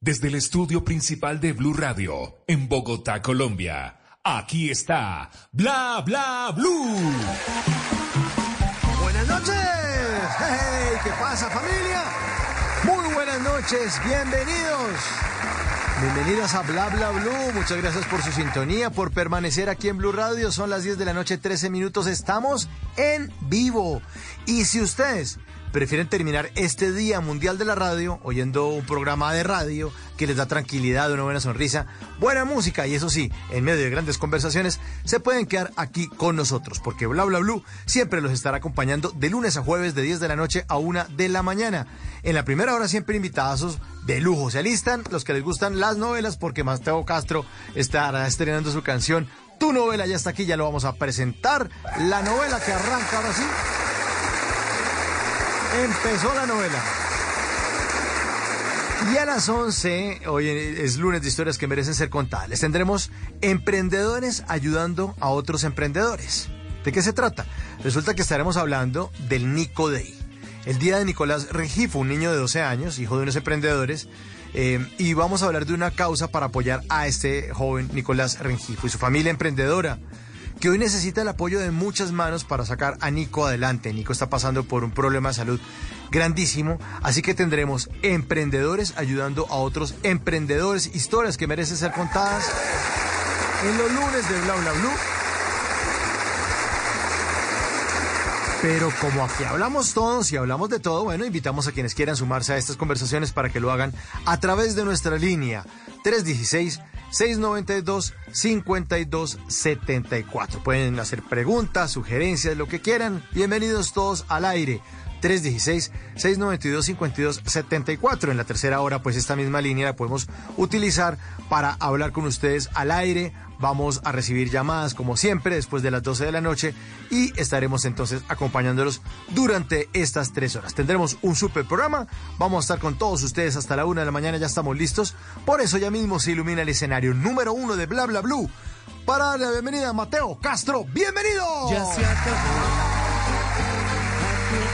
desde el estudio principal de Blue Radio, en Bogotá, Colombia. Aquí está Bla Bla Blue. Buenas noches. ¿qué pasa familia? Muy buenas noches, bienvenidos. Bienvenidos a Bla Bla Blue. Muchas gracias por su sintonía, por permanecer aquí en Blue Radio. Son las 10 de la noche, 13 minutos. Estamos en vivo. Y si ustedes prefieren terminar este Día Mundial de la Radio oyendo un programa de radio que les da tranquilidad, una buena sonrisa, buena música y eso sí, en medio de grandes conversaciones, se pueden quedar aquí con nosotros porque Bla Bla Blue siempre los estará acompañando de lunes a jueves de 10 de la noche a 1 de la mañana. En la primera hora siempre invitados de lujo. Se alistan los que les gustan las novelas porque Mateo Castro estará estrenando su canción Tu novela ya está aquí, ya lo vamos a presentar. La novela que arranca ahora sí. Empezó la novela. Y a las 11, hoy es lunes de historias que merecen ser contadas, les tendremos emprendedores ayudando a otros emprendedores. ¿De qué se trata? Resulta que estaremos hablando del Nico Day. El día de Nicolás Regifo, un niño de 12 años, hijo de unos emprendedores, eh, y vamos a hablar de una causa para apoyar a este joven Nicolás Rengifo y su familia emprendedora que hoy necesita el apoyo de muchas manos para sacar a Nico adelante. Nico está pasando por un problema de salud grandísimo, así que tendremos emprendedores ayudando a otros emprendedores, historias que merecen ser contadas en los lunes de Bla Bla Blue. Pero como aquí hablamos todos y hablamos de todo, bueno, invitamos a quienes quieran sumarse a estas conversaciones para que lo hagan a través de nuestra línea 316 692-5274. Pueden hacer preguntas, sugerencias, lo que quieran. Bienvenidos todos al aire. 316-692-5274. En la tercera hora, pues esta misma línea la podemos utilizar para hablar con ustedes al aire. Vamos a recibir llamadas como siempre después de las 12 de la noche y estaremos entonces acompañándolos durante estas tres horas. Tendremos un super programa. Vamos a estar con todos ustedes hasta la una de la mañana. Ya estamos listos. Por eso ya mismo se ilumina el escenario número uno de Bla Bla Blue. Para darle la bienvenida a Mateo Castro. ¡Bienvenido! Ya se acabó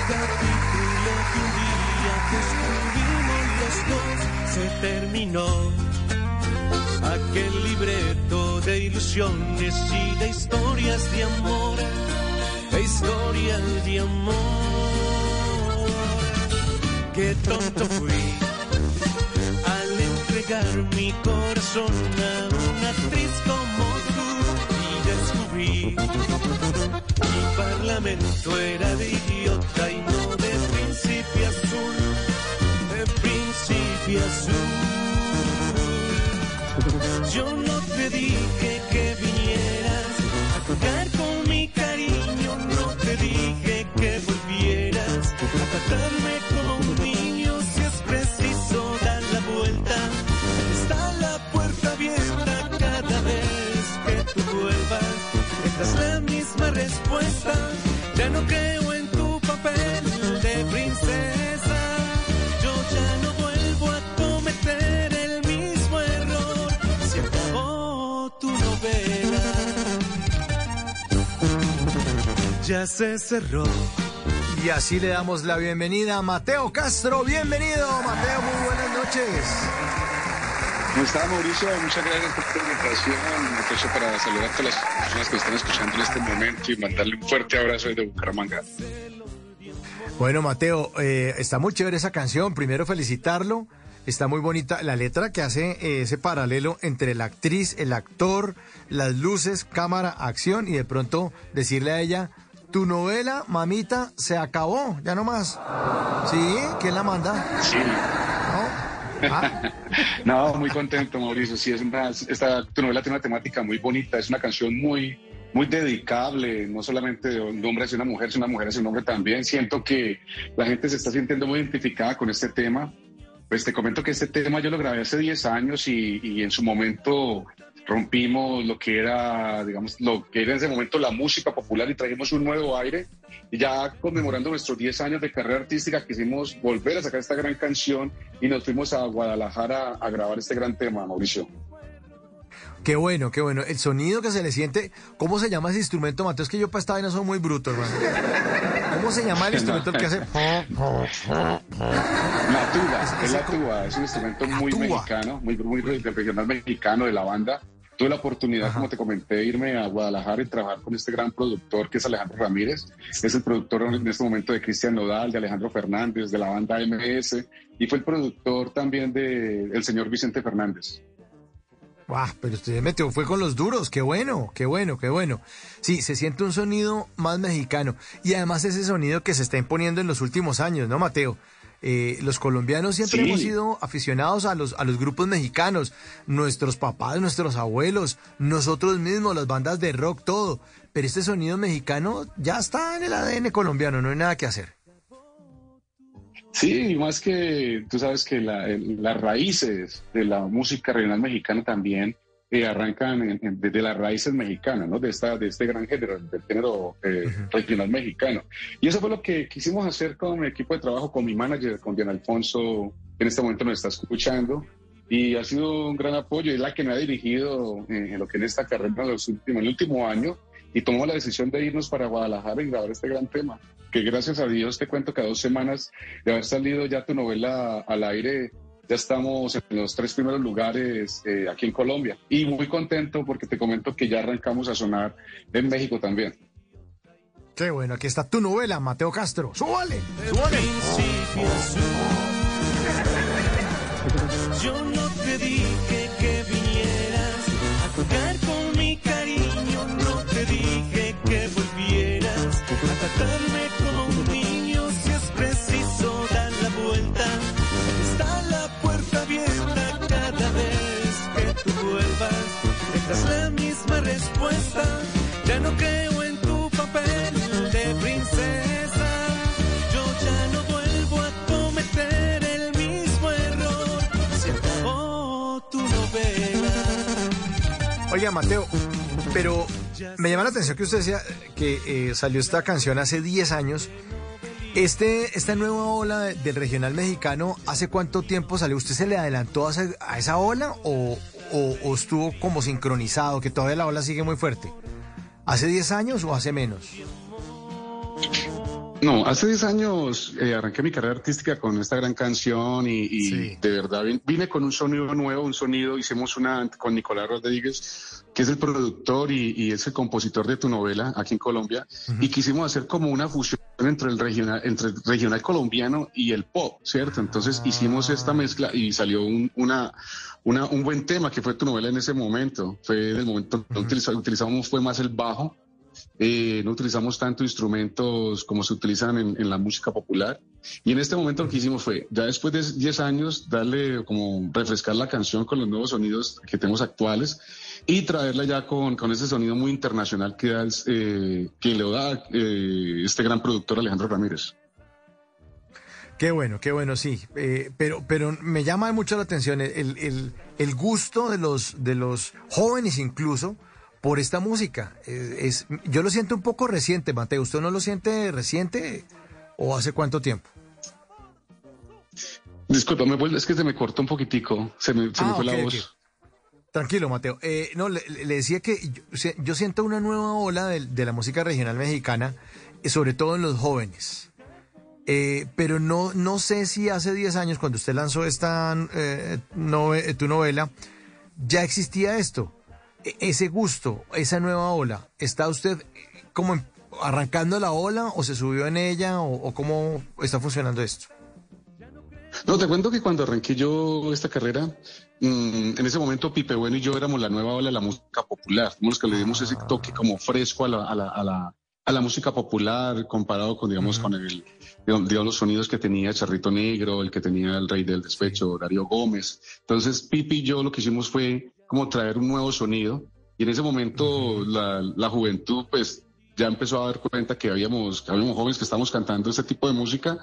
capítulo que un día que escribimos los dos se terminó. Aquel libreto de ilusiones y de historias de amor, de historias de amor. Qué tonto fui al entregar mi corazón a una actriz como tú y descubrí mi parlamento era de idiota y no de principio azul, de principio azul. Yo no te dije que vinieras a jugar con mi cariño, no te dije que volvieras a tratarme Ya se cerró. Y así le damos la bienvenida a Mateo Castro. Bienvenido, Mateo. Muy buenas noches. ¿Cómo está Mauricio? Muchas gracias por tu invitación. Aprovecho para saludar a todas las personas que están escuchando en este momento y mandarle un fuerte abrazo desde Bucaramanga. Bueno, Mateo, eh, está muy chévere esa canción. Primero felicitarlo. Está muy bonita la letra que hace eh, ese paralelo entre la actriz, el actor, las luces, cámara, acción y de pronto decirle a ella, tu novela, mamita, se acabó, ya no más. ¿Sí? ¿Quién la manda? Sí. ¿No? Ah, No, muy contento, Mauricio. Sí, es una, esta, tu novela tiene una temática muy bonita, es una canción muy, muy dedicable, no solamente de un hombre hacia una mujer, sino una mujer hacia un hombre también. Siento que la gente se está sintiendo muy identificada con este tema. Pues te comento que este tema yo lo grabé hace 10 años y, y en su momento rompimos lo que era, digamos, lo que era en ese momento la música popular y trajimos un nuevo aire. Y ya conmemorando nuestros 10 años de carrera artística, quisimos volver a sacar esta gran canción y nos fuimos a Guadalajara a grabar este gran tema, Mauricio. Qué bueno, qué bueno. El sonido que se le siente. ¿Cómo se llama ese instrumento, Mateo? Es que yo para esta vaina soy muy bruto, hermano. ¿Cómo se llama el instrumento que hace? La tuba, es la tuba. Es un instrumento muy mexicano, muy, muy regional mexicano de la banda. Tuve la oportunidad, como te comenté, de irme a Guadalajara y trabajar con este gran productor que es Alejandro Ramírez. Es el productor en este momento de Cristian Nodal, de Alejandro Fernández, de la banda MS, y fue el productor también del el señor Vicente Fernández. ¡Guau! pero usted metió, fue con los duros, qué bueno, qué bueno, qué bueno. Sí, se siente un sonido más mexicano y además ese sonido que se está imponiendo en los últimos años, ¿no, Mateo? Eh, los colombianos siempre hemos sido aficionados a los, a los grupos mexicanos, nuestros papás, nuestros abuelos, nosotros mismos, las bandas de rock, todo. Pero este sonido mexicano ya está en el ADN colombiano, no hay nada que hacer. Sí, más que tú sabes que las raíces de la música regional mexicana también eh, arrancan desde las raíces mexicanas, ¿no? De, esta, de este gran género, del género eh, regional mexicano. Y eso fue lo que quisimos hacer con mi equipo de trabajo, con mi manager, con Diana Alfonso, que en este momento nos está escuchando. Y ha sido un gran apoyo, es la que me ha dirigido en, lo que en esta carrera en, los últimos, en el último año y tomó la decisión de irnos para Guadalajara y grabar este gran tema. Que gracias a Dios te cuento que a dos semanas de haber salido ya tu novela al aire, ya estamos en los tres primeros lugares eh, aquí en Colombia. Y muy contento porque te comento que ya arrancamos a sonar en México también. Qué bueno, aquí está tu novela, Mateo Castro. ¡Súbale! ¡Súbale! Yo no te dije que vinieras a jugar con mi cariño, no te dije que volvieras a tratarme Oiga, Mateo, pero me llama la atención que usted decía que eh, salió esta canción hace 10 años. Este, esta nueva ola de- del regional mexicano, ¿hace cuánto tiempo salió? ¿Usted se le adelantó a esa, a esa ola o, o- o estuvo como sincronizado, que todavía la ola sigue muy fuerte? ¿Hace 10 años o hace menos? No, hace 10 años eh, arranqué mi carrera artística con esta gran canción y, y Sí. de verdad vin- vine con un sonido nuevo, un sonido, hicimos una con Nicolás Rodríguez, que es el productor y, y es el compositor de tu novela aquí en Colombia, y quisimos hacer como una fusión entre el regional, entre el regional colombiano y el pop, ¿cierto? Entonces hicimos esta mezcla y salió un, una, una- un buen tema que fue tu novela en ese momento. Fue en el momento que utilizamos, utilizamos fue más el bajo eh, no utilizamos tanto instrumentos como se utilizan en, en la música popular. Y en este momento lo que hicimos fue, ya después de 10 años, darle como refrescar la canción con los nuevos sonidos que tenemos actuales y traerla ya con, con ese sonido muy internacional que, da eh, que le da eh, este gran productor Alejandro Ramírez. Qué bueno, qué bueno, sí. Eh, pero, pero me llama mucho la atención el, el- el gusto de los, de los jóvenes incluso por esta música. Es, yo lo siento un poco reciente, Mateo. ¿Usted no lo siente reciente o hace cuánto tiempo? Disculpa, me vuelve- es que se me cortó un poquitico, se me, se me Ah, fue la voz. Tranquilo, Mateo. Eh, no, le, le decía que yo, siento una nueva ola de, de la música regional mexicana, eh, sobre todo en los jóvenes. Eh, pero no, no sé si hace 10 años, cuando usted lanzó esta eh, nove- eh, tu novela, ya existía esto. E- ese gusto, esa nueva ola. ¿Está usted eh, como en- arrancando la ola o se subió en ella o, o cómo está funcionando esto? No, te cuento que cuando arranqué yo esta carrera, mm, en ese momento Pipe Bueno y yo éramos la nueva ola de la música popular. Fuimos los que le dimos ese toque como fresco a la, a la, a la, a la música popular comparado con, digamos, con el, digamos, los sonidos que tenía Charrito Negro, el que tenía el Rey del Despecho, Darío Gómez. Entonces, Pipe y yo lo que hicimos fue como traer un nuevo sonido. Y en ese momento la, la juventud, pues, ya empezó a dar cuenta que habíamos, que habíamos jóvenes que estábamos cantando este tipo de música.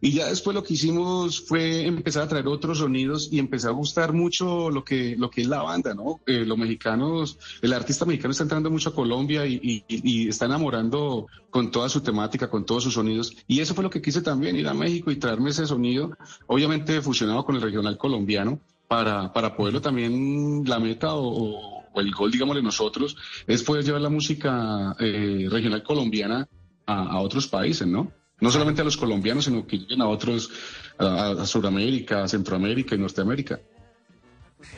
Y ya después lo que hicimos fue empezar a traer otros sonidos y empezó a gustar mucho lo que, lo que es la banda, ¿no? Eh, los mexicanos, el artista mexicano está entrando mucho a Colombia y, y, y, está enamorando con toda su temática, con todos sus sonidos. Y eso fue lo que quise también, ir a México y traerme ese sonido, obviamente fusionado con el regional colombiano, para, para poderlo también, la meta o o el gol, digámosle nosotros, es poder llevar la música eh, regional colombiana a, otros países, ¿no? No solamente a los colombianos, sino que lleguen a otros, a, Sudamérica, a Centroamérica y Norteamérica.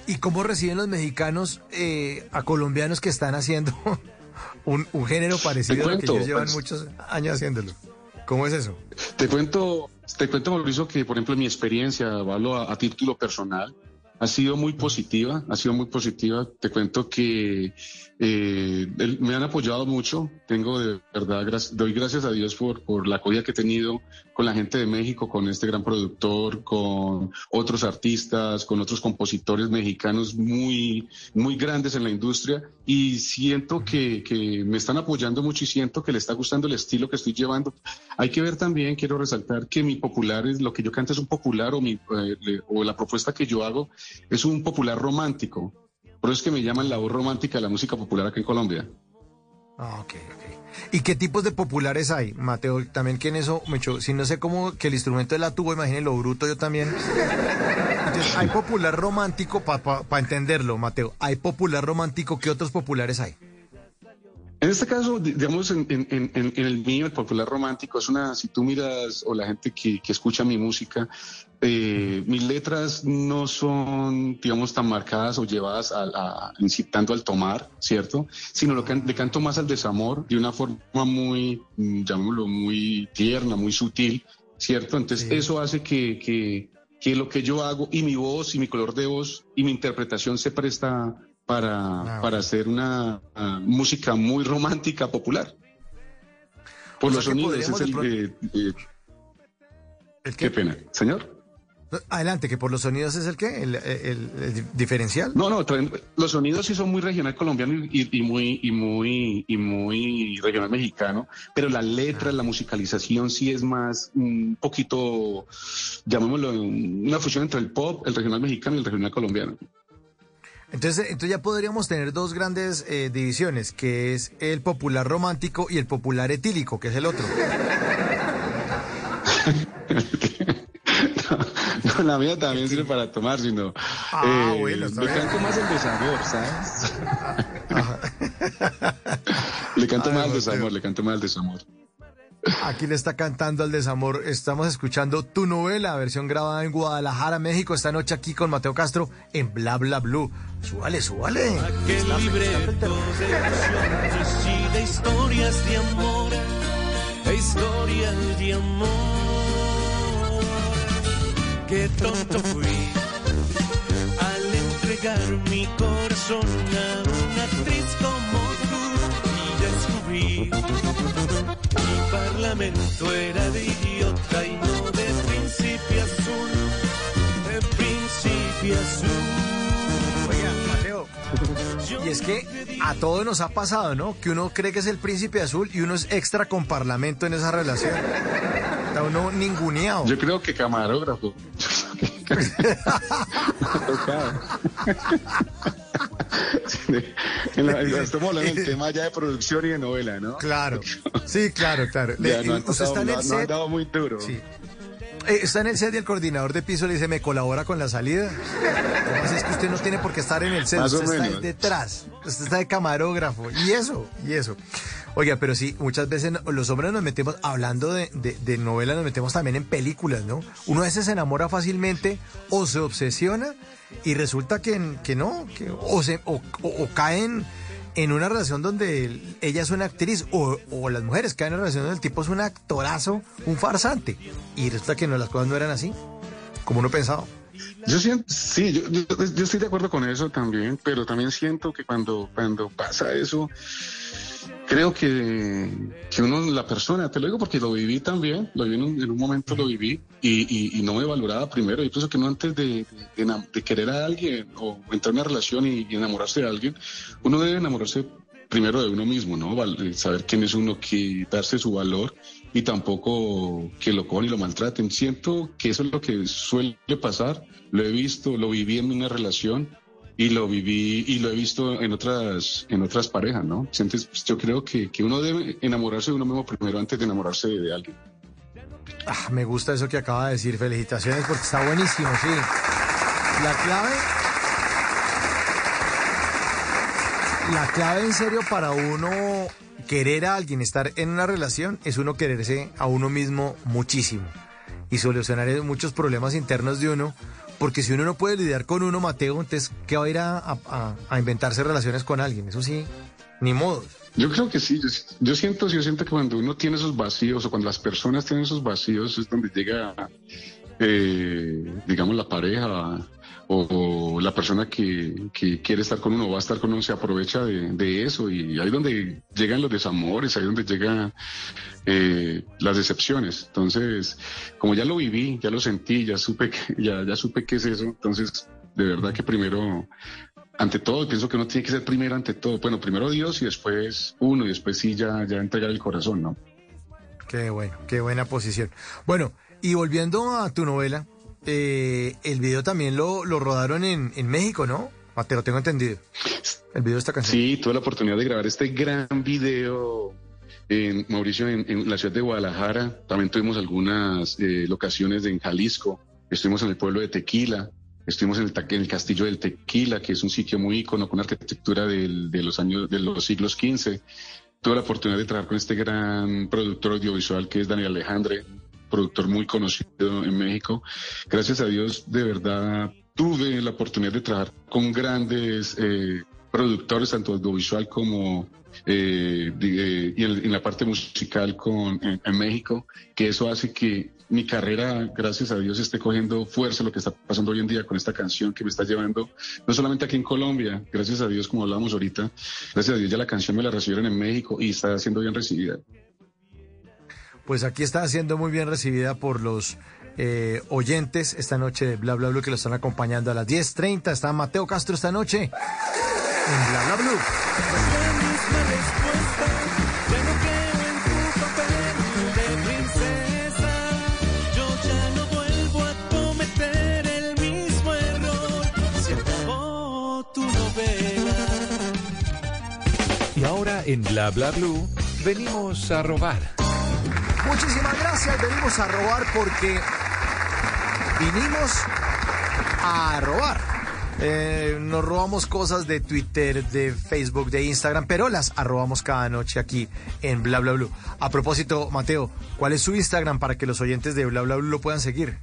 ¿Y cómo reciben los mexicanos eh, a colombianos que están haciendo un, género parecido a que ellos llevan pues. muchos años haciéndolo? ¿Cómo es eso? Te cuento, te cuento, Mauricio, que por ejemplo mi experiencia, hablo a título personal, ha sido muy positiva, ha sido muy positiva. Te cuento que eh, me han apoyado mucho. Tengo de verdad, doy gracias a Dios por, por la acogida que he tenido con la gente de México, con este gran productor, con otros artistas, con otros compositores mexicanos muy, muy grandes en la industria. Y siento que, que me están apoyando mucho y siento que le está gustando el estilo que estoy llevando. Hay que ver también, quiero resaltar que mi popular es lo que yo canto es un popular o, mi, eh, o la propuesta que yo hago es un popular romántico. Por eso es que me llaman la voz romántica de la música popular aquí en Colombia. Ah, ok, ok. ¿Y qué tipos de populares hay, Mateo? También que en eso, me si no sé cómo que el instrumento de la tubo, imagínense lo bruto yo también. Entonces, hay popular romántico, para entenderlo, Mateo, hay popular romántico, ¿qué otros populares hay? En este caso, digamos, en, el mío, el popular romántico, es una, si tú miras, o la gente que, escucha mi música, eh, mis letras no son, digamos, tan marcadas o llevadas a, incitando al tomar, ¿cierto? Sino lo que le canto más al desamor de una forma muy, mm, llamémoslo, muy tierna, muy sutil, ¿cierto? Entonces, eso hace que, que, que lo que yo hago y mi voz y mi color de voz y mi interpretación se presta para, ah, para hacer una música muy romántica, popular. Por los sonidos, es el, eh, Qué pena. Señor. Adelante, que por los sonidos es el qué, el, diferencial. No, no, los sonidos sí son muy regional colombiano y, muy y muy y muy regional mexicano, pero la letra, ah. la musicalización sí es más un poquito, llamémoslo, una fusión entre el pop, el regional mexicano y el regional colombiano. Entonces, entonces ya podríamos tener dos grandes eh, divisiones, que es el popular romántico y el popular etílico, que es el otro. no, la mía también sirve para tomar, sino... Ah, eh, bueno, Le canto más el desamor, ¿sabes? le canto más el desamor, le canto más el desamor. Aquí le está cantando al desamor. Estamos escuchando tu novela, versión grabada en Guadalajara, México, esta noche aquí con Mateo Castro en Bla Bla Blue. Súbale, súbale. Aquel libreto de de historias de amor, de historias de amor. Qué tonto fui al entregar mi corazón a mi parlamento era de idiota y no de principio azul, de principio azul. Y es que a todos nos ha pasado, ¿no? Que uno cree que es el príncipe azul y uno es extra con parlamento en esa relación. Está uno ninguneado. Yo creo que camarógrafo. estamos hablando del tema ya de producción y de novela, ¿no? Claro, sí, claro, claro. usted está en el set. muy duro. Sí. Eh, está en el set y el coordinador de piso le dice, ¿me colabora con la salida? Es que usted no tiene por qué estar en el set, usted está detrás, usted está de camarógrafo, y eso, y eso. Oiga, pero sí, muchas veces los hombres nos metemos, hablando de, de, novelas, nos metemos también en películas, ¿no? Uno a veces se enamora fácilmente o se obsesiona y resulta que, que no, que, o, se, o, caen en una relación donde ella es una actriz o, las mujeres caen en una relación donde el tipo es un actorazo, un farsante. Y resulta que no, las cosas no eran así, como uno pensaba. Yo siento, sí, yo, yo, estoy de acuerdo con eso también, pero también siento que cuando, cuando pasa eso, creo que, que, uno, la persona, te lo digo porque lo viví también, lo viví en un, momento, lo viví y, y, no me valoraba primero. Y pienso que no antes de, de, querer a alguien o entrar en una relación y, enamorarse de alguien, uno debe enamorarse primero de uno mismo, ¿no? Val- Saber quién es uno, que darse su valor y tampoco que lo cojan y lo maltraten. Siento que eso es lo que suele pasar, lo he visto, lo viví en una relación y lo viví y lo he visto en otras en otras parejas, ¿no? Sientes- yo creo que, que uno debe enamorarse de uno mismo primero antes de enamorarse de, de alguien. Ah, me gusta eso que acaba de decir. Felicitaciones porque está buenísimo, sí. La clave. La clave en serio para uno querer a alguien, estar en una relación, es uno quererse a uno mismo muchísimo y solucionar muchos problemas internos de uno. Porque si uno no puede lidiar con uno, Mateo, entonces, ¿qué va a ir a, a- a inventarse relaciones con alguien? Eso sí, ni modo. Yo creo que sí, yo, yo siento, yo siento que cuando uno tiene esos vacíos o cuando las personas tienen esos vacíos es donde llega, eh, digamos, la pareja o, la persona que, quiere estar con uno, va a estar con uno, se aprovecha de, eso y ahí donde llegan los desamores, ahí donde llegan eh, las decepciones. Entonces, como ya lo viví, ya lo sentí, ya supe, que, ya, ya supe qué es eso, entonces, de verdad que primero ante todo, pienso que uno tiene que ser primero ante todo. Bueno, primero Dios y después uno y después sí ya, ya entregar el corazón, ¿no? Qué bueno, qué buena posición. Bueno, y volviendo a tu novela, eh, el video también lo, lo rodaron en, en México, ¿no? Mateo, tengo entendido. El video de esta canción. Sí, tuve la oportunidad de grabar este gran video en Mauricio, en, la ciudad de Guadalajara. También tuvimos algunas eh, locaciones en Jalisco. Estuvimos en el pueblo de Tequila. Estuvimos en el, castillo del Tequila, que es un sitio muy ícono con arquitectura de los años, de los siglos XV. Tuve la oportunidad de trabajar con este gran productor audiovisual que es Daniel Alejandre, productor muy conocido en México. Gracias a Dios, de verdad, tuve la oportunidad de trabajar con grandes eh, productores, tanto audiovisual como eh, de- eh, y en, en la parte musical con, en, en México, que eso hace que mi carrera, gracias a Dios, esté cogiendo fuerza lo que está pasando hoy en día con esta canción que me está llevando, no solamente aquí en Colombia, gracias a Dios, como hablábamos ahorita, gracias a Dios ya la canción me la recibieron en México y está siendo bien recibida. Pues aquí está siendo muy bien recibida por los eh, oyentes esta noche de Bla Bla Blue que lo están acompañando a las 10.30. Está Mateo Castro esta noche en Bla Bla Blue. Y ahora en Bla Bla Blue venimos a robar. Muchísimas gracias. Venimos a robar porque vinimos a robar. Eh, nos robamos cosas de Twitter, de Facebook, de Instagram, pero las arrobamos cada noche aquí en Bla Bla Blue. A propósito, Mateo, ¿cuál es su Instagram para que los oyentes de Bla Bla Blue lo puedan seguir?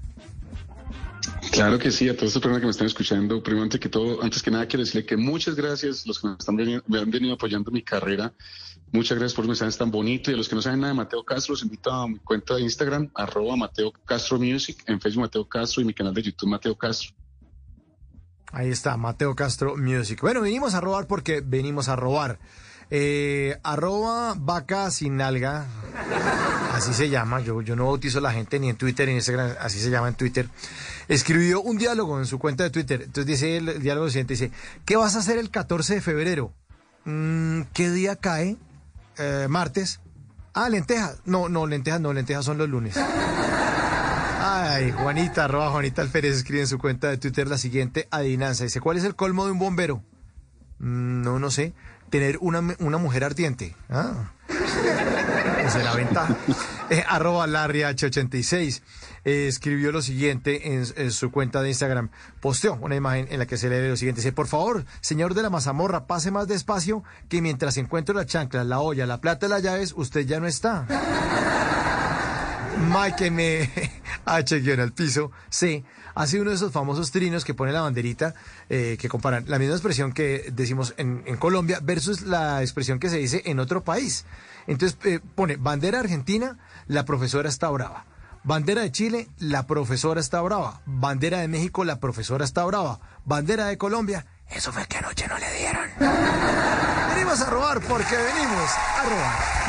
Claro que sí, a todas estas personas que me están escuchando, primero antes que todo, antes que nada quiero decirle que muchas gracias los que me, están veni- me han venido apoyando mi carrera. Muchas gracias por mensajes tan bonitos y a los que no saben nada de Mateo Castro, los invito a mi cuenta de Instagram, arroba Mateo Castro Music, en Facebook Mateo Castro y mi canal de YouTube Mateo Castro. Ahí está, Mateo Castro Music. Bueno, venimos a robar porque venimos a robar. Eh, arroba vaca sin nalga, así se llama, yo, yo no bautizo a la gente ni en Twitter ni en Instagram, así se llama en Twitter, escribió un diálogo en su cuenta de Twitter. Entonces dice el, el diálogo siguiente, dice, ¿qué vas a hacer el 14 de febrero? Mm, ¿Qué día cae? Eh, martes. Ah, lentejas. No, no, lentejas no, lentejas son los lunes. Ay, Juanita, arroba Juanita Alférez escribe en su cuenta de Twitter la siguiente adivinanza. Dice, ¿cuál es el colmo de un bombero? Mm, No, no sé. Tener una, una mujer ardiente. Ah. Esa es la ventaja. Eh, arroba LarryH86 eh, escribió lo siguiente en, su cuenta de Instagram. Posteó una imagen en la que se lee lo siguiente. Dice, por favor, señor de la mazamorra, pase más despacio que mientras encuentro la chancla, la olla, la plata y las llaves, usted ya no está. Mike M. H guion al piso C hace uno de esos famosos trinos que pone la banderita eh, que comparan la misma expresión que decimos en, en Colombia versus la expresión que se dice en otro país. Entonces eh, pone bandera argentina, la profesora está brava. Bandera de Chile, la profesora está brava. Bandera de México, la profesora está brava. Bandera de Colombia, eso fue que anoche no le dieron. venimos a robar porque venimos a robar.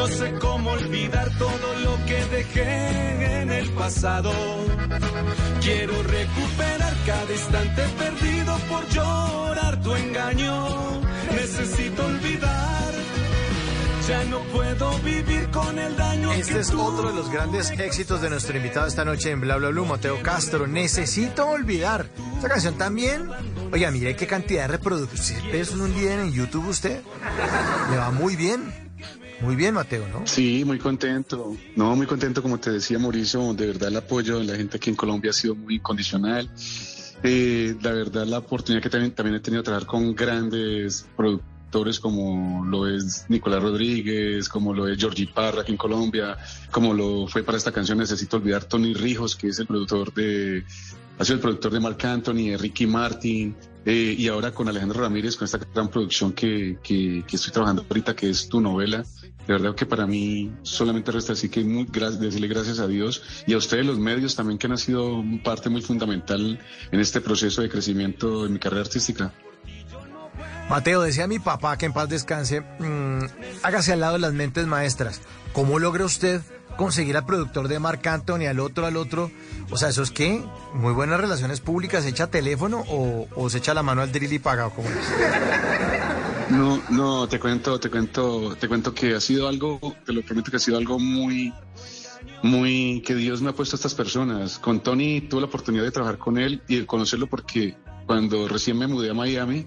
No sé cómo olvidar todo lo que dejé en el pasado. Quiero recuperar cada instante perdido por llorar tu engaño. Necesito olvidar. Ya no puedo vivir con el daño Este que es tú otro de los grandes éxitos de nuestro invitado esta noche en Bla Bla Blue, Mateo Castro. Necesito olvidar. Esta canción también. Oiga, mire qué cantidad de reproducciones en un día en YouTube usted. Le va muy bien. Muy bien, Mateo, ¿no? Sí, muy contento. No, muy contento, como te decía Mauricio, de verdad el apoyo de la gente aquí en Colombia ha sido muy incondicional. Eh, la verdad, la oportunidad que también, también he tenido de trabajar con grandes productores como lo es Nicolás Rodríguez, como lo es Georgie Parra aquí en Colombia, como lo fue para esta canción Necesito Olvidar Tony Rijos, que es el productor de, ha sido el productor de Marc Anthony, de Ricky Martin, eh, y ahora con Alejandro Ramírez, con esta gran producción que, que, que estoy trabajando ahorita, que es tu novela. De verdad que para mí solamente resta así que muy decirle gracias a Dios y a ustedes los medios también que han sido parte muy fundamental en este proceso de crecimiento de mi carrera artística. Mateo, decía mi papá que en paz descanse, mm, hágase al lado de las mentes maestras. ¿Cómo logra usted conseguir al productor de Marc Anthony, al otro, al otro? O sea, ¿eso es qué? ¿Muy buenas relaciones públicas? ¿Se echa teléfono o, o se echa la mano al drill y paga? ¿Cómo es? No, no, te cuento, te cuento, te cuento que ha sido algo, te lo prometo que ha sido algo muy, muy, que Dios me ha puesto a estas personas. Con Tony tuve la oportunidad de trabajar con él y de conocerlo porque cuando recién me mudé a Miami,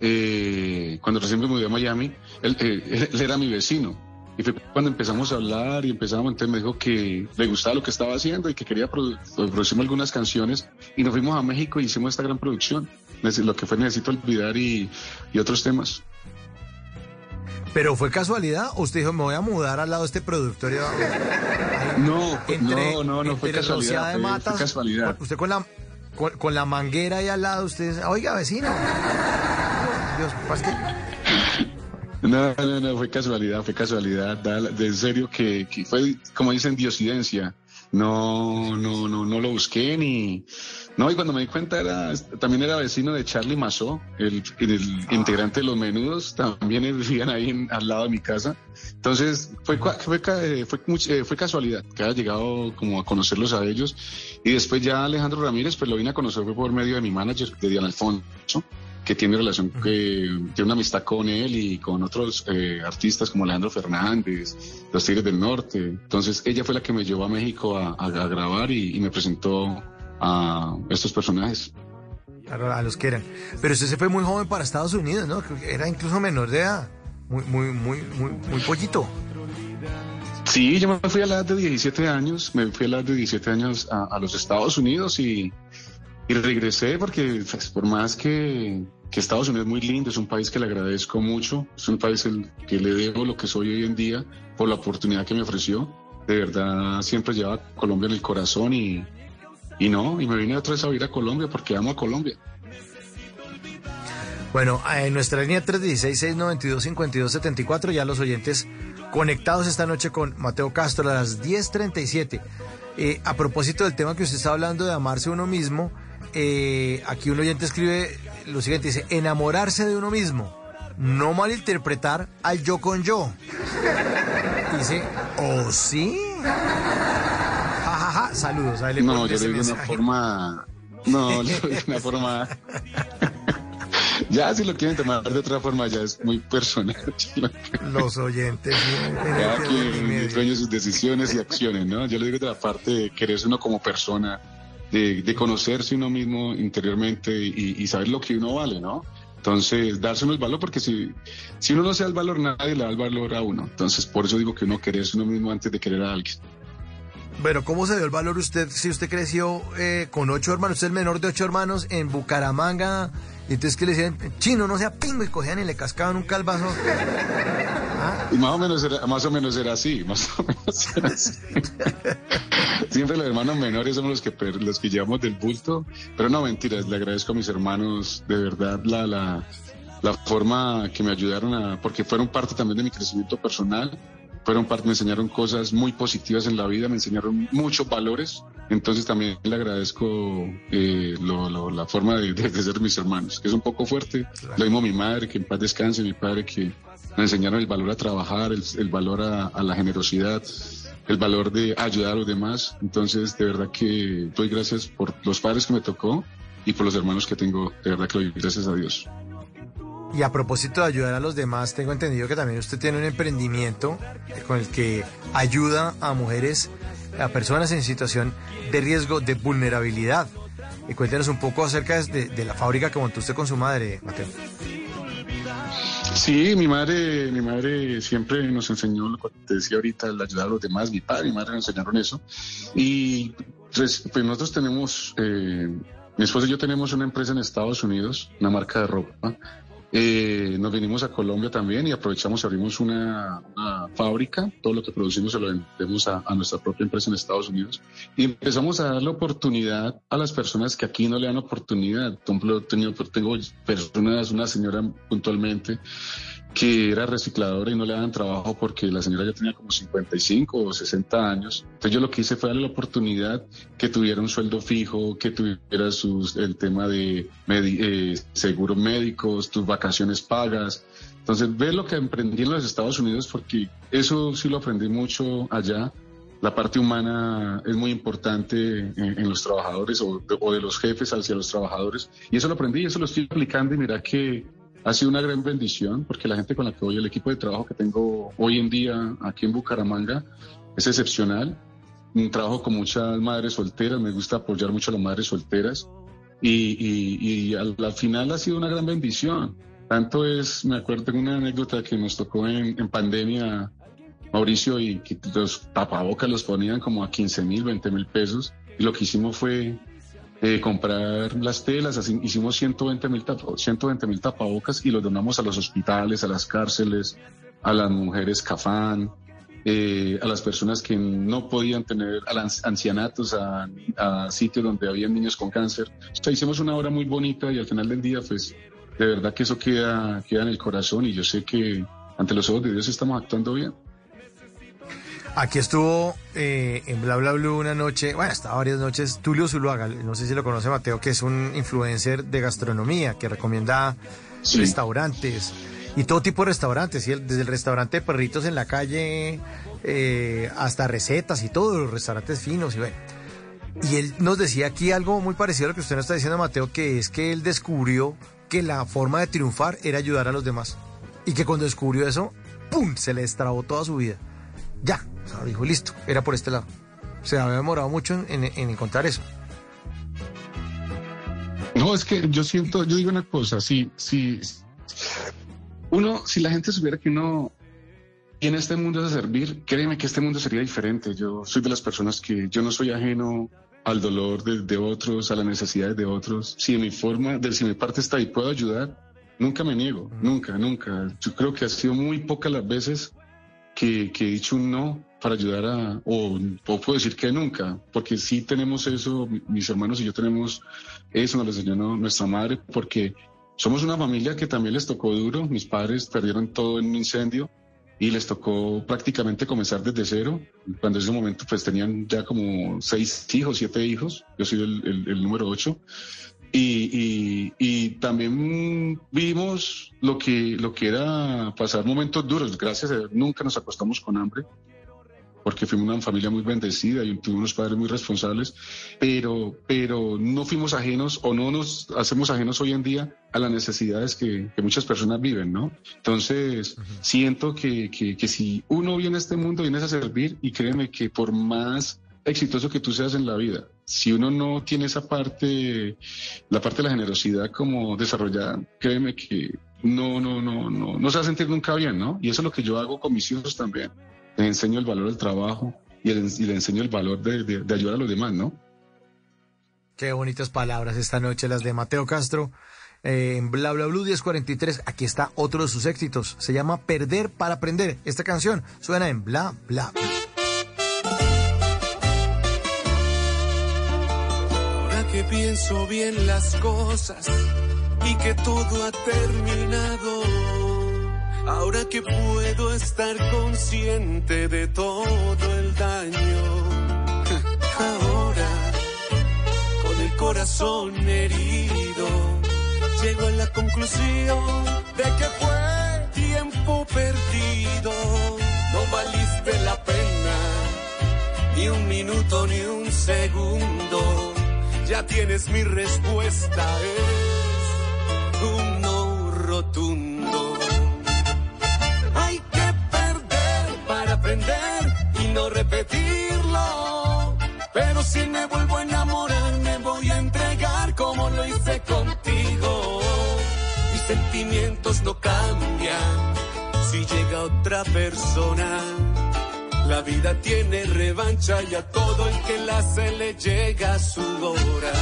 eh, cuando recién me mudé a Miami, él, eh, él- él era mi vecino. Y fue cuando empezamos a hablar y empezamos, entonces me dijo que le gustaba lo que estaba haciendo y que quería produ- producir algunas canciones. Y nos fuimos a México y hicimos esta gran producción, lo que fue Necesito Olvidar y, y otros temas. ¿Pero fue casualidad o usted dijo, me voy a mudar al lado de este productor? No, entre- no, no, no fue casualidad. de Fue, casualidad. Usted con la, con, con la manguera ahí al lado, usted dice, oiga, vecino. No, no, no, fue casualidad, fue casualidad. da- De serio que, fue, como dicen, diosidencia. No, no, no, no lo busqué ni. No, y cuando me di cuenta era, también era vecino de Charlie Mazó, el, integrante de los menudos, también vivían ahí al lado de mi casa. Entonces, fue, fue, eh, fue, eh, fue casualidad que haya llegado como a conocerlos a ellos. Y después ya Alejandro Ramírez, pues lo vine a conocer fue por medio de mi manager, de Diana Alfonso, que tiene relación, que tiene una amistad con él y con otros eh, artistas como Alejandro Fernández, los Tigres del Norte. Entonces, ella fue la que me llevó a México a, a- a grabar y, y me presentó a estos personajes. Claro, a los que eran. Pero usted se fue muy joven para Estados Unidos, ¿no? Era incluso menor de edad. Muy, muy, muy, muy, muy pollito. Sí, yo me fui a la edad de 17 años, me fui a la edad de 17 años a, a los Estados Unidos y, y regresé porque pues, por más que, Estados Unidos es muy lindo, es un país que le agradezco mucho, es un país el que le debo lo que soy hoy en día por la oportunidad que me ofreció. De verdad, siempre llevaba a Colombia en el corazón y, y no, y me vine otra vez a vivir a Colombia porque amo a Colombia. Bueno, en nuestra línea 316-692-5274, ya los oyentes conectados esta noche con Mateo Castro a las 10.37. Eh, a propósito del tema que usted está hablando de amarse uno mismo, eh, aquí un oyente escribe lo siguiente, dice, enamorarse de uno mismo, no malinterpretar al yo con yo. Dice, ¿o sí? Ja, ja, ja. Saludos. Ahí le No, yo le digo de una forma. No, le digo de una forma. Ya, si lo quieren tomar de otra forma, ya es muy personal. Los oyentes. Cada quien de sus decisiones y acciones, ¿no? Yo le digo de la parte de quererse uno como persona, de, de conocerse uno mismo interiormente y, saber lo que uno vale, ¿no? Entonces, darse uno el valor, porque si, si uno no se da el valor, nadie le da el valor a uno. Entonces, por eso digo que uno quererse uno mismo antes de querer a alguien. Bueno, ¿cómo se dio el valor usted si usted creció eh, con ocho hermanos? Usted es el menor de ocho hermanos en Bucaramanga. Y entonces que le decían, chino, no sea pingo, y cogían y le cascaban un calvazo. Y más o menos era, más o menos era así, más o menos era así. Siempre los hermanos menores somos los que los que llevamos del bulto, pero no mentiras, le agradezco a mis hermanos de verdad la, la, la forma que me ayudaron a, porque fueron parte también de mi crecimiento personal, fueron parte, me enseñaron cosas muy positivas en la vida, me enseñaron muchos valores, entonces también le agradezco eh, lo- lo- la forma de, de- de ser mis hermanos, que es un poco fuerte, lo mismo mi madre, que en paz descanse, mi padre que me enseñaron el valor a trabajar, el, el valor a, a la generosidad, el valor de ayudar a los demás. Entonces, de verdad que doy gracias por los padres que me tocó y por los hermanos que tengo. De verdad que doy gracias a Dios. Y a propósito de ayudar a los demás, tengo entendido que también usted tiene un emprendimiento con el que ayuda a mujeres, a personas en situación de riesgo de vulnerabilidad. Cuéntenos un poco acerca de, de la fábrica que montó usted con su madre, Mateo. Sí, mi madre, mi madre siempre nos enseñó lo que te decía ahorita, el ayudar a los demás. Mi padre y mi madre nos enseñaron eso. Y pues, pues nosotros tenemos, eh, mi esposo y yo tenemos una empresa en Estados Unidos, una marca de ropa. Eh, nos vinimos a Colombia también y aprovechamos, abrimos una, una fábrica, todo lo que producimos se lo vendemos a, a nuestra propia empresa en Estados Unidos y empezamos a darle oportunidad a las personas que aquí no le dan oportunidad. Tengo personas, una señora puntualmente que era recicladora y no le daban trabajo porque la señora ya tenía como 55 o 60 años. Entonces yo lo que hice fue darle la oportunidad que tuviera un sueldo fijo, que tuviera sus, el tema de eh, seguros médicos, tus vacaciones pagas. Entonces ve lo que emprendí en los Estados Unidos porque eso sí lo aprendí mucho allá. La parte humana es muy importante en, los trabajadores o de, o de los jefes hacia los trabajadores. Y eso lo aprendí, eso lo estoy aplicando y mira que ha sido una gran bendición porque la gente con la que voy, el equipo de trabajo que tengo hoy en día aquí en Bucaramanga es excepcional. Trabajo con muchas madres solteras, me gusta apoyar mucho a las madres solteras y, al final ha sido una gran bendición. Tanto es, me acuerdo, tengo una anécdota que nos tocó en, en pandemia, Mauricio, y que los tapabocas los ponían como a 15 mil, 20 mil pesos y lo que hicimos fue eh, comprar las telas, así, hicimos 120 mil 120 mil tapabocas y los donamos a los hospitales, a las cárceles, a las mujeres cafán, eh, a las personas que no podían tener, a los ancianatos, a, sitios donde había niños con cáncer. Hicimos una obra muy bonita y al final del día, pues, de verdad que eso queda, queda en el corazón y yo sé que ante los ojos de Dios estamos actuando bien. Aquí estuvo eh, en Bla Bla Blue una noche, bueno, hasta varias noches, Tulio Zuluaga, no sé si lo conoce Mateo, que es un influencer de gastronomía que recomienda Sí. restaurantes y todo tipo de restaurantes, desde el restaurante de perritos en la calle eh, hasta recetas y todos los restaurantes finos y bueno. Y él nos decía aquí algo muy parecido a lo que usted nos está diciendo, Mateo, que es que él descubrió que la forma de triunfar era ayudar a los demás. Y que cuando descubrió eso, ¡pum! se le destrabó toda su vida. Ya, o sea, dijo, listo, era por este lado. Se había demorado mucho en, en- en encontrar eso. No, es que yo siento, yo digo una cosa, si, si uno, si la gente supiera que uno a este mundo a servir, créeme que este mundo sería diferente. Yo soy de las personas que yo no soy ajeno al dolor de, de otros, a las necesidades de otros. Si mi forma, de, si mi parte está ahí puedo ayudar, nunca me niego, nunca, nunca. Yo creo que ha sido muy pocas las veces que, que he dicho un no para ayudar a, o, o puedo decir que nunca, porque sí tenemos eso, mi- mis hermanos y yo tenemos eso, nos lo enseñó nuestra madre, porque somos una familia que también les tocó duro, mis padres perdieron todo en un incendio y les tocó prácticamente comenzar desde cero. Cuando en ese momento pues tenían ya como seis hijos, siete hijos, yo soy el, el, número ocho. Y, y, y, también vimos lo que, lo que era pasar momentos duros. Gracias a Dios, nunca nos acostamos con hambre porque fuimos una familia muy bendecida y tuvimos unos padres muy responsables, pero, pero no fuimos ajenos o no nos hacemos ajenos hoy en día a las necesidades que, muchas personas viven, ¿no? Entonces, siento que, que, si uno viene a este mundo, viene a servir y créeme que por más exitoso que tú seas en la vida, si uno no tiene esa parte, la parte de la generosidad como desarrollada, créeme que no, no, no, no, no se va a sentir nunca bien, ¿no? Y eso es lo que yo hago con mis hijos también le enseño el valor del trabajo y, le enseño el valor de, ayudar a los demás, ¿no? Qué bonitas palabras esta noche las de Mateo Castro. Eh, en Bla Bla Blue 1043, aquí está otro de sus éxitos. Se llama Perder para Aprender. Esta canción suena en Bla Bla. Ahora que pienso bien las cosas y que todo ha terminado Ahora que puedo estar consciente de todo el daño. Ahora, con el corazón herido, llego a la conclusión de que fue tiempo perdido. No valiste la pena, ni un minuto ni un segundo. Ya tienes mi respuesta, es un no rotundo. Y no repetirlo. Pero si me vuelvo a enamorar, me voy a entregar como lo hice contigo. Mis sentimientos no cambian si llega otra persona. La vida tiene revancha y a todo el que la hace le llega su hora.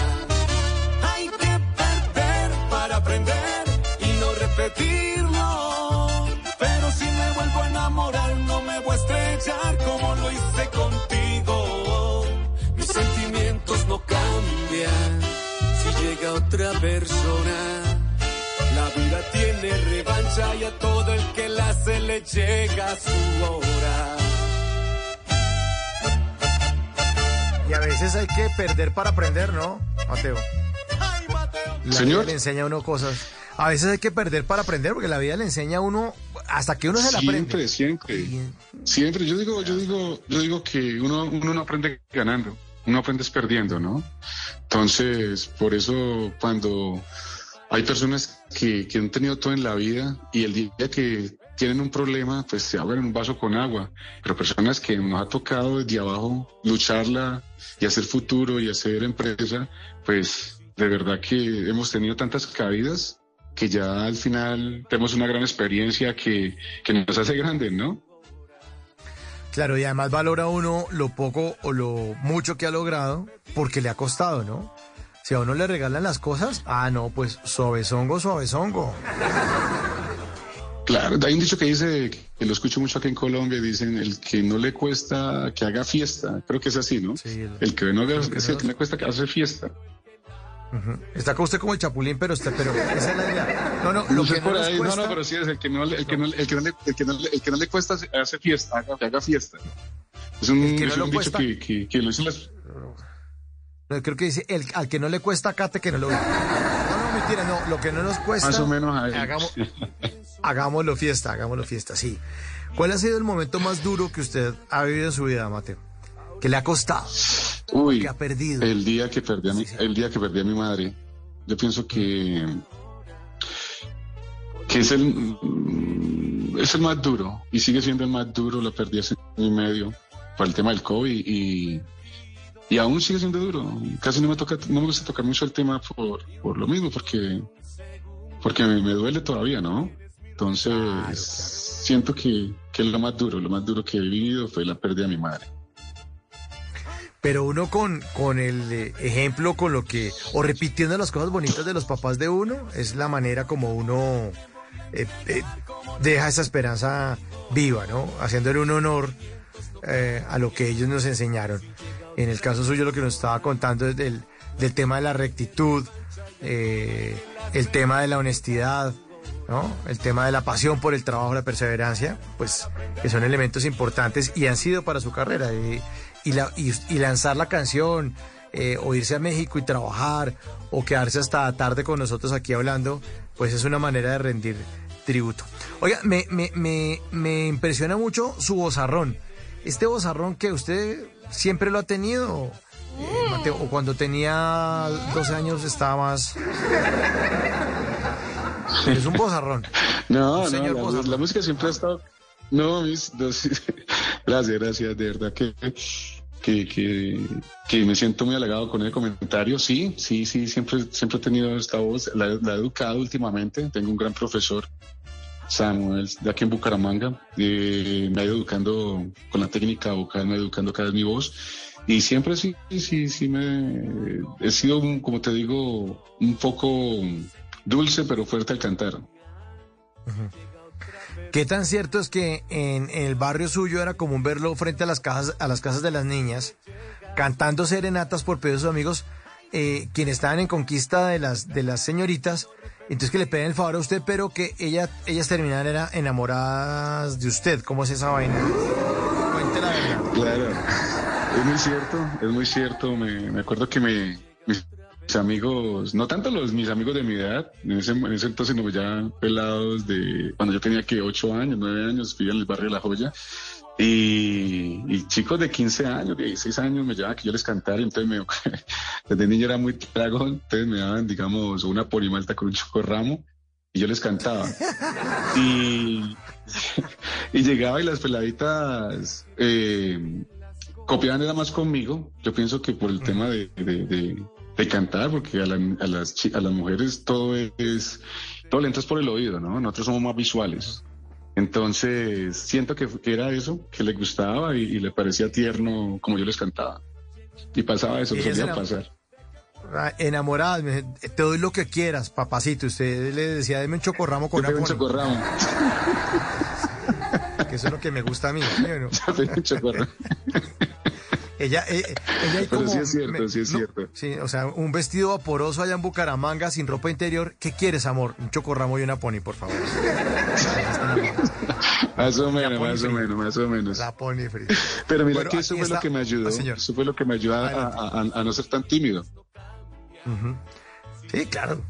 Hay que perder para aprender y no repetirlo. Pero si me vuelvo a enamorar, como lo hice contigo. Mis sentimientos no cambian si llega otra persona. La vida tiene revancha y a todo el que la hace le llega su hora. Y a veces hay que perder para aprender, ¿no, Mateo? La Señor. le enseña a uno cosas. A veces hay que perder para aprender, porque la vida le enseña a uno hasta que uno se la aprende. Siempre, siempre. Siempre. Yo digo, yo digo, yo digo que uno, uno no aprende ganando, uno aprende perdiendo, ¿no? Entonces, por eso cuando hay personas que, que han tenido todo en la vida y el día que tienen un problema, pues se abren un vaso con agua. Pero personas que nos ha tocado desde abajo lucharla y hacer futuro y hacer empresa, pues de verdad que hemos tenido tantas caídas que ya al final tenemos una gran experiencia que, nos hace grandes, ¿no? Claro, y además valora uno lo poco o lo mucho que ha logrado porque le ha costado, ¿no? Si a uno le regalan las cosas, ah, no, pues suavezongo, suavezongo. Claro, hay un dicho que dice, que lo escucho mucho aquí en Colombia, dicen, el que no le cuesta que haga fiesta, creo que es así, ¿no? Sí, el, que no, le, es el que le cuesta que hace fiesta. Está con usted como el chapulín, pero usted, pero esa es la idea. No, no, lo que no, ahí, cuesta... no, no, pero sí es el que no, el que no, el que no, le, el que no, el que no le cuesta hacer fiesta, haga, que haga fiesta. Es un, es un dicho que, que, que, lo dicen las. No, creo que dice el, al que no le cuesta cate que no lo. No, no, mentira, no. Lo que no nos cuesta. Más o menos ahí. Hagamos, hagámoslo fiesta, hagámoslo fiesta, sí. ¿Cuál ha sido el momento más duro que usted ha vivido en su vida, Mateo? ¿Qué le ha costado? Uy, ha perdido. El día que perdí a mi, el día que perdí a mi madre. Yo pienso que que es el mm, es el más duro y sigue siendo el más duro. La perdí hace un y medio por el tema del COVID y y aún sigue siendo duro. Casi no me toca, no me gusta tocar mucho el tema por, por lo mismo, porque porque me, duele todavía, ¿no? Entonces siento que, que es lo más duro, lo más duro que he vivido fue la pérdida de mi madre pero uno con, con el eh, ejemplo, con lo que, o repitiendo las cosas bonitas de los papás de uno, es la manera como uno eh, eh, deja esa esperanza viva, ¿no? Haciéndole un honor a lo que ellos nos enseñaron. En el caso suyo lo que nos estaba contando es del, del tema de la rectitud, el tema de la honestidad, ¿no? El tema de la pasión por el trabajo, la perseverancia, pues que son elementos importantes y han sido para su carrera. Y, y, la, y, y lanzar la canción, eh, o irse a México y trabajar, o quedarse hasta tarde con nosotros aquí hablando, pues es una manera de rendir tributo. Oiga, me, me, me, me impresiona mucho su bozarrón. Este bozarrón que usted siempre lo ha tenido, eh, Mateo, o cuando tenía 12 años estaba más... Es un bozarrón. No, Un señor no, la, bozarrón. la música siempre ha estado... No, mis, no, sí. gracias, gracias, de verdad que, que, que, me siento muy halagado con el comentario. Sí, sí, sí, siempre, siempre he tenido esta voz, la, la he educado últimamente, tengo un gran profesor, Samuel, de aquí en Bucaramanga, eh, me ha ido educando con la técnica vocal, me ha ido educando cada vez mi voz. Y siempre sí, sí, sí me he sido, como te digo, un poco dulce pero fuerte al cantar. ¿Qué tan cierto es que en, el barrio suyo era común verlo frente a las casas, a las casas de las niñas, cantando serenatas por pedido de amigos, eh, quienes estaban en conquista de las, de las señoritas, entonces que le piden el favor a usted, pero que ella, ellas terminaran enamoradas de usted? ¿Cómo es esa vaina? Claro, es muy cierto, es muy cierto. Me, me acuerdo que me, amigos, no tanto los mis amigos de mi edad, en ese, en ese entonces no ya pelados de cuando yo tenía que 8 años, 9 años, vivía en el barrio de La Joya. Y, y chicos de 15 años, 16 años me llevaban que yo les cantara, y entonces me, desde niño era muy trago, entonces me daban, digamos, una polimalta con un chocorramo y yo les cantaba. Y, y llegaba y las peladitas eh, copiaban era más conmigo. Yo pienso que por el tema de, de- de- de cantar, porque a, la- a las, a las mujeres todo es, todo le entras por el oído, ¿no? Nosotros somos más visuales. Entonces, siento que, que era eso, que le gustaba y, y le parecía tierno como yo les cantaba. Y pasaba eso, solía pasar. Ah, dice, te doy lo que quieras, papacito. Usted le decía, deme un chocorramo con un pony", chocorramo. que eso es lo que me gusta a mí. un chocorramo. Ella, eh, ella hay Pero como, sí es cierto, sí es cierto. Sí, o sea, un vestido vaporoso allá en Bucaramanga sin ropa interior. ¿Qué quieres, amor? Un chocorramo y una pony, por favor. Más o menos, más o menos, más o menos. La pony free. Pero mira Bueno, que eso fue lo que me ayudó. Señor. Eso fue lo que me ayudó a, a- a- a no ser tan tímido. Sí, claro.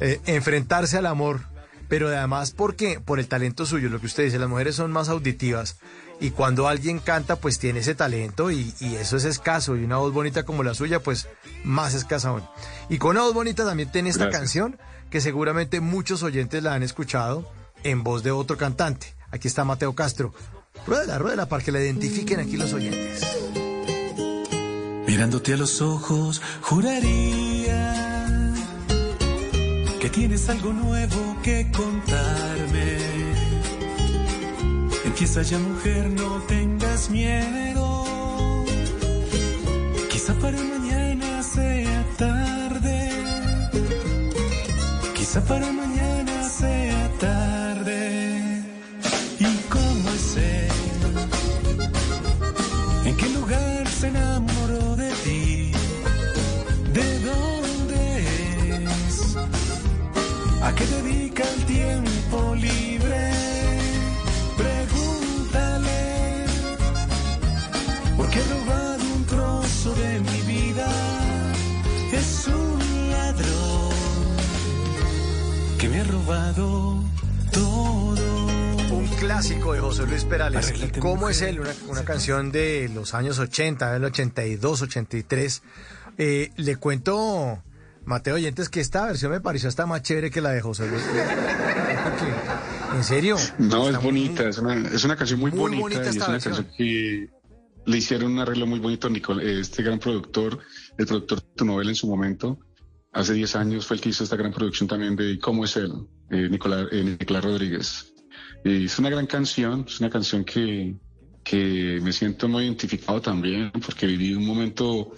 Eh, enfrentarse al amor. Pero además, ¿por qué? Por el talento suyo, lo que usted dice, las mujeres son más auditivas. Y cuando alguien canta, pues tiene ese talento y, y eso es escaso. Y una voz bonita como la suya, pues más escasa aún. Y con una voz bonita también tiene esta Gracias. canción que seguramente muchos oyentes la han escuchado en voz de otro cantante. Aquí está Mateo Castro. Ruédela, ruédela para que la identifiquen aquí los oyentes. Mirándote a los ojos, juraría que tienes algo nuevo que contarme. Empieza ya, mujer, no tengas miedo. Quizá para mañana sea tarde. Quizá para mañana sea tarde. ¿Y cómo es él? ¿En qué lugar se enamoró de ti? ¿De dónde es? ¿A qué dedica robado todo. Un clásico de José Luis Perales. Arréglate, ¿Y ¿Cómo es él? Una, una canción de los años 80, del 82, 83. Eh, le cuento, Mateo Oyentes, que esta versión me pareció hasta más chévere que la de José Luis. En serio. No, está es bonita, muy- es una, es una canción muy, muy bonita, bonita y es una versión. canción que le hicieron un arreglo muy bonito a Nicol- eh, este gran productor, el productor de tu novela en su momento. Hace 10 años fue el que hizo esta gran producción también de ¿Cómo es él? Eh, Nicolás, eh, Nicolás Rodríguez. Es una gran canción, es una canción que, que me siento muy identificado también, porque viví un momento,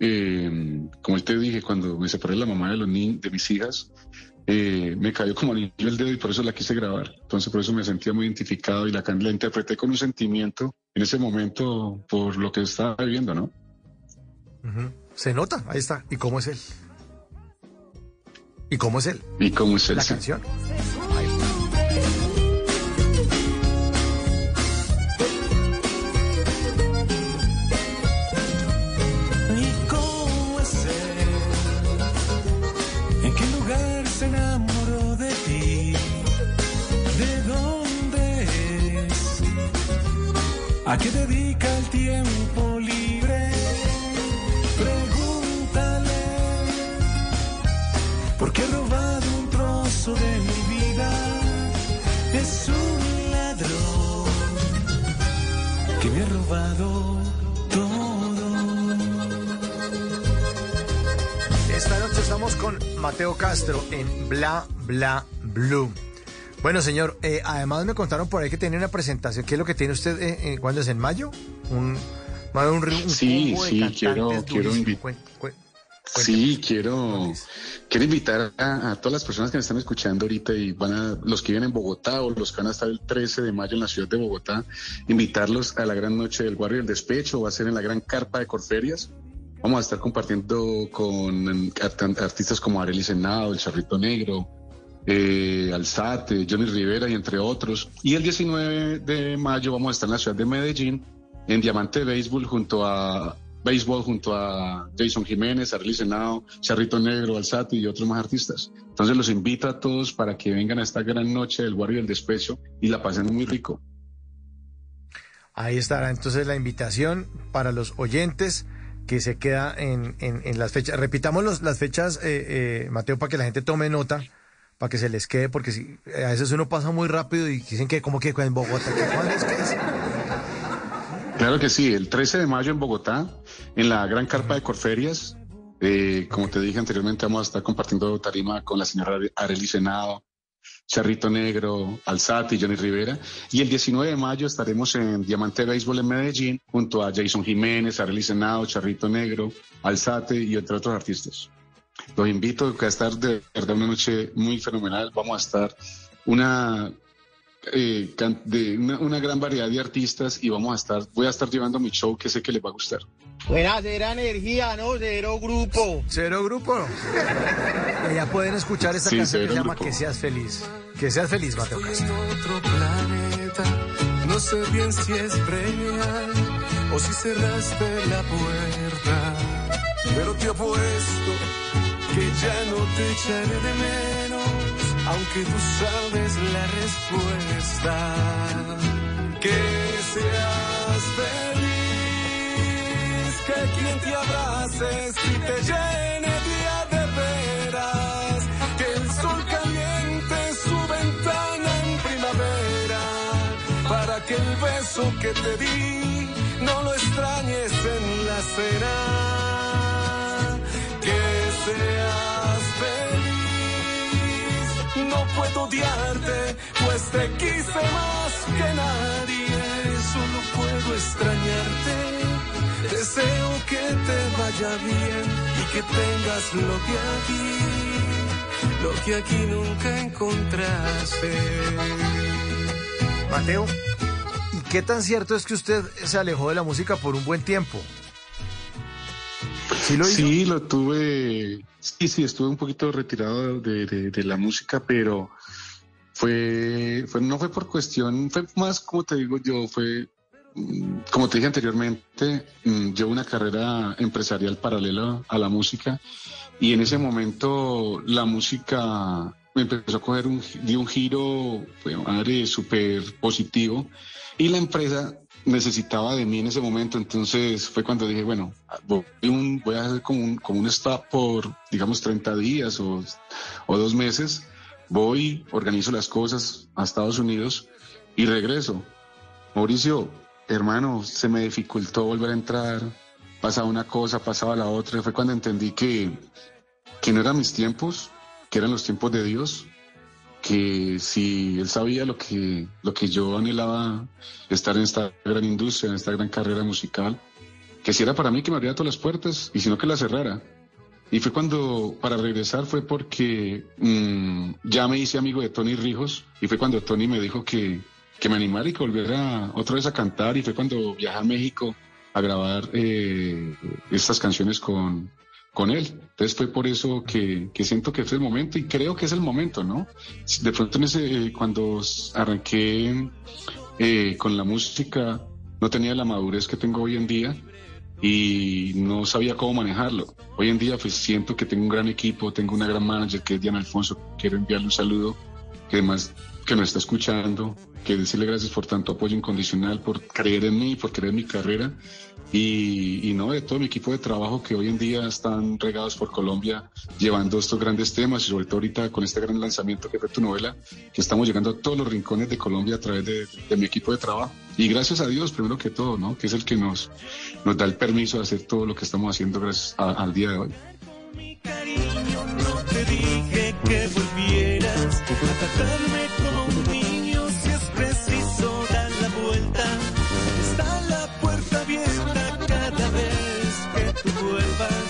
eh, como te dije, cuando me separé de la mamá de, los ni- de mis hijas, eh, me cayó como anillo el dedo y por eso la quise grabar. Entonces por eso me sentía muy identificado y la, la interpreté con un sentimiento en ese momento por lo que estaba viviendo, ¿no? Ujú. Se nota, ahí está. ¿Y cómo es él? Y cómo es él? Y cómo es el. La canción. Y cómo es él? En qué lugar se enamoró de ti? De dónde es? ¿A qué debí? Mateo Castro en Bla Bla Blue. Bueno, señor, eh, además me contaron por ahí que tiene una presentación. ¿Qué es lo que tiene usted? Eh, eh, ¿Cuándo es? ¿En mayo? Un, un, un Sí, sí, quiero- quiero durísimo. invi- Cuen- cuen- Sí, quiero, quiero invitar a, a todas las personas que me están escuchando ahorita y van a, los que viven en Bogotá o los que van a estar el 13 de mayo en la ciudad de Bogotá, invitarlos a la gran noche del Guardia del Despecho, va a ser en la gran carpa de Corferias. Vamos a estar compartiendo con art- artistas como Arely Senado, El Charrito Negro, eh, Alzate, Johnny Rivera y entre otros. Y el 19 de mayo vamos a estar en la ciudad de Medellín, en Diamante Béisbol, junto a Béisbol, junto a Jason Jiménez, Arely Senado, Charrito Negro, Alzate y otros más artistas. Entonces los invito a todos para que vengan a esta gran noche del Guardia del Despecho y la pasen muy rico. Ahí estará entonces la invitación para los oyentes que se queda en, en- en las fechas. Repitamos los- las fechas, eh, eh, Mateo, para que la gente tome nota, para que se les quede, porque si, a veces uno pasa muy rápido y dicen que como que en Bogotá, cuándo es que es. Claro que sí, el 13 de mayo en Bogotá, en la gran carpa de Corferias. Eh, como te dije anteriormente, vamos a estar compartiendo tarima con la señora Arely Senado, Charrito Negro, Alzati y Johnny Rivera. Y el 19 de mayo estaremos en Diamante Béisbol en Medellín junto a Jason Jiménez, Arely Senado, Charrito Negro, Alzate y entre otros artistas. Los invito a estar de verdad una noche muy fenomenal. Vamos a estar una eh, de una, una gran variedad de artistas y vamos a estar, voy a estar llevando mi show que sé que les va a gustar. Buena, cero energía, ¿no? Cero grupo. Cero grupo. Y ya pueden escuchar esta Sí, canción que se llama grupo. Que seas feliz. Que seas feliz, Mateo Castro. otro planeta. No sé bien si es real o si cerraste la puerta. Pero te apuesto que ya no te echaré de menos, aunque tú sabes la respuesta. Que seas feliz, que quien te abrace y te llene día de veras, que el sol caliente su ventana en primavera, para que el beso que te di no lo extrañes en la cena, que seas puedo odiarte, pues te quise más que nadie, solo puedo extrañarte. Deseo que te vaya bien y que tengas lo que aquí, lo que aquí nunca encontraste. Mateo, ¿y qué tan cierto es que usted se alejó de la música por un buen tiempo? ¿Sí lo lo tuve, sí, sí, estuve un poquito retirado de, la música, pero fue, fue, no fue por cuestión, fue más, como te digo yo, fue, mm, como te dije anteriormente, mm, llevo una carrera empresarial paralela a la música y en ese momento la música me empezó a coger un, dio un giro, fue madre, súper positivo y la empresa necesitaba de mí en ese momento, entonces fue cuando dije, bueno, voy, a hacer como un, como un stop por, digamos, 30 días o, o dos meses, voy, organizo las cosas a Estados Unidos y regreso. Mauricio, hermano, se me dificultó volver a entrar, pasaba una cosa, pasaba la otra, fue cuando entendí que, que no eran mis tiempos, que eran los tiempos de Dios, que si él sabía lo que, lo que yo anhelaba estar en esta gran industria, en esta gran carrera musical, que si era para mí que me abriera todas las puertas y si no que las cerrara. Y fue cuando, para regresar, fue porque mm, ya me hice amigo de Tony Rijos y fue cuando Tony me dijo que, que me animara y que volviera otra vez a cantar y fue cuando viajé a México a grabar eh, estas canciones con, con él. Entonces fue por eso que, que siento que fue el momento y creo que es el momento, ¿no? De pronto en ese, eh, cuando arranqué eh, con la música no tenía la madurez que tengo hoy en día y no sabía cómo manejarlo. Hoy en día pues siento que tengo un gran equipo, tengo una gran manager que es Diana Alfonso, quiero enviarle un saludo, que además que nos está escuchando, que decirle gracias por tanto apoyo incondicional, por creer en mí, por creer en mi carrera y, no de todo mi equipo de trabajo que hoy en día están regados por Colombia llevando estos grandes temas y sobre todo ahorita con este gran lanzamiento que fue tu novela, que estamos llegando a todos los rincones de Colombia a través de, mi equipo de trabajo. Y gracias a Dios, primero que todo, ¿no? que es el que nos, nos da el permiso de hacer todo lo que estamos haciendo gracias al día de hoy. Mi cariño, no te dije que volvieras a como un niño si es preciso dar la vuelta. Está la puerta abierta cada vez que tú vuelvas.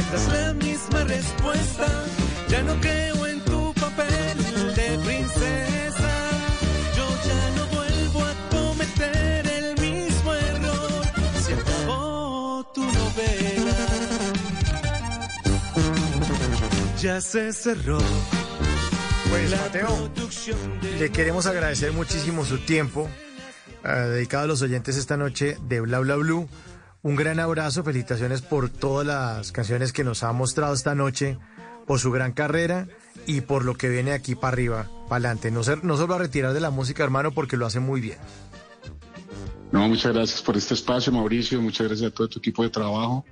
Esta la misma respuesta. Ya no creo Ya se cerró. Pues Mateo, le queremos agradecer muchísimo su tiempo eh, dedicado a los oyentes esta noche de Bla Bla Blue. Un gran abrazo, felicitaciones por todas las canciones que nos ha mostrado esta noche, por su gran carrera y por lo que viene aquí para arriba, para adelante. No, ser, no solo a retirar de la música, hermano, porque lo hace muy bien. No, muchas gracias por este espacio, Mauricio. Muchas gracias a todo tu equipo de trabajo.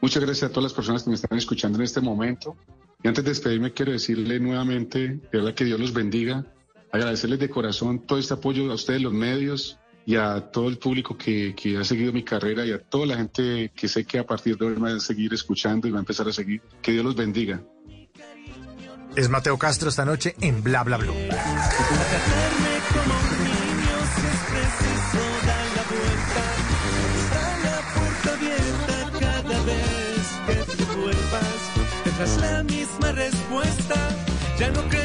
Muchas gracias a todas las personas que me están escuchando en este momento. Y antes de despedirme, quiero decirle nuevamente, de verdad que Dios los bendiga, agradecerles de corazón todo este apoyo a ustedes, los medios, y a todo el público que, que, ha seguido mi carrera y a toda la gente que sé que a partir de hoy me va a seguir escuchando y va a empezar a seguir. Que Dios los bendiga. Es Mateo Castro esta noche en Bla Bla Blue. Es la misma respuesta. Ya no creo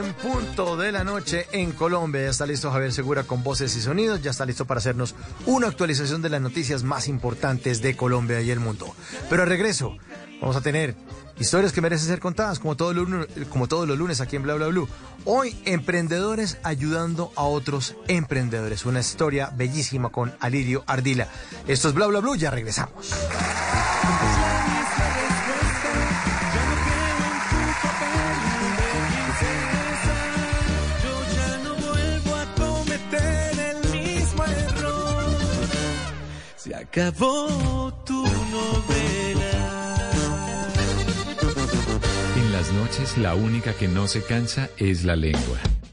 en punto de la noche en Colombia. Ya está listo Javier Segura con voces y sonidos. Ya está listo para hacernos una actualización de las noticias más importantes de Colombia y el mundo. Pero al regreso, vamos a tener historias que merecen ser contadas, como, todo lunes, como todos los lunes aquí en Bla Bla Blue. Hoy, emprendedores ayudando a otros emprendedores. Una historia bellísima con Alirio Ardila. Esto es Bla Bla Blue, ya regresamos. Acabó tu novela. En las noches la única que no se cansa es la lengua.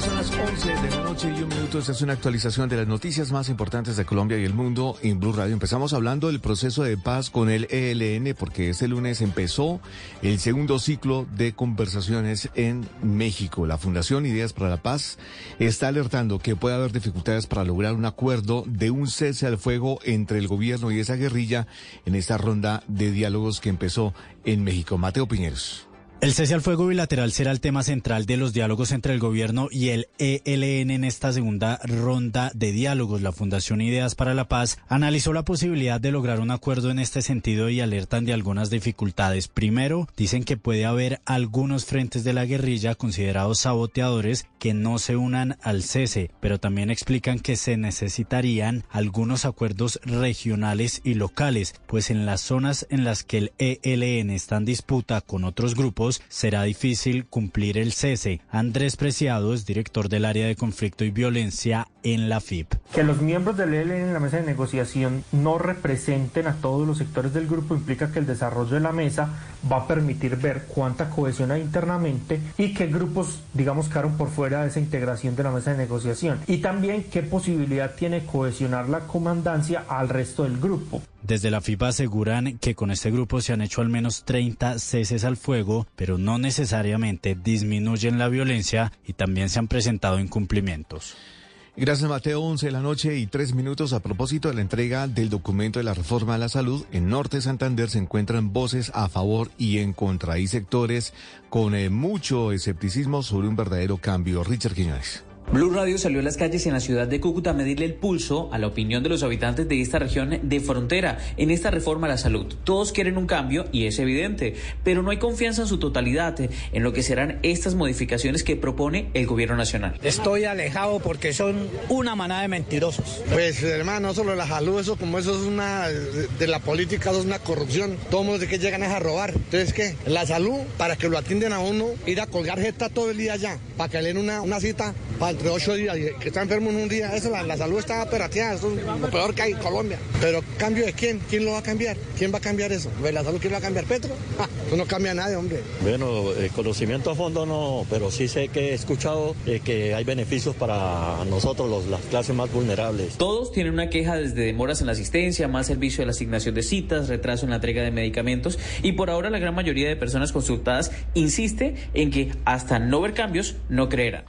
Son las 11 de la noche y un minuto. Esta es una actualización de las noticias más importantes de Colombia y el mundo en Blue Radio. Empezamos hablando del proceso de paz con el ELN porque este lunes empezó el segundo ciclo de conversaciones en México. La Fundación Ideas para la Paz está alertando que puede haber dificultades para lograr un acuerdo de un cese al fuego entre el gobierno y esa guerrilla en esta ronda de diálogos que empezó en México. Mateo Piñeros. El cese al fuego bilateral será el tema central de los diálogos entre el gobierno y el ELN en esta segunda ronda de diálogos. La Fundación Ideas para la Paz analizó la posibilidad de lograr un acuerdo en este sentido y alertan de algunas dificultades. Primero, dicen que puede haber algunos frentes de la guerrilla considerados saboteadores que no se unan al cese, pero también explican que se necesitarían algunos acuerdos regionales y locales, pues en las zonas en las que el ELN está en disputa con otros grupos será difícil cumplir el cese. Andrés Preciado es director del área de conflicto y violencia en la FIP. Que los miembros del ELN en la mesa de negociación no representen a todos los sectores del grupo implica que el desarrollo de la mesa va a permitir ver cuánta cohesión hay internamente y qué grupos, digamos, quedaron por fuera de esa integración de la mesa de negociación. Y también qué posibilidad tiene cohesionar la comandancia al resto del grupo. Desde la FIPA aseguran que con este grupo se han hecho al menos 30 ceses al fuego, pero no necesariamente disminuyen la violencia y también se han presentado incumplimientos. Gracias Mateo, 11 de la noche y tres minutos a propósito de la entrega del documento de la reforma a la salud. En Norte Santander se encuentran voces a favor y en contra. Hay sectores con eh, mucho escepticismo sobre un verdadero cambio. Richard Quiñones. Blue Radio salió a las calles en la ciudad de Cúcuta a medirle el pulso a la opinión de los habitantes de esta región de frontera en esta reforma a la salud. Todos quieren un cambio y es evidente, pero no hay confianza en su totalidad en lo que serán estas modificaciones que propone el gobierno nacional. Estoy alejado porque son una manada de mentirosos. Pues hermano, no solo la salud, eso como eso es una de la política, eso es una corrupción. Todos de que llegan es a robar. Entonces, ¿qué? La salud, para que lo atienden a uno, ir a colgar jeta todo el día allá, para que le den una, una cita para entre ocho días y que está enfermo en un día. Eso, la, salud está operativa, eso es lo peor que hay en Colombia. Pero cambio de quién? ¿Quién lo va a cambiar? ¿Quién va a cambiar eso? ¿La salud quién lo va a cambiar? ¿Petro? eso no cambia a nadie, hombre. Bueno, el conocimiento a fondo no, pero sí sé que he escuchado eh, que hay beneficios para nosotros, los, las clases más vulnerables. Todos tienen una queja desde demoras en la asistencia, más servicio de la asignación de citas, retraso en la entrega de medicamentos y por ahora la gran mayoría de personas consultadas insiste en que hasta no ver cambios no creerán.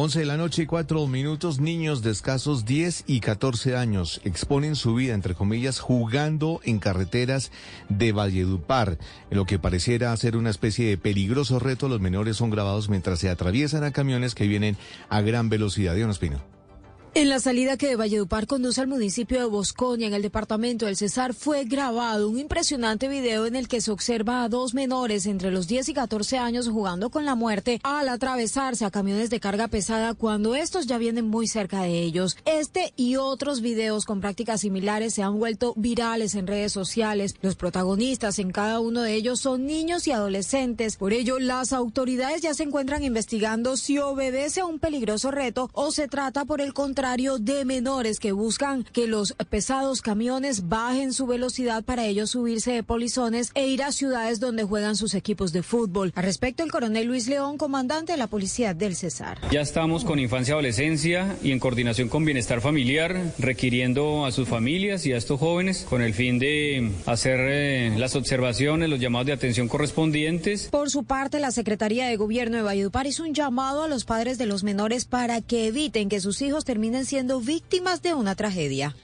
11 de la noche y 4 minutos, niños de escasos 10 y 14 años exponen su vida, entre comillas, jugando en carreteras de Valledupar. En lo que pareciera ser una especie de peligroso reto, los menores son grabados mientras se atraviesan a camiones que vienen a gran velocidad. Dios Espino. En la salida que de Valledupar conduce al municipio de Bosconia, en el departamento del Cesar, fue grabado un impresionante video en el que se observa a dos menores entre los 10 y 14 años jugando con la muerte al atravesarse a camiones de carga pesada cuando estos ya vienen muy cerca de ellos. Este y otros videos con prácticas similares se han vuelto virales en redes sociales. Los protagonistas en cada uno de ellos son niños y adolescentes. Por ello, las autoridades ya se encuentran investigando si obedece a un peligroso reto o se trata por el contrario de menores que buscan que los pesados camiones bajen su velocidad para ellos subirse de polizones e ir a ciudades donde juegan sus equipos de fútbol. Al respecto, el coronel Luis León, comandante de la policía del Cesar. Ya estamos con infancia y adolescencia y en coordinación con bienestar familiar, requiriendo a sus familias y a estos jóvenes con el fin de hacer eh, las observaciones, los llamados de atención correspondientes. Por su parte, la Secretaría de Gobierno de Valledupar hizo un llamado a los padres de los menores para que eviten que sus hijos terminen siendo víctimas de una tragedia.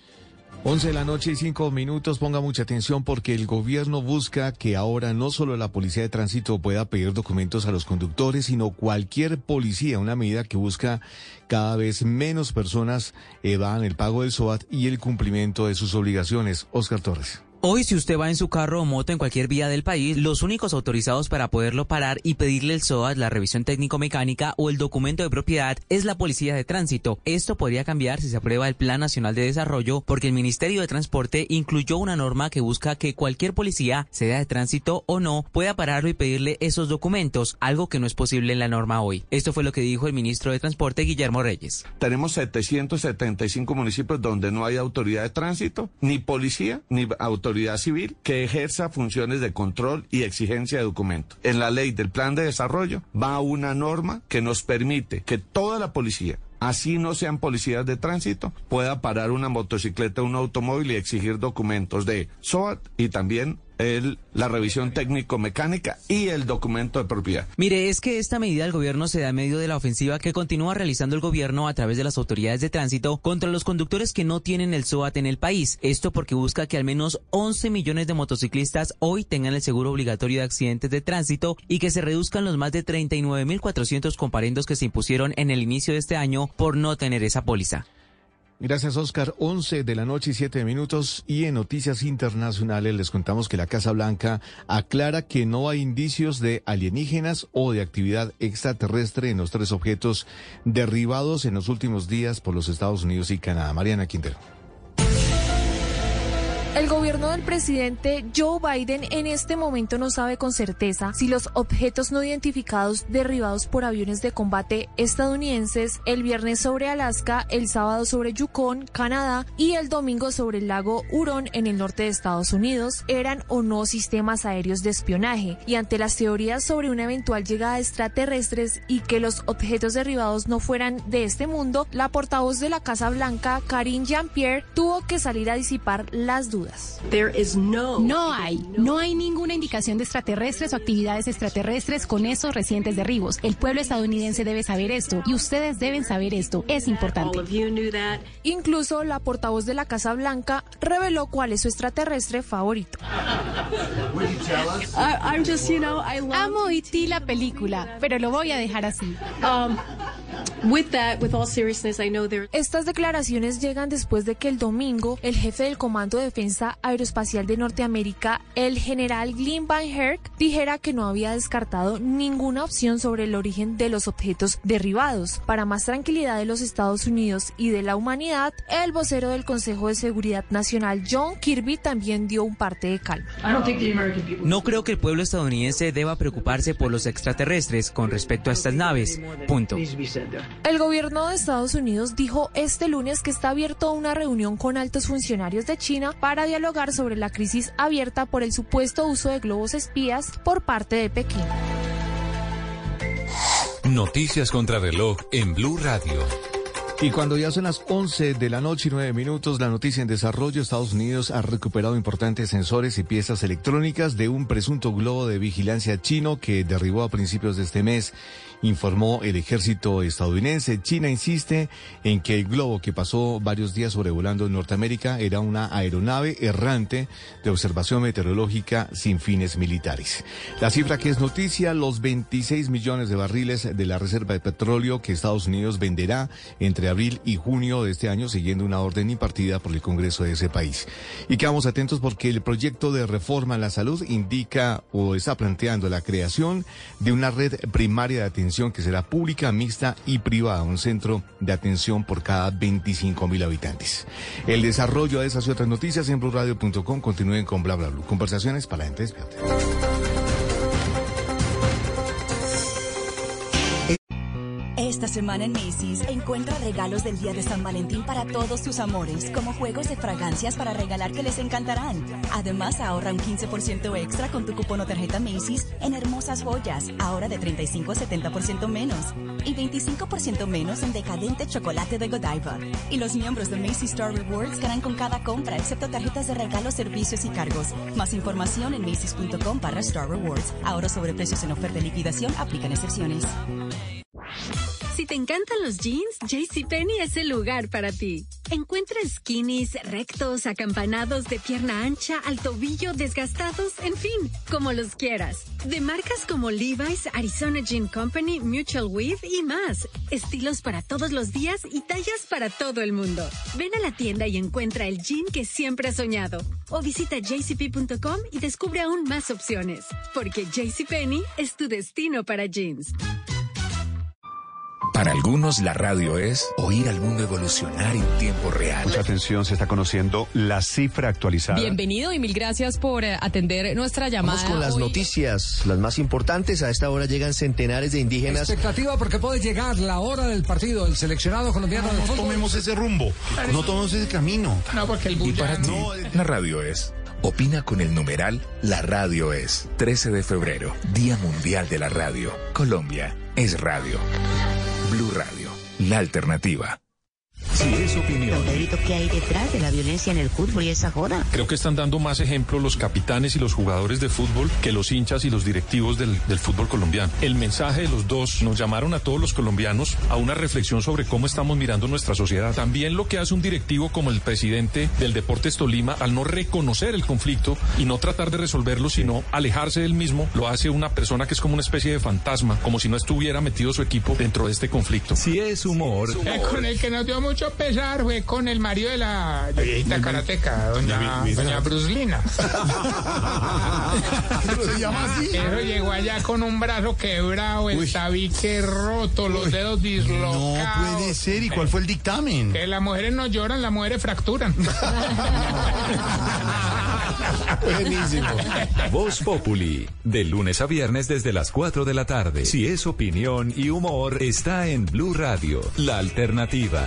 11 de la noche y 5 minutos, ponga mucha atención porque el gobierno busca que ahora no solo la policía de tránsito pueda pedir documentos a los conductores, sino cualquier policía, una medida que busca cada vez menos personas evadan el pago del SOAT y el cumplimiento de sus obligaciones. Oscar Torres. Hoy, si usted va en su carro o moto en cualquier vía del país, los únicos autorizados para poderlo parar y pedirle el SOAT, la revisión técnico-mecánica o el documento de propiedad es la Policía de Tránsito. Esto podría cambiar si se aprueba el Plan Nacional de Desarrollo porque el Ministerio de Transporte incluyó una norma que busca que cualquier policía, sea de tránsito o no, pueda pararlo y pedirle esos documentos, algo que no es posible en la norma hoy. Esto fue lo que dijo el ministro de Transporte, Guillermo Reyes. Tenemos 775 municipios donde no hay autoridad de tránsito, ni policía, ni autoridad civil que ejerza funciones de control y exigencia de documentos. En la ley del plan de desarrollo va una norma que nos permite que toda la policía así no sean policías de tránsito, pueda parar una motocicleta un automóvil y exigir documentos de SOAT y también el, la revisión técnico-mecánica y el documento de propiedad. Mire, es que esta medida del gobierno se da en medio de la ofensiva que continúa realizando el gobierno a través de las autoridades de tránsito contra los conductores que no tienen el SOAT en el país. Esto porque busca que al menos 11 millones de motociclistas hoy tengan el seguro obligatorio de accidentes de tránsito y que se reduzcan los más de 39.400 comparendos que se impusieron en el inicio de este año por no tener esa póliza. Gracias, Oscar. 11 de la noche y 7 minutos. Y en noticias internacionales les contamos que la Casa Blanca aclara que no hay indicios de alienígenas o de actividad extraterrestre en los tres objetos derribados en los últimos días por los Estados Unidos y Canadá. Mariana Quintero. El gobierno del presidente Joe Biden en este momento no sabe con certeza si los objetos no identificados derribados por aviones de combate estadounidenses el viernes sobre Alaska, el sábado sobre Yukon, Canadá y el domingo sobre el lago Hurón en el norte de Estados Unidos eran o no sistemas aéreos de espionaje y ante las teorías sobre una eventual llegada de extraterrestres y que los objetos derribados no fueran de este mundo, la portavoz de la Casa Blanca, Karine Jean-Pierre, tuvo que salir a disipar las dudas. No hay, no hay ninguna indicación de extraterrestres o actividades extraterrestres con esos recientes derribos. El pueblo estadounidense debe saber esto y ustedes deben saber esto. Es importante. Incluso la portavoz de la Casa Blanca reveló cuál es su extraterrestre favorito. Amo E.T. la película, pero lo voy a dejar así. Estas declaraciones llegan después de que el domingo el jefe del Comando de Defensa Aeroespacial de Norteamérica, el general Glenn Van Herk, dijera que no había descartado ninguna opción sobre el origen de los objetos derribados. Para más tranquilidad de los Estados Unidos y de la humanidad, el vocero del Consejo de Seguridad Nacional, John Kirby, también dio un parte de calma. No creo que el pueblo estadounidense deba preocuparse por los extraterrestres con respecto a estas naves. Punto. El gobierno de Estados Unidos dijo este lunes que está abierto a una reunión con altos funcionarios de China para dialogar sobre la crisis abierta por el supuesto uso de globos espías por parte de Pekín. Noticias contra reloj en Blue Radio. Y cuando ya son las 11 de la noche y 9 minutos, la noticia en desarrollo, Estados Unidos ha recuperado importantes sensores y piezas electrónicas de un presunto globo de vigilancia chino que derribó a principios de este mes informó el ejército estadounidense. China insiste en que el globo que pasó varios días sobrevolando Norteamérica era una aeronave errante de observación meteorológica sin fines militares. La cifra que es noticia, los 26 millones de barriles de la reserva de petróleo que Estados Unidos venderá entre abril y junio de este año, siguiendo una orden impartida por el Congreso de ese país. Y quedamos atentos porque el proyecto de reforma en la salud indica o está planteando la creación de una red primaria de atención que será pública, mixta y privada, un centro de atención por cada 25 mil habitantes. El desarrollo de esas y otras noticias en blurradio.com continúen con bla bla bla. Conversaciones para la gente despierta. Semana en Macy's encuentra regalos del Día de San Valentín para todos tus amores, como juegos de fragancias para regalar que les encantarán. Además, ahorra un 15% extra con tu cupón o tarjeta Macy's en hermosas joyas, ahora de 35 a 70% menos. Y 25% menos en decadente chocolate de Godiva. Y los miembros de Macy's Star Rewards ganan con cada compra, excepto tarjetas de regalo, servicios y cargos. Más información en macy's.com para Star Rewards. Ahora sobre precios en oferta de liquidación, aplican excepciones. Si te encantan los jeans, JCPenney es el lugar para ti. Encuentra skinnies, rectos, acampanados de pierna ancha, al tobillo, desgastados, en fin, como los quieras. De marcas como Levi's, Arizona Jean Company, Mutual Weave y más. Estilos para todos los días y tallas para todo el mundo. Ven a la tienda y encuentra el jean que siempre has soñado. O visita jcp.com y descubre aún más opciones. Porque JCPenney es tu destino para jeans. Para algunos la radio es oír al mundo evolucionar en tiempo real. Mucha atención, se está conociendo la cifra actualizada. Bienvenido y mil gracias por eh, atender nuestra llamada. Vamos con las hoy. noticias, las más importantes. A esta hora llegan centenares de indígenas. Expectativa porque puede llegar la hora del partido, el seleccionado colombiano No, de fútbol. tomemos ese rumbo, no tomemos ese camino. No, porque el Y para ti, No, la radio es. Opina con el numeral La Radio es. 13 de febrero, Día Mundial de la Radio. Colombia es radio. Blue Radio, la alternativa. Si es opinión. ¿qué hay detrás de la violencia en el fútbol y esa joda? Creo que están dando más ejemplo los capitanes y los jugadores de fútbol que los hinchas y los directivos del, del, fútbol colombiano. El mensaje de los dos nos llamaron a todos los colombianos a una reflexión sobre cómo estamos mirando nuestra sociedad. También lo que hace un directivo como el presidente del Deportes Tolima al no reconocer el conflicto y no tratar de resolverlo, sino alejarse del mismo, lo hace una persona que es como una especie de fantasma, como si no estuviera metido su equipo dentro de este conflicto. Si es humor. Es con el que nos dio mucho mucho pesar fue con el marido de la viejita karateca, doña, doña Bruslina. ¿Se llama así? Pero llegó allá con un brazo quebrado, el tabique roto, los dedos dislocados. No puede ser. ¿Y cuál fue el dictamen? Que las mujeres no lloran, las mujeres fracturan. Buenísimo. Voz Populi, de lunes a viernes desde las 4 de la tarde. Si es opinión y humor, está en Blue Radio, la alternativa.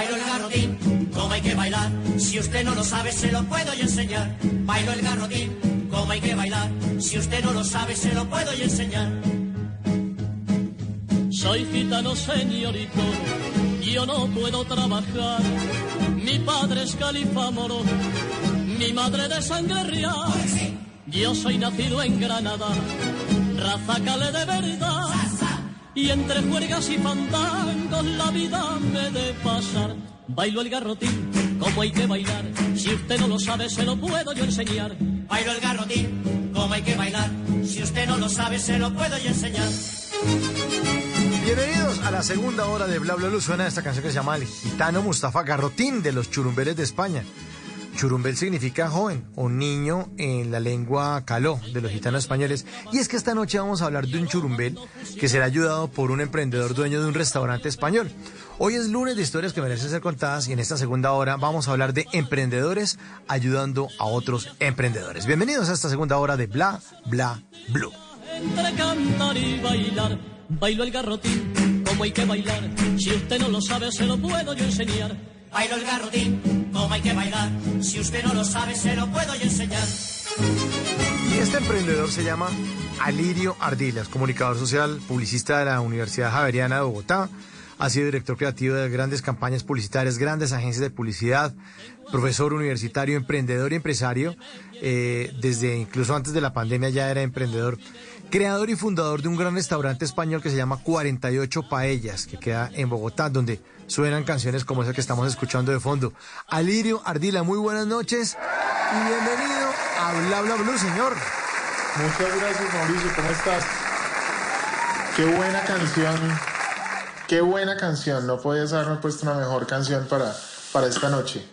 Bailo el garrotín, como hay que bailar. Si usted no lo sabe, se lo puedo yo enseñar. Bailo el garrotín, como hay que bailar. Si usted no lo sabe, se lo puedo yo enseñar. Soy gitano señorito, yo no puedo trabajar. Mi padre es califa moro, mi madre de sangre real. Yo soy nacido en Granada, raza cale de verdad. Y entre juergas y fandangos la vida me de pasar. Bailo el garrotín, como hay que bailar. Si usted no lo sabe, se lo puedo yo enseñar. Bailo el garrotín, como hay que bailar. Si usted no lo sabe, se lo puedo yo enseñar. Bienvenidos a la segunda hora de Bla Bla. Suena esta canción que se llama El Gitano Mustafa Garrotín de los Churumbeles de España. Churumbel significa joven o niño en la lengua caló de los gitanos españoles. Y es que esta noche vamos a hablar de un churumbel que será ayudado por un emprendedor dueño de un restaurante español. Hoy es lunes de historias que merecen ser contadas y en esta segunda hora vamos a hablar de emprendedores ayudando a otros emprendedores. Bienvenidos a esta segunda hora de Bla Bla Blue. Entre cantar y bailar, bailo el garrotín, como hay que bailar. Si usted no lo sabe, se lo puedo yo enseñar. Bailo el garrotín, como hay que bailar. Si usted no lo sabe, se lo puedo yo enseñar. Y este emprendedor se llama Alirio Ardilas, comunicador social, publicista de la Universidad Javeriana de Bogotá. Ha sido director creativo de grandes campañas publicitarias, grandes agencias de publicidad, profesor universitario, emprendedor y empresario. Eh, desde incluso antes de la pandemia ya era emprendedor. Creador y fundador de un gran restaurante español que se llama 48 Paellas, que queda en Bogotá, donde suenan canciones como esa que estamos escuchando de fondo. Alirio Ardila, muy buenas noches y bienvenido a Bla Bla Blue, señor. Muchas gracias, Mauricio. ¿Cómo estás? Qué buena canción. Qué buena canción. No podías haberme puesto una mejor canción para, para esta noche.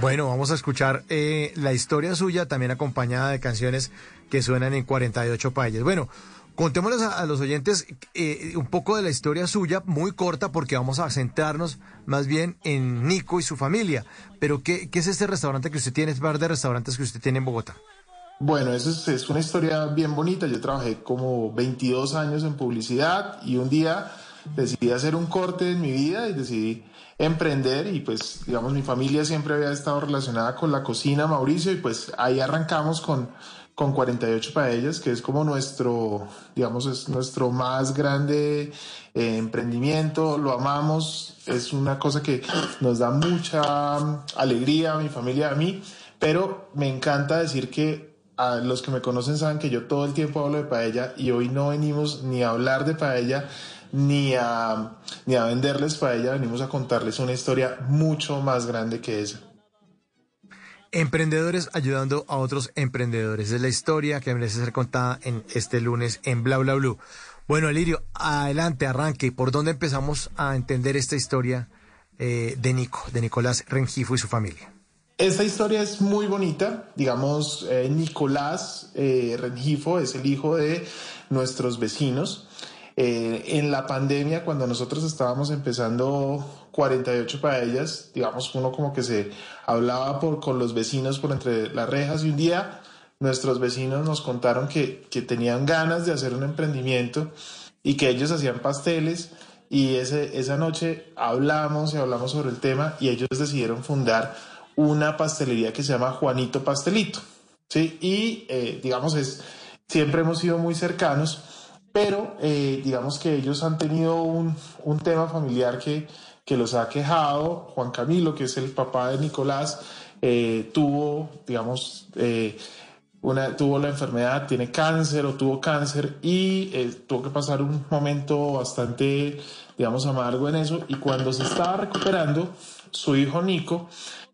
Bueno, vamos a escuchar eh, la historia suya, también acompañada de canciones que suenan en 48 paellas. Bueno, contémosles a, los oyentes eh, un poco de la historia suya, muy corta, porque vamos a centrarnos más bien en Nico y su familia. Pero, ¿qué, es este restaurante que usted tiene, este par de restaurantes que usted tiene en Bogotá? Bueno, eso es, es una historia bien bonita. Yo trabajé como 22 años en publicidad y un día decidí hacer un corte en mi vida y decidí emprender y pues digamos mi familia siempre había estado relacionada con la cocina, Mauricio, y pues ahí arrancamos con, con 48 paellas, que es como nuestro, digamos, es nuestro más grande eh, emprendimiento, lo amamos, es una cosa que nos da mucha alegría a mi familia, a mí, pero me encanta decir que a los que me conocen saben que yo todo el tiempo hablo de paella y hoy no venimos ni a hablar de paella, ni a, ni a venderles paella, venimos a contarles una historia mucho más grande que esa. Emprendedores ayudando a otros emprendedores. Es la historia que merece ser contada en este lunes en Bla Bla Blue. Bueno, Alirio, adelante, arranque. ¿Por dónde empezamos a entender esta historia eh, de Nico, de Nicolás Rengifo y su familia? Esta historia es muy bonita. Digamos, eh, Nicolás eh, Rengifo es el hijo de nuestros vecinos. Eh, en la pandemia, cuando nosotros estábamos empezando 48 para ellas, digamos, uno como que se hablaba por, con los vecinos por entre las rejas y un día nuestros vecinos nos contaron que, que tenían ganas de hacer un emprendimiento y que ellos hacían pasteles y ese, esa noche hablamos y hablamos sobre el tema y ellos decidieron fundar una pastelería que se llama Juanito Pastelito. ¿sí? Y eh, digamos, es, siempre hemos sido muy cercanos, pero eh, digamos que ellos han tenido un, un tema familiar que, que los ha quejado. Juan Camilo, que es el papá de Nicolás, eh, tuvo, digamos, una, tuvo la enfermedad, tiene cáncer o tuvo cáncer y tuvo que pasar un momento bastante, digamos, amargo en eso. Y cuando se estaba recuperando, su hijo Nico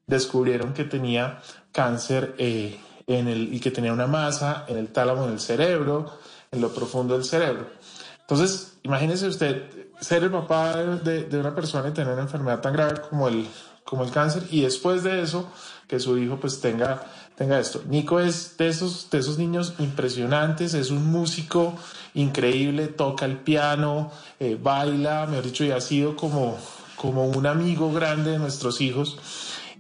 descubrieron que tenía cáncer eh, en el, y que tenía una masa en el tálamo del cerebro, en lo profundo del cerebro. Entonces, imagínese usted ser el papá de, de, una persona y tener una enfermedad tan grave como el, como el cáncer y después de eso que su hijo pues tenga, tenga esto. Nico es de esos, de esos niños impresionantes, es un músico increíble, toca el piano, eh, baila, mejor dicho, y ha sido como, como un amigo grande de nuestros hijos.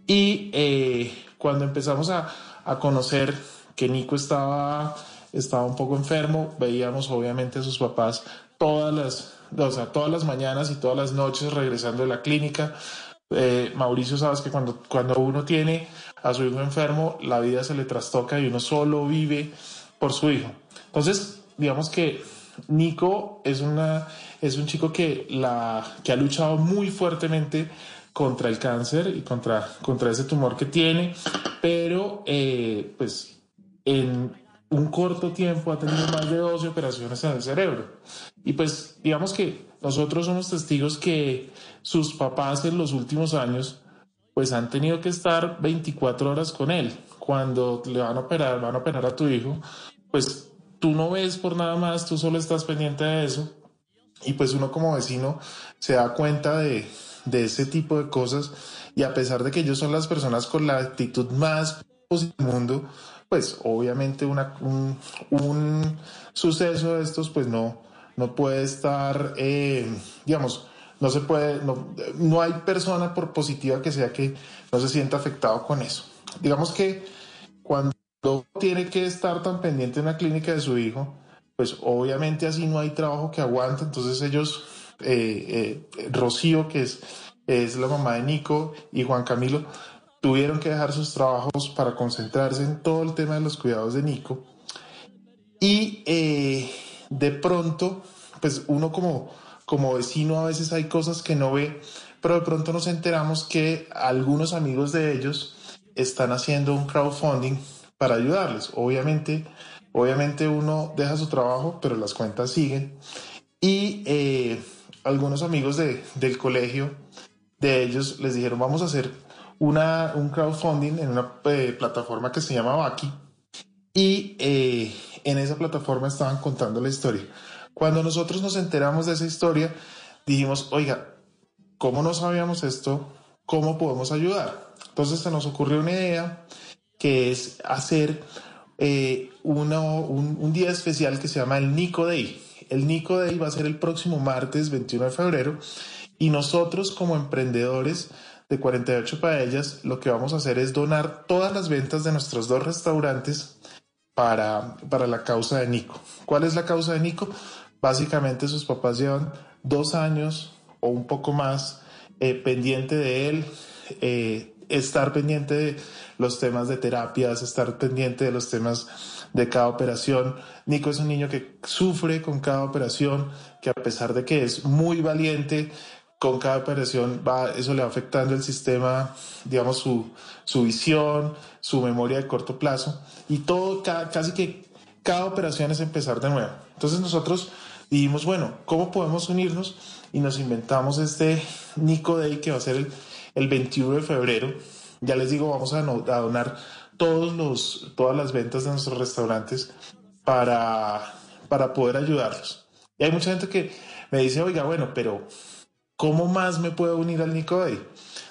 Y eh, cuando empezamos a, a, conocer que Nico estaba, estaba un poco enfermo, veíamos obviamente a sus papás todas las, o sea, todas las mañanas y todas las noches regresando de la clínica. Eh, Mauricio, sabes que cuando, cuando uno tiene a su hijo enfermo, la vida se le trastoca y uno solo vive por su hijo. Entonces, digamos que Nico es, una, es un chico que, la, que ha luchado muy fuertemente contra el cáncer y contra, contra ese tumor que tiene, pero eh, pues en un corto tiempo ha tenido más de 12 operaciones en el cerebro. Y pues digamos que nosotros somos testigos que sus papás en los últimos años pues han tenido que estar 24 horas con él. Cuando le van a operar, van a operar a tu hijo, pues tú no ves por nada más, tú solo estás pendiente de eso. Y pues uno como vecino se da cuenta de, de ese tipo de cosas y a pesar de que ellos son las personas con la actitud más positiva del mundo, pues obviamente un, un, suceso de estos pues no, no puede estar, eh, digamos, no se puede, no, no hay persona por positiva que sea que no se sienta afectado con eso. Digamos que cuando tiene que estar tan pendiente en la clínica de su hijo, pues obviamente así no hay trabajo que aguante, entonces ellos eh, eh, Rocío, que es, es la mamá de Nico, y Juan Camilo, tuvieron que dejar sus trabajos para concentrarse en todo el tema de los cuidados de Nico. Y eh, de pronto, pues uno como, como vecino a veces hay cosas que no ve, pero de pronto nos enteramos que algunos amigos de ellos están haciendo un crowdfunding para ayudarles. Obviamente, obviamente uno deja su trabajo, pero las cuentas siguen. Y eh, algunos amigos de, del colegio, de ellos, les dijeron, vamos a hacer una, un crowdfunding en una eh, plataforma que se llama Baki. Y eh, en esa plataforma estaban contando la historia. Cuando nosotros nos enteramos de esa historia, dijimos, oiga, ¿cómo no sabíamos esto? ¿Cómo podemos ayudar? Entonces se nos ocurrió una idea que es hacer eh, uno, un, un, día especial que se llama el Nico Day. El Nico Day va a ser el próximo martes 21 de febrero y nosotros como emprendedores de 48 paellas lo que vamos a hacer es donar todas las ventas de nuestros dos restaurantes para, para la causa de Nico. ¿Cuál es la causa de Nico? Básicamente sus papás llevan dos años o un poco más eh, pendiente de él, eh, estar pendiente de los temas de terapias, estar pendiente de los temas de cada operación. Nico es un niño que sufre con cada operación, que a pesar de que es muy valiente, con cada operación va, eso le va afectando el sistema, digamos, su, su visión, su memoria de corto plazo y todo, casi que cada operación es empezar de nuevo. Entonces nosotros dijimos, bueno, ¿cómo podemos unirnos? Y nos inventamos este Nico Day que va a ser el, el 21 de febrero. Ya les digo, vamos a, a donar todos los, todas las ventas de nuestros restaurantes para, para poder ayudarlos. Y hay mucha gente que me dice, oiga, bueno, pero ¿cómo más me puedo unir al Nico Day?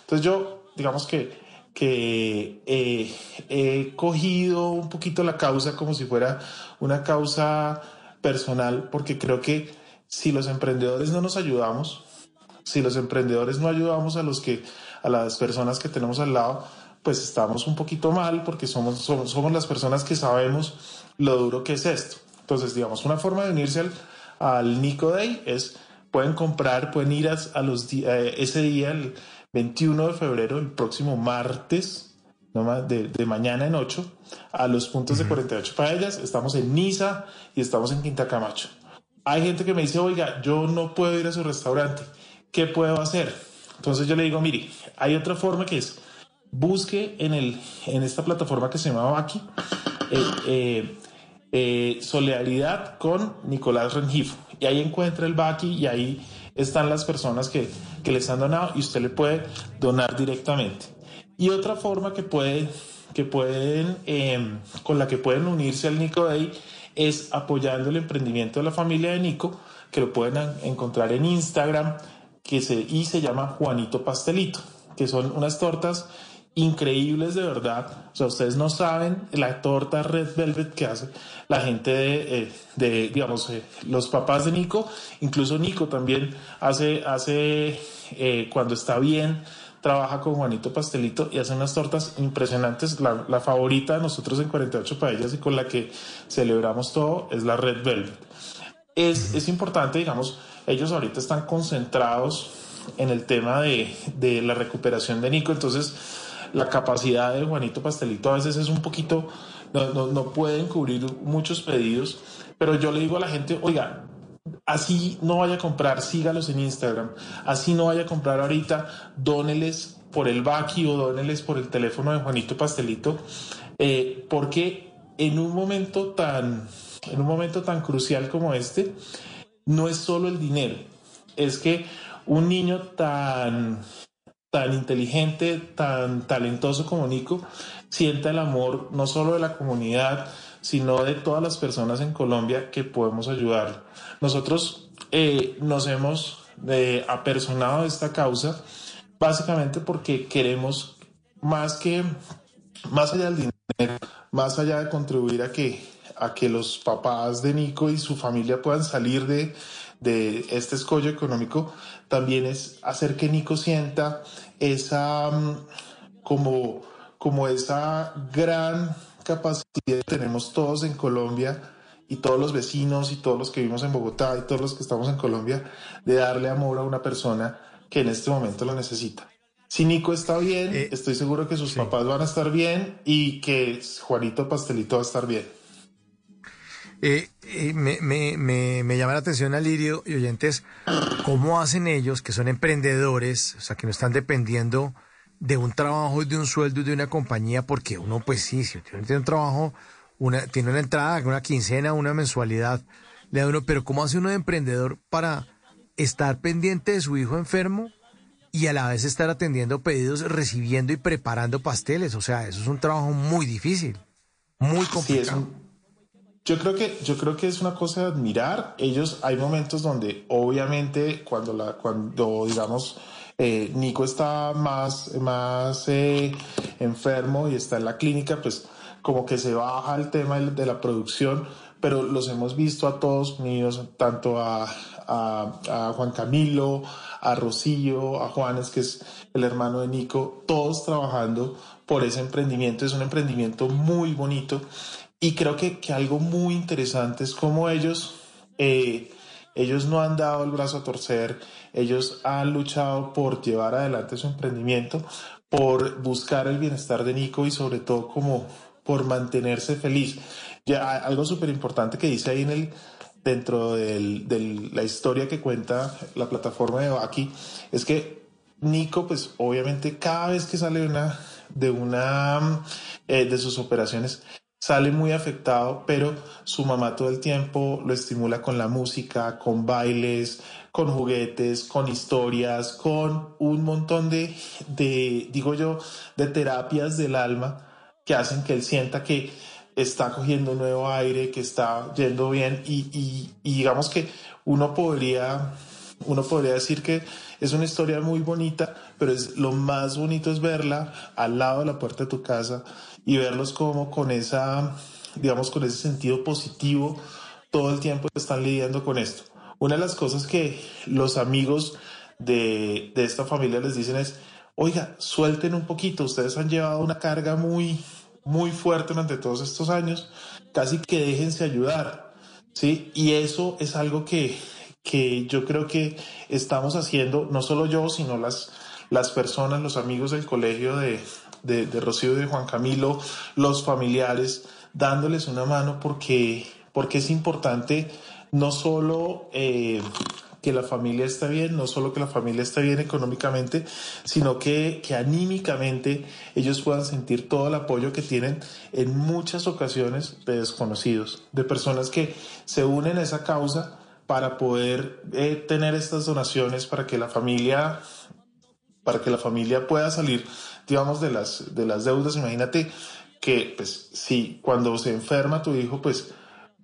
Entonces yo, digamos que, que eh, he cogido un poquito la causa como si fuera una causa personal, porque creo que si los emprendedores no nos ayudamos, si los emprendedores no ayudamos a los que a las personas que tenemos al lado, pues estamos un poquito mal porque somos, somos, somos las personas que sabemos lo duro que es esto. Entonces, digamos, una forma de unirse al, al Nico Day es, pueden comprar, pueden ir a, los eh, ese día, el 21 de febrero, el próximo martes, de, de, mañana en 8, a los puntos de 48 paellas. Estamos en Niza y estamos en Quinta Camacho. Hay gente que me dice, oiga, yo no puedo ir a su restaurante. ¿Qué puedo hacer? Entonces yo le digo, mire, hay otra forma que es, busque en, el, en esta plataforma que se llama Baki, eh, eh, eh, solidaridad con Nicolás Rengifo. Y ahí encuentra el Baki y ahí están las personas que, que les han donado y usted le puede donar directamente. Y otra forma que, puede, que pueden, em, con la que pueden unirse al Nico Day es apoyando el emprendimiento de la familia de Nico, que lo pueden encontrar en Instagram, que se, y se llama Juanito Pastelito, que son unas tortas increíbles de verdad. O sea, ustedes no saben la torta Red Velvet que hace la gente de, eh, de digamos, eh, los papás de Nico. Incluso Nico también hace, hace eh, cuando está bien, trabaja con Juanito Pastelito y hace unas tortas impresionantes. La, la, favorita de nosotros en 48 Paellas y con la que celebramos todo es la Red Velvet. Es, es importante, digamos, ellos ahorita están concentrados en el tema de, de la recuperación de Nico, entonces la capacidad de Juanito Pastelito a veces es un poquito, no, no, pueden cubrir muchos pedidos, pero yo le digo a la gente, oiga, así no vaya a comprar, sígalos en Instagram, así no vaya a comprar ahorita, dóneles por el Baki o dóneles por el teléfono de Juanito Pastelito, eh, porque en un momento tan, en un momento tan crucial como este, no es solo el dinero, es que un niño tan tan inteligente, tan talentoso como Nico, sienta el amor no solo de la comunidad, sino de todas las personas en Colombia que podemos ayudar. Nosotros eh, nos hemos eh, apersonado de esta causa básicamente porque queremos más que, más allá del dinero, más allá de contribuir a que, a que los papás de Nico y su familia puedan salir de, de este escollo económico, también es hacer que Nico sienta esa mm, como, como esa gran capacidad que tenemos todos en Colombia y todos los vecinos y todos los que vivimos en Bogotá y todos los que estamos en Colombia de darle amor a una persona que en este momento lo necesita. Si Nico está bien, eh, estoy seguro que sus papás van a estar bien y que Juanito Pastelito va a estar bien. Eh, eh, me, me, me, llama la atención, Alirio y oyentes, cómo hacen ellos, que son emprendedores, o sea, que no están dependiendo de un trabajo, de un sueldo, de una compañía, porque uno, pues sí, si tiene un trabajo, una, tiene una entrada, una quincena, una mensualidad, le da uno, pero ¿cómo hace uno de emprendedor para estar pendiente de su hijo enfermo y a la vez estar atendiendo pedidos, recibiendo y preparando pasteles? O sea, eso es un trabajo muy difícil, muy complicado. Yo creo que yo creo que es una cosa de admirar. Ellos hay momentos donde obviamente cuando la cuando digamos eh, Nico está más más eh, enfermo y está en la clínica, pues como que se baja el tema de la producción, pero los hemos visto a todos unidos, tanto a, a, a Juan Camilo, a Rocío, a Juanes, que es el hermano de Nico, todos trabajando por ese emprendimiento. Es un emprendimiento muy bonito y creo que, que algo muy interesante es cómo ellos, eh, ellos no han dado el brazo a torcer, ellos han luchado por llevar adelante su emprendimiento, por buscar el bienestar de Nico y sobre todo como por mantenerse feliz. Ya, algo súper importante que dice ahí en el, dentro de la historia que cuenta la plataforma de Baki es que Nico, pues obviamente cada vez que sale una, de una eh, de sus operaciones, sale muy afectado, pero su mamá todo el tiempo lo estimula con la música, con bailes, con juguetes, con historias, con un montón de, de, digo yo, de terapias del alma que hacen que él sienta que está cogiendo nuevo aire, que está yendo bien. Y, y, digamos que uno podría, uno podría decir que es una historia muy bonita, pero es, lo más bonito es verla al lado de la puerta de tu casa y verlos como con esa, digamos, con ese sentido positivo todo el tiempo están lidiando con esto. una de las cosas que los amigos de, de esta familia les dicen es, oiga, suelten un poquito, ustedes han llevado una carga muy, muy fuerte durante todos estos años, casi que déjense ayudar, ¿sí? Y eso es algo que, que yo creo que estamos haciendo, no solo yo, sino las, las personas, los amigos del colegio de, de, Rocío y de Juan Camilo, los familiares, dándoles una mano porque, porque es importante no solo eh, que la familia esté bien, no solo que la familia esté bien económicamente, sino que, que anímicamente ellos puedan sentir todo el apoyo que tienen en muchas ocasiones de desconocidos, de personas que se unen a esa causa para poder eh, tener estas donaciones para que la familia para que la familia pueda salir digamos de las de las deudas imagínate que pues si cuando se enferma tu hijo pues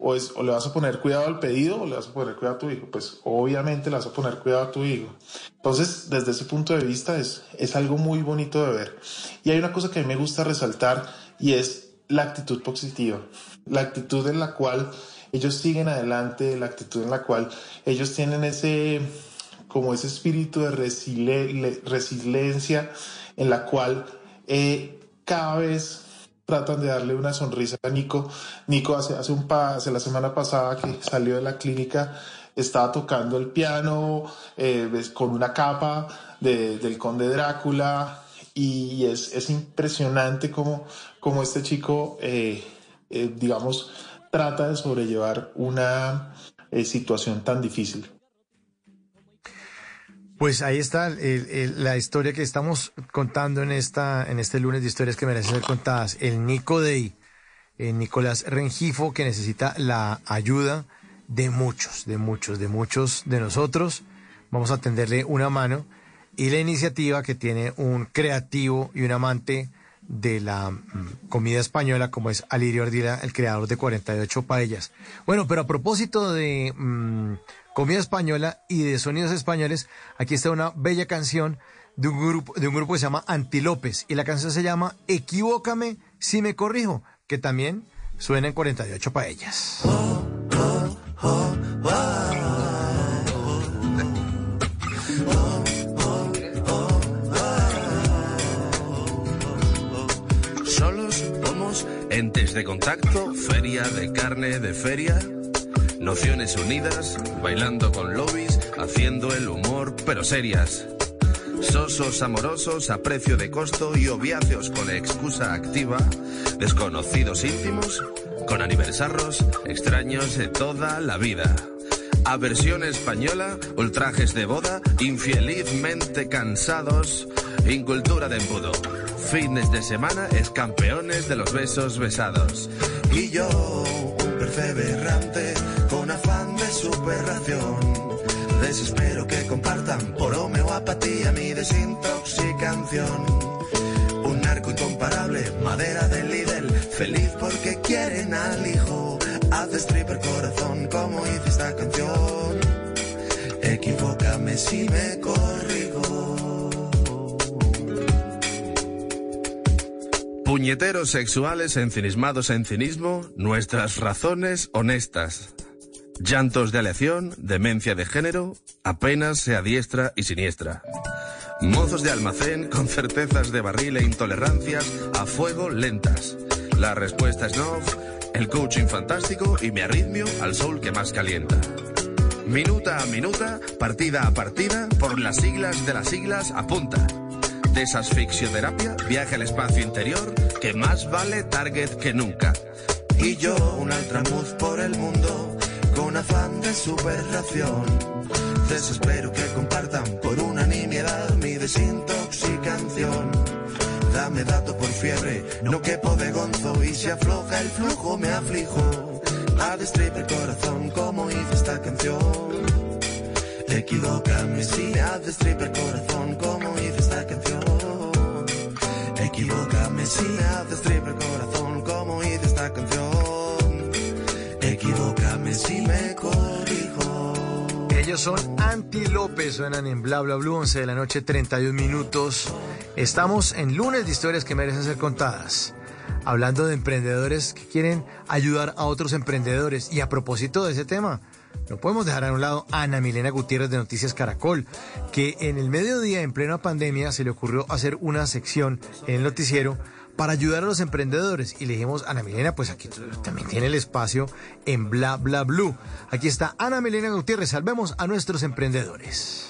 o, es, o le vas a poner cuidado al pedido o le vas a poner cuidado a tu hijo pues obviamente le vas a poner cuidado a tu hijo. Entonces desde ese punto de vista es es algo muy bonito de ver. Y hay una cosa que a mí me gusta resaltar y es la actitud positiva. La actitud en la cual ellos siguen adelante, la actitud en la cual ellos tienen ese, como ese espíritu de resiliencia en la cual eh, cada vez tratan de darle una sonrisa a Nico. Nico hace, hace, un hace la semana pasada que salió de la clínica estaba tocando el piano eh, con una capa de, del conde Drácula y es, es impresionante como, como este chico, eh, digamos, trata de sobrellevar una situación tan difícil. Pues ahí está el, el, la historia que estamos contando en esta en este lunes de historias que merecen ser contadas. El Nico Day, eh, Nicolás Rengifo, que necesita la ayuda de muchos, de muchos, de muchos de nosotros. Vamos a tenderle una mano. Y la iniciativa que tiene un creativo y un amante de la mm, comida española, como es Alirio Ardila, el creador de 48 paellas. Bueno, pero a propósito de mmm, comida española y de sonidos españoles, aquí está una bella canción de un grupo, de un grupo que se llama Antilópez, y la canción se llama Equivócame si me corrijo, que también suena en 48 paellas. Oh, oh, Entes de contacto, feria de carne de feria, nociones unidas, bailando con lobbies, haciendo el humor, pero serias. Sosos amorosos a precio de costo y oviáceos con excusa activa, desconocidos íntimos, con aniversarios extraños de toda la vida. Aversión española, ultrajes de boda, infelizmente cansados, incultura de embudo. Fines de semana es campeones de los besos besados. Y yo, perseverante, con afán de superación. Desespero que compartan por homeopatía mi desintoxicación. Un arco incomparable, madera del Lidl, feliz porque quieren al hijo. Haz stripper corazón como hice esta canción. Equivócame si me corrijo. Puñeteros sexuales ensimismados en cinismo, nuestras razones honestas. Llantos de aleación, demencia de género, apenas se adiestra y siniestra. Mozos de almacén con certezas de barril e intolerancias a fuego lentas. La respuesta es no, el coaching fantástico y mi arritmio al sol que más calienta. Minuta a minuta, partida a partida, por las siglas de las siglas, apunta. Desasfixioterapia, viaje al espacio interior, que más vale target que nunca. Y yo, un altramuz por el mundo, con afán de superración. Desespero que compartan por unanimidad mi desintoxicación. Dame dato por fiebre, no quepo de gonzo y se afloja el flujo me aflijo. A destripe el corazón como hice esta canción. Equivócame si me destripe el corazón como. Equivócame si me destripe el corazón como hice esta canción. Equivócame si me corrijo. Ellos son Anti López, suenan en Bla Bla Blue, 11 de la noche, 31 minutos. Estamos en lunes de historias que merecen ser contadas. Hablando de emprendedores que quieren ayudar a otros emprendedores. Y a propósito de ese tema, no podemos dejar a un lado a Ana Milena Gutiérrez de Noticias Caracol, que en el mediodía, en plena pandemia, se le ocurrió hacer una sección en el noticiero para ayudar a los emprendedores. Y le dijimos, Ana Milena, pues aquí también tiene el espacio en Bla Bla Blue. Aquí está Ana Milena Gutiérrez, salvemos a nuestros emprendedores.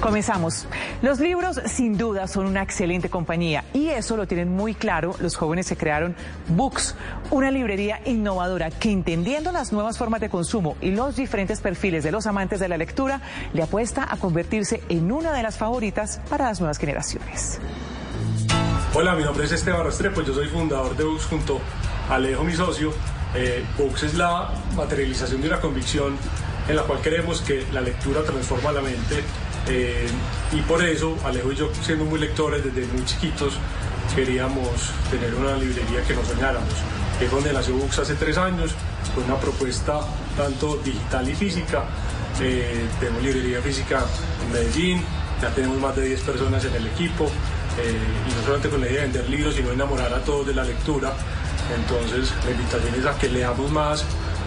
Comenzamos. Los libros sin duda son una excelente compañía y eso lo tienen muy claro los jóvenes que crearon Books, una librería innovadora que entendiendo las nuevas formas de consumo y los diferentes perfiles de los amantes de la lectura, le apuesta a convertirse en una de las favoritas para las nuevas generaciones. Hola, mi nombre es Esteban Restrepo, yo soy fundador de Books junto a Alejo, mi socio. Eh, Books es la materialización de una convicción en la cual creemos que la lectura transforma la mente eh, y por eso, Alejo y yo, siendo muy lectores desde muy chiquitos, queríamos tener una librería que nos soñáramos. Es donde nació Books hace tres años, con una propuesta tanto digital y física. Eh, tenemos librería física en Medellín, ya tenemos más de 10 personas en el equipo, eh, y no solamente con la idea de vender libros, sino enamorar a todos de la lectura. Entonces, la invitación es a que leamos más,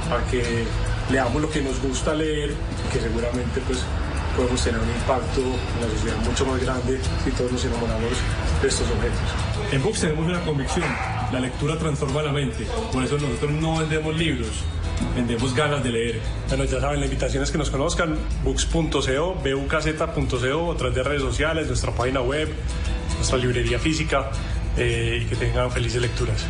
a que leamos lo que nos gusta leer, que seguramente pues podemos tener un impacto en la sociedad mucho más grande si todos nos enamoramos de estos objetos. En Books tenemos una convicción, la lectura transforma la mente, por eso nosotros no vendemos libros, vendemos ganas de leer. Bueno, ya saben, la invitación es que nos conozcan, books.co, bukz.co, otras de redes sociales, nuestra página web, nuestra librería física eh, y que tengan felices lecturas.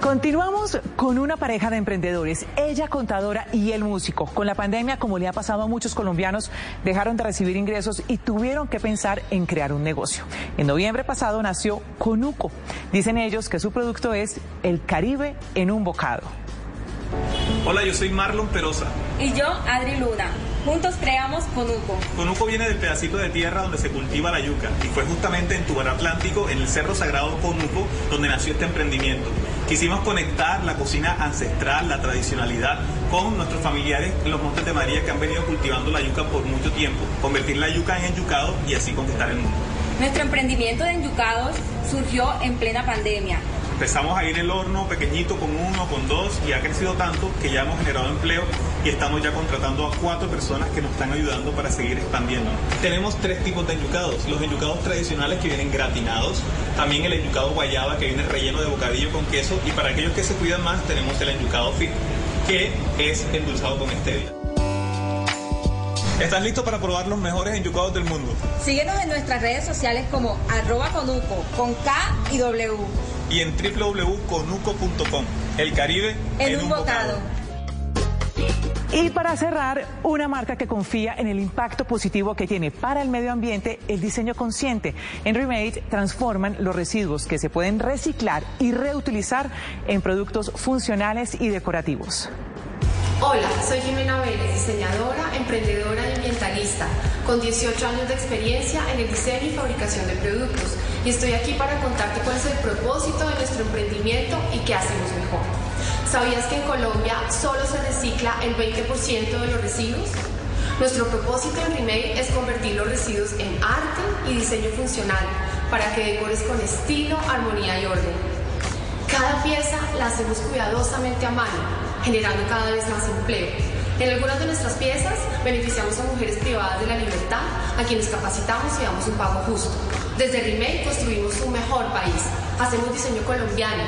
Continuamos con una pareja de emprendedores, ella contadora y el músico. Con la pandemia, como le ha pasado a muchos colombianos, dejaron de recibir ingresos y tuvieron que pensar en crear un negocio. En noviembre pasado nació Conuco. Dicen ellos que su producto es el Caribe en un bocado. Hola, yo soy Marlon Perosa. Y yo, Adri Luna. Juntos creamos Conuco. Conuco viene del pedacito de tierra donde se cultiva la yuca y fue justamente en Tubar Atlántico, en el Cerro Sagrado Conuco, donde nació este emprendimiento. Quisimos conectar la cocina ancestral, la tradicionalidad, con nuestros familiares en los Montes de María que han venido cultivando la yuca por mucho tiempo, convertir la yuca en enyucado y así conquistar el mundo. Nuestro emprendimiento de enyucados surgió en plena pandemia empezamos a ir el horno pequeñito con uno, con dos y ha crecido tanto que ya hemos generado empleo y estamos ya contratando a cuatro personas que nos están ayudando para seguir expandiendo. Tenemos tres tipos de enyucados. Los enyucados tradicionales que vienen gratinados, también el enyucado guayaba que viene relleno de bocadillo con queso y para aquellos que se cuidan más tenemos el enyucado fit que es endulzado con stevia. ¿Estás listo para probar los mejores enyucados del mundo? Síguenos en nuestras redes sociales como arroba conuco, con K y W y en www.conuco.com. El Caribe en, un, bocado. Y para cerrar, una marca que confía en el impacto positivo que tiene para el medio ambiente el diseño consciente. En Remade transforman los residuos que se pueden reciclar y reutilizar en productos funcionales y decorativos. Hola, soy Jimena Vélez, diseñadora, emprendedora y ambientalista, con 18 años de experiencia en el diseño y fabricación de productos. Y estoy aquí para contarte cuál es el propósito de nuestro emprendimiento y qué hacemos mejor. ¿Sabías que en Colombia solo se recicla el 20% de los residuos? Nuestro propósito en Remake es convertir los residuos en arte y diseño funcional para que decores con estilo, armonía y orden. Cada pieza la hacemos cuidadosamente a mano generando cada vez más empleo. En algunas de nuestras piezas beneficiamos a mujeres privadas de la libertad, a quienes capacitamos y damos un pago justo. Desde Remake construimos un mejor país. Hacemos diseño colombiano,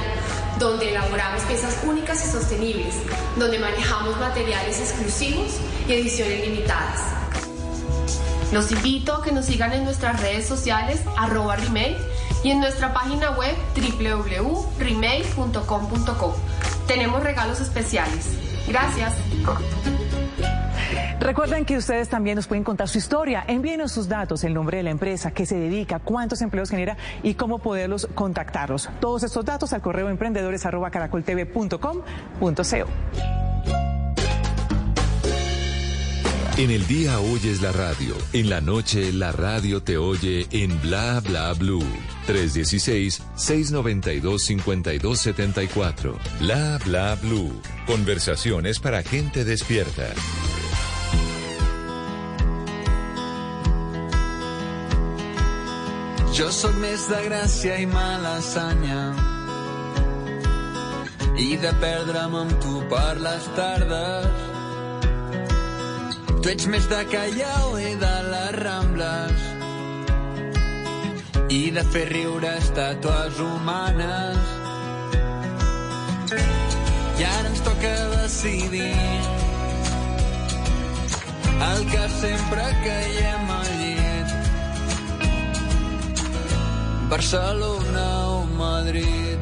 donde elaboramos piezas únicas y sostenibles, donde manejamos materiales exclusivos y ediciones limitadas. Los invito a que nos sigan en nuestras redes sociales arroba remake y en nuestra página web www.remake.com.co. Tenemos regalos especiales. Gracias. Recuerden que ustedes también nos pueden contar su historia. Envíenos sus datos, el nombre de la empresa, qué se dedica, cuántos empleos genera y cómo poderlos contactarlos. Todos estos datos al correo emprendedores.caracoltv.com.co. En el día oyes la radio, en la noche la radio te oye en Bla Bla Blue. 316-692-5274. Bla Bla Blue. Conversaciones para gente despierta. Jo sóc més de gràcia i malassanya i de perdre'm amb tu per les tardes. Tu ets més de Callao i de les Rambles i de fer riure estàtues humanes. I ara ens toca decidir el que sempre caiem al llit Barcelona o Madrid.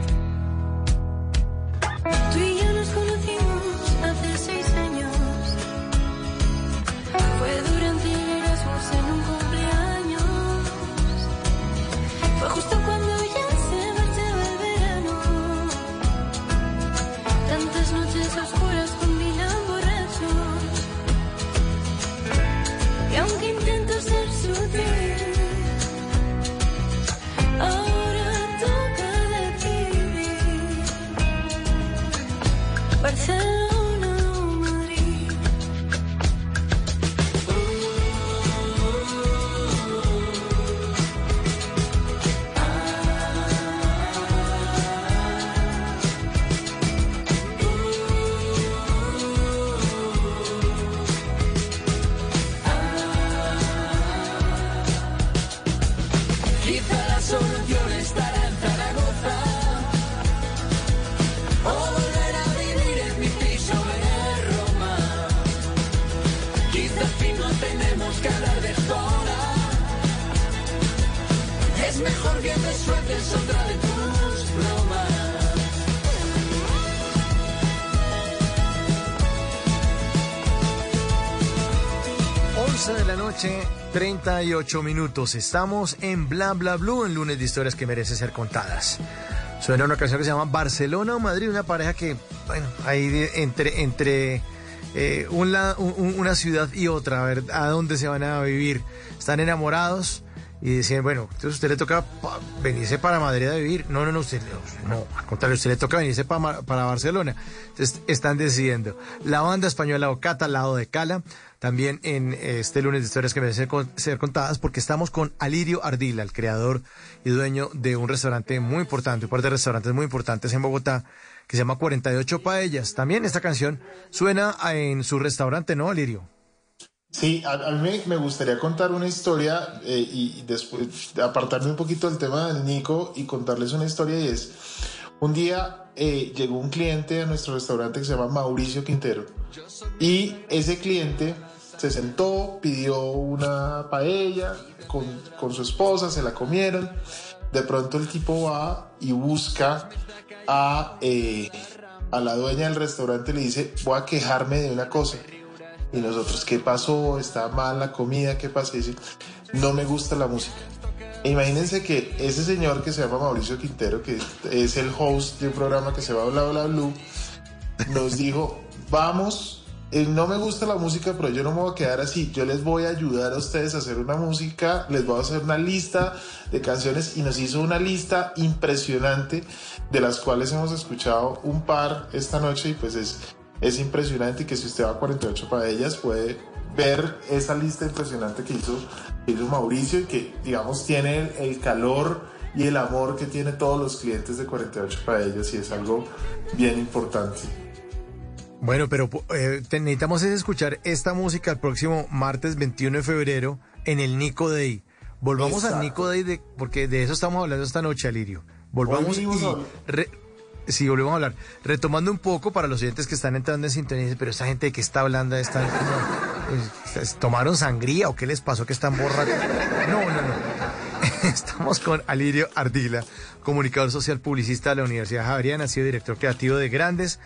Tú y yo nos conocimos noche, 38 minutos. Estamos en Bla Bla Blue, en lunes de historias que merecen ser contadas. Suena una canción que se llama Barcelona o Madrid, una pareja que, bueno, ahí entre, entre eh, una ciudad y otra, a ver a dónde se van a vivir. Están enamorados y decían, bueno, entonces usted le toca venirse para Madrid a vivir. No, no, no, usted no, al contrario, usted le toca venirse para, Barcelona. Entonces están decidiendo. La banda española Ocata, al lado de Cala, también en este lunes de historias que merecen ser contadas, porque estamos con Alirio Ardila, el creador y dueño de un restaurante muy importante, un par de restaurantes muy importantes en Bogotá, que se llama 48 Paellas. También esta canción suena en su restaurante, ¿no, Alirio? Sí, a, mí me, gustaría contar una historia eh, y, y después apartarme un poquito del tema del Nico y contarles una historia y es, un día eh, llegó un cliente a nuestro restaurante que se llama Mauricio Quintero y ese cliente se sentó, pidió una paella con, con su esposa, se la comieron, de pronto el tipo va y busca a, eh, a la dueña del restaurante y le dice, voy a quejarme de una cosa. Y nosotros, ¿qué pasó? ¿Está mal la comida? ¿Qué pasa? Y dice, no me gusta la música. E imagínense que ese señor que se llama Mauricio Quintero, que es el host de un programa que se llama Bla Bla Blue, nos dijo, vamos, eh, no me gusta la música, pero yo no me voy a quedar así, yo les voy a ayudar a ustedes a hacer una música, les voy a hacer una lista de canciones y nos hizo una lista impresionante de las cuales hemos escuchado un par esta noche y pues es, es impresionante que si usted va a 48 para ellas puede ver esa lista impresionante que hizo, que hizo Mauricio y que digamos tiene el, calor y el amor que tiene todos los clientes de 48 para ellas y es algo bien importante. Bueno, pero eh, necesitamos es escuchar esta música el próximo martes 21 de febrero en el Nico Day. Volvamos al Exacto. Nico Day de, porque de eso estamos hablando esta noche, Alirio. Volvamos y re- sí, volvemos a hablar. Retomando un poco para los oyentes que están entrando en sintonía, pero esta gente de qué está hablando, están como, pues, tomaron sangría o qué les pasó que están borrachos. No, no, no. Estamos con Alirio Ardila, comunicador social publicista de la Universidad Javeriana, ha sido director creativo de grandes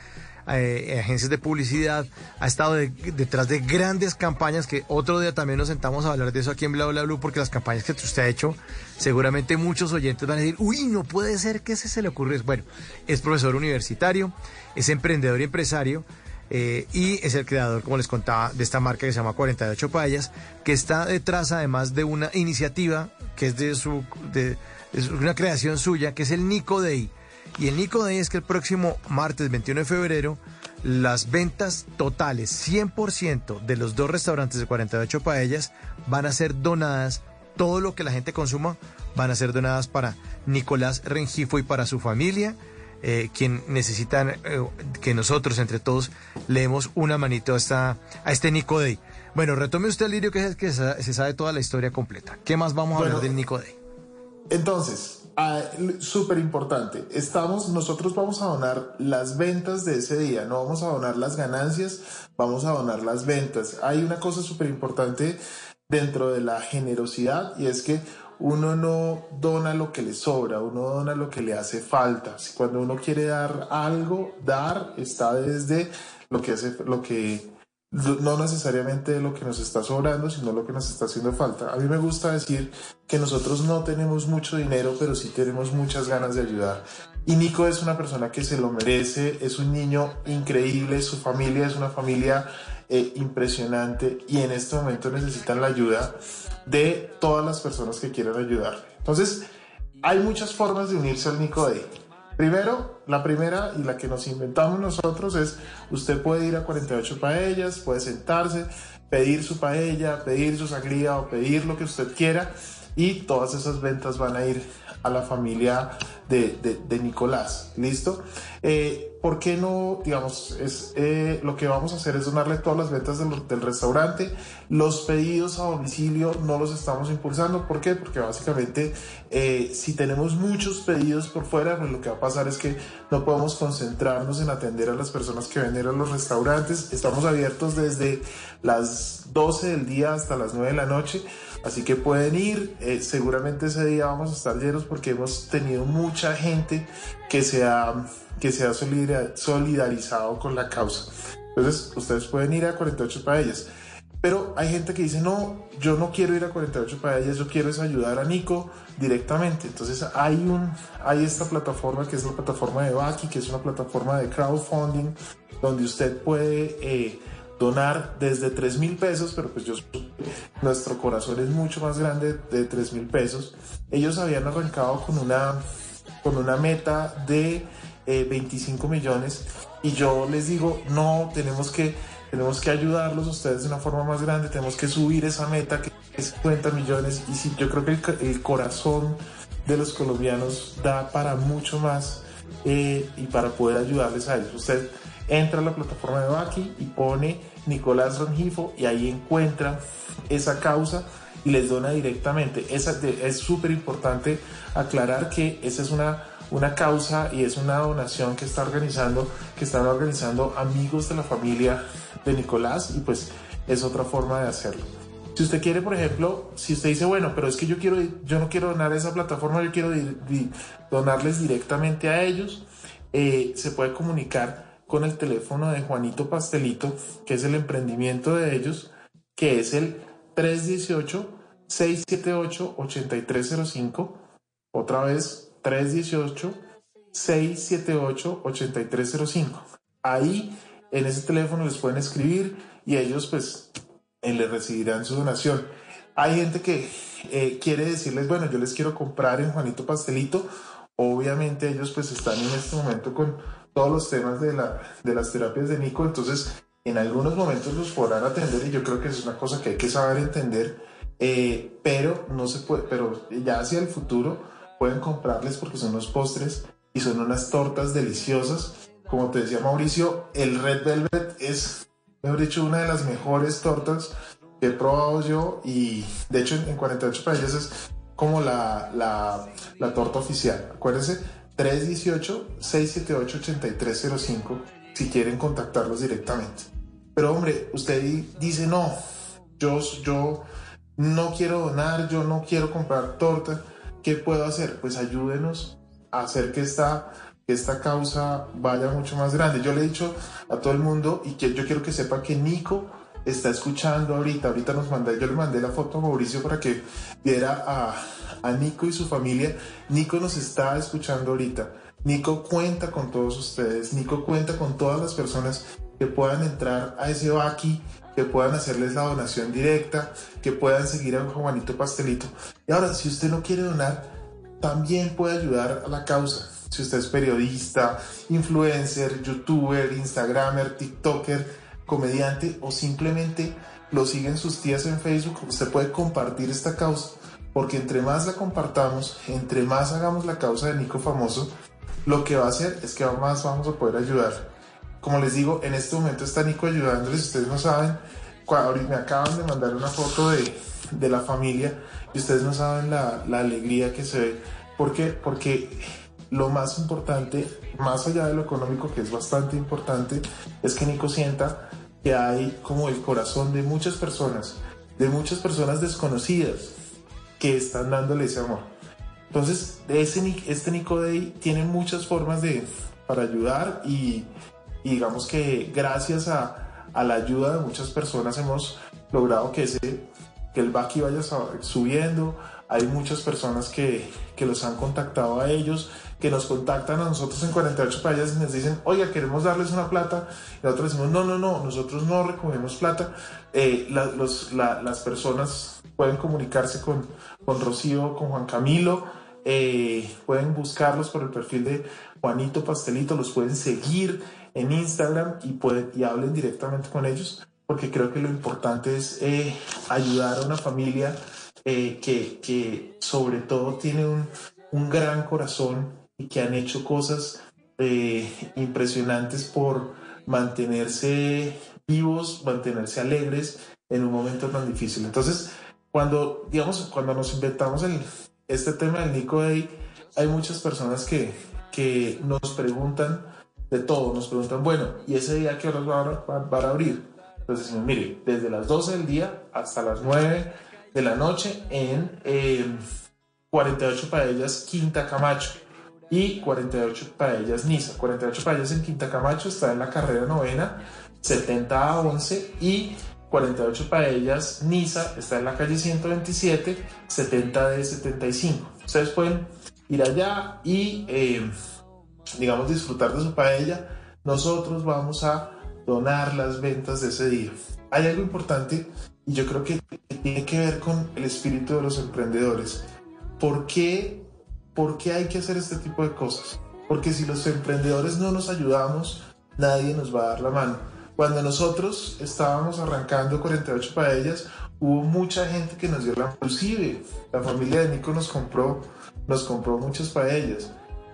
eh, agencias de publicidad, ha estado de- detrás de grandes campañas que otro día también nos sentamos a hablar de eso aquí en Bla Bla Blue porque las campañas que usted ha hecho, seguramente muchos oyentes van a decir, uy, no puede ser que ese se le ocurrió. Bueno, es profesor universitario, es emprendedor y empresario, eh, y es el creador, como les contaba, de esta marca que se llama 48 Paellas, que está detrás además de una iniciativa que es de su de, una creación suya, que es el Nico Day. Y el Nico Day es que el próximo martes 21 de febrero las ventas totales 100% de los dos restaurantes de 48 paellas van a ser donadas, todo lo que la gente consuma van a ser donadas para Nicolás Rengifo y para su familia, eh, quien necesitan eh, que nosotros entre todos leemos una manito a, esta, a este Nico Day. Bueno, retome usted, Lirio, que es el que se sabe toda la historia completa. ¿Qué más vamos a Bueno, hablar del Nico Day? Entonces, ah, súper importante, estamos, nosotros vamos a donar las ventas de ese día, no vamos a donar las ganancias, vamos a donar las ventas. Hay una cosa súper importante dentro de la generosidad y es que uno no dona lo que le sobra, uno dona lo que le hace falta. Cuando uno quiere dar algo, dar está desde lo que hace, lo que no necesariamente lo que nos está sobrando, sino lo que nos está haciendo falta. A mí me gusta decir que nosotros no tenemos mucho dinero, pero sí tenemos muchas ganas de ayudar. Y Nico es una persona que se lo merece, es un niño increíble, su familia es una familia eh, impresionante y en este momento necesitan la ayuda de todas las personas que quieran ayudar. Entonces, hay muchas formas de unirse al Nico Day. Primero, la primera y la que nos inventamos nosotros es, usted puede ir a 48 paellas, puede sentarse, pedir su paella, pedir su sangría o pedir lo que usted quiera y todas esas ventas van a ir a la familia de, de- Nicolás. ¿Listo? Eh, ¿Por qué no, digamos, es, eh, lo que vamos a hacer es donarle todas las ventas del, del restaurante? Los pedidos a domicilio no los estamos impulsando. ¿Por qué? Porque básicamente eh, si tenemos muchos pedidos por fuera, pues lo que va a pasar es que no podemos concentrarnos en atender a las personas que venden a los restaurantes. Estamos abiertos desde las 12 del día hasta las 9 de la noche. Así que pueden ir, eh, seguramente ese día vamos a estar llenos porque hemos tenido mucha gente que se ha, que se ha solidar- solidarizado con la causa. Entonces, ustedes pueden ir a 48 paellas. Pero hay gente que dice, no, yo no quiero ir a 48 paellas, yo quiero es ayudar a Nico directamente. Entonces hay, un, hay esta plataforma que es la plataforma de Baki, que es una plataforma de crowdfunding, donde usted puede eh, donar desde 3 mil pesos, pero pues yo nuestro corazón es mucho más grande de 3 mil pesos. Ellos habían arrancado con una, con una meta de eh, 25 millones y yo les digo, no, tenemos que, tenemos que ayudarlos a ustedes de una forma más grande, tenemos que subir esa meta que es 50 millones y sí, yo creo que el, el corazón de los colombianos da para mucho más eh, y para poder ayudarles a ellos. Usted entra a la plataforma de Baki y pone Nicolás Rangifo y ahí encuentra esa causa y les dona directamente. Esa, es súper importante aclarar que esa es una, una causa y es una donación que está organizando, que están organizando amigos de la familia de Nicolás y pues es otra forma de hacerlo. Si usted quiere, por ejemplo, si usted dice, bueno, pero es que yo quiero, yo no quiero donar a esa plataforma, yo quiero di- di- donarles directamente a ellos, eh, se puede comunicar con el teléfono de Juanito Pastelito, que es el emprendimiento de ellos, que es el 318-678-8305. Otra vez, 318-678-8305. Ahí, en ese teléfono les pueden escribir y ellos pues eh, les recibirán su donación. Hay gente que eh, quiere decirles, bueno, yo les quiero comprar en Juanito Pastelito. Obviamente ellos pues están en este momento con todos los temas de, la, de las terapias de Nico, entonces en algunos momentos los podrán atender y yo creo que es una cosa que hay que saber entender, eh, pero no se puede, pero ya hacia el futuro pueden comprarles porque son unos postres y son unas tortas deliciosas. Como te decía Mauricio, el Red Velvet es, mejor dicho, una de las mejores tortas que he probado yo y de hecho en, en 48 países es como la, la, la torta oficial. Acuérdense, 318-678-8305 si quieren contactarlos directamente. Pero hombre, usted di- dice no, yo, yo no quiero donar, yo no quiero comprar torta. ¿Qué puedo hacer? Pues ayúdenos a hacer que esta, que esta causa vaya mucho más grande. Yo le he dicho a todo el mundo y que yo quiero que sepa que Nico está escuchando ahorita. Ahorita nos mandé, yo le mandé la foto a Mauricio para que viera a, a Nico y su familia. Nico nos está escuchando ahorita. Nico cuenta con todos ustedes. Nico cuenta con todas las personas que puedan entrar a ese Baki, que puedan hacerles la donación directa, que puedan seguir a Juanito Pastelito. Y ahora, si usted no quiere donar, también puede ayudar a la causa. Si usted es periodista, influencer, youtuber, instagramer, tiktoker, comediante o simplemente lo siguen sus tías en Facebook, usted puede compartir esta causa. Porque entre más la compartamos, entre más hagamos la causa de Nico Famoso, lo que va a hacer es que más vamos a poder ayudar. Como les digo, en este momento está Nico ayudándoles, ustedes no saben, ahorita me acaban de mandar una foto de, de la familia y ustedes no saben la, la alegría que se ve. ¿Por qué? Porque lo más importante, más allá de lo económico, que es bastante importante, es que Nico sienta que hay como el corazón de muchas personas, de muchas personas desconocidas que están dándole ese amor. Entonces, ese, este Nico Day tiene muchas formas de, para ayudar y, digamos que gracias a, a, la ayuda de muchas personas hemos logrado que, ese, que el Baki vaya subiendo. Hay muchas personas que, que los han contactado a ellos, que nos contactan a nosotros en 48 playas y nos dicen, oiga, queremos darles una plata. Y nosotros decimos, no, no, no, nosotros no recogemos plata. Eh, la, las personas pueden comunicarse con, con Rocío, con Juan Camilo, eh, pueden buscarlos por el perfil de Juanito Pastelito, los pueden seguir en Instagram y, pueden, y hablen directamente con ellos, porque creo que lo importante es eh, ayudar a una familia eh, que, que, sobre todo tiene un, un, gran corazón y que han hecho cosas impresionantes por mantenerse vivos, mantenerse alegres en un momento tan difícil. Entonces, cuando, digamos, cuando nos inventamos el, este tema del Nico Day, hay muchas personas que, que nos preguntan de todo, nos preguntan, bueno, ¿y ese día qué horas van, a abrir? Entonces mire, desde las 12 del día hasta las 9 de la noche en eh, 48 Paellas Quinta Camacho y 48 Paellas Niza. 48 Paellas en Quinta Camacho está en la carrera novena, 70 a 11 y 48 Paellas Niza está en la calle 127, 70 de 75. Ustedes pueden ir allá y, eh, digamos, disfrutar de su paella. Nosotros vamos a donar las ventas de ese día. Hay algo importante y yo creo que tiene que ver con el espíritu de los emprendedores. ¿Por qué, ¿Por qué hay que hacer este tipo de cosas? Porque si los emprendedores no nos ayudamos, nadie nos va a dar la mano. Cuando nosotros estábamos arrancando 48 paellas, hubo mucha gente que nos dio la inclusive. La familia de Nico nos compró nos compró muchas paellas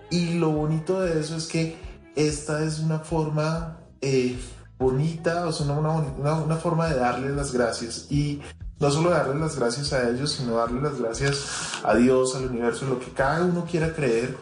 y lo bonito de eso es que esta es una forma eh, bonita o sea, una, una, forma de darles las gracias. Y no solo darles las gracias a ellos sino darles las gracias a Dios al universo lo que cada uno quiera creer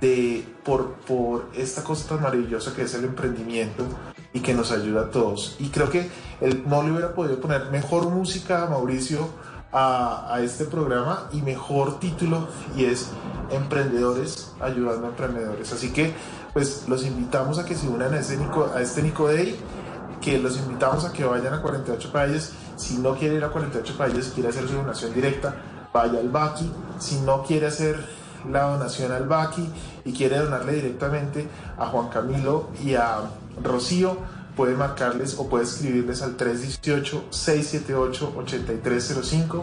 de por, por esta cosa tan maravillosa que es el emprendimiento y que nos ayuda a todos. Y creo que él no le hubiera podido poner mejor música a Mauricio a, a, este programa y mejor título y es Emprendedores ayudando a emprendedores. Así que pues los invitamos a que se unan a este Nico, a este Nico Day, que los invitamos a que vayan a 48 países. Si no quiere ir a 48 países, quiere hacer su donación directa, vaya al Baki. Si no quiere hacer la donación al Baki y quiere donarle directamente a Juan Camilo y a Rocío, puede marcarles o puede escribirles al 318-678-8305.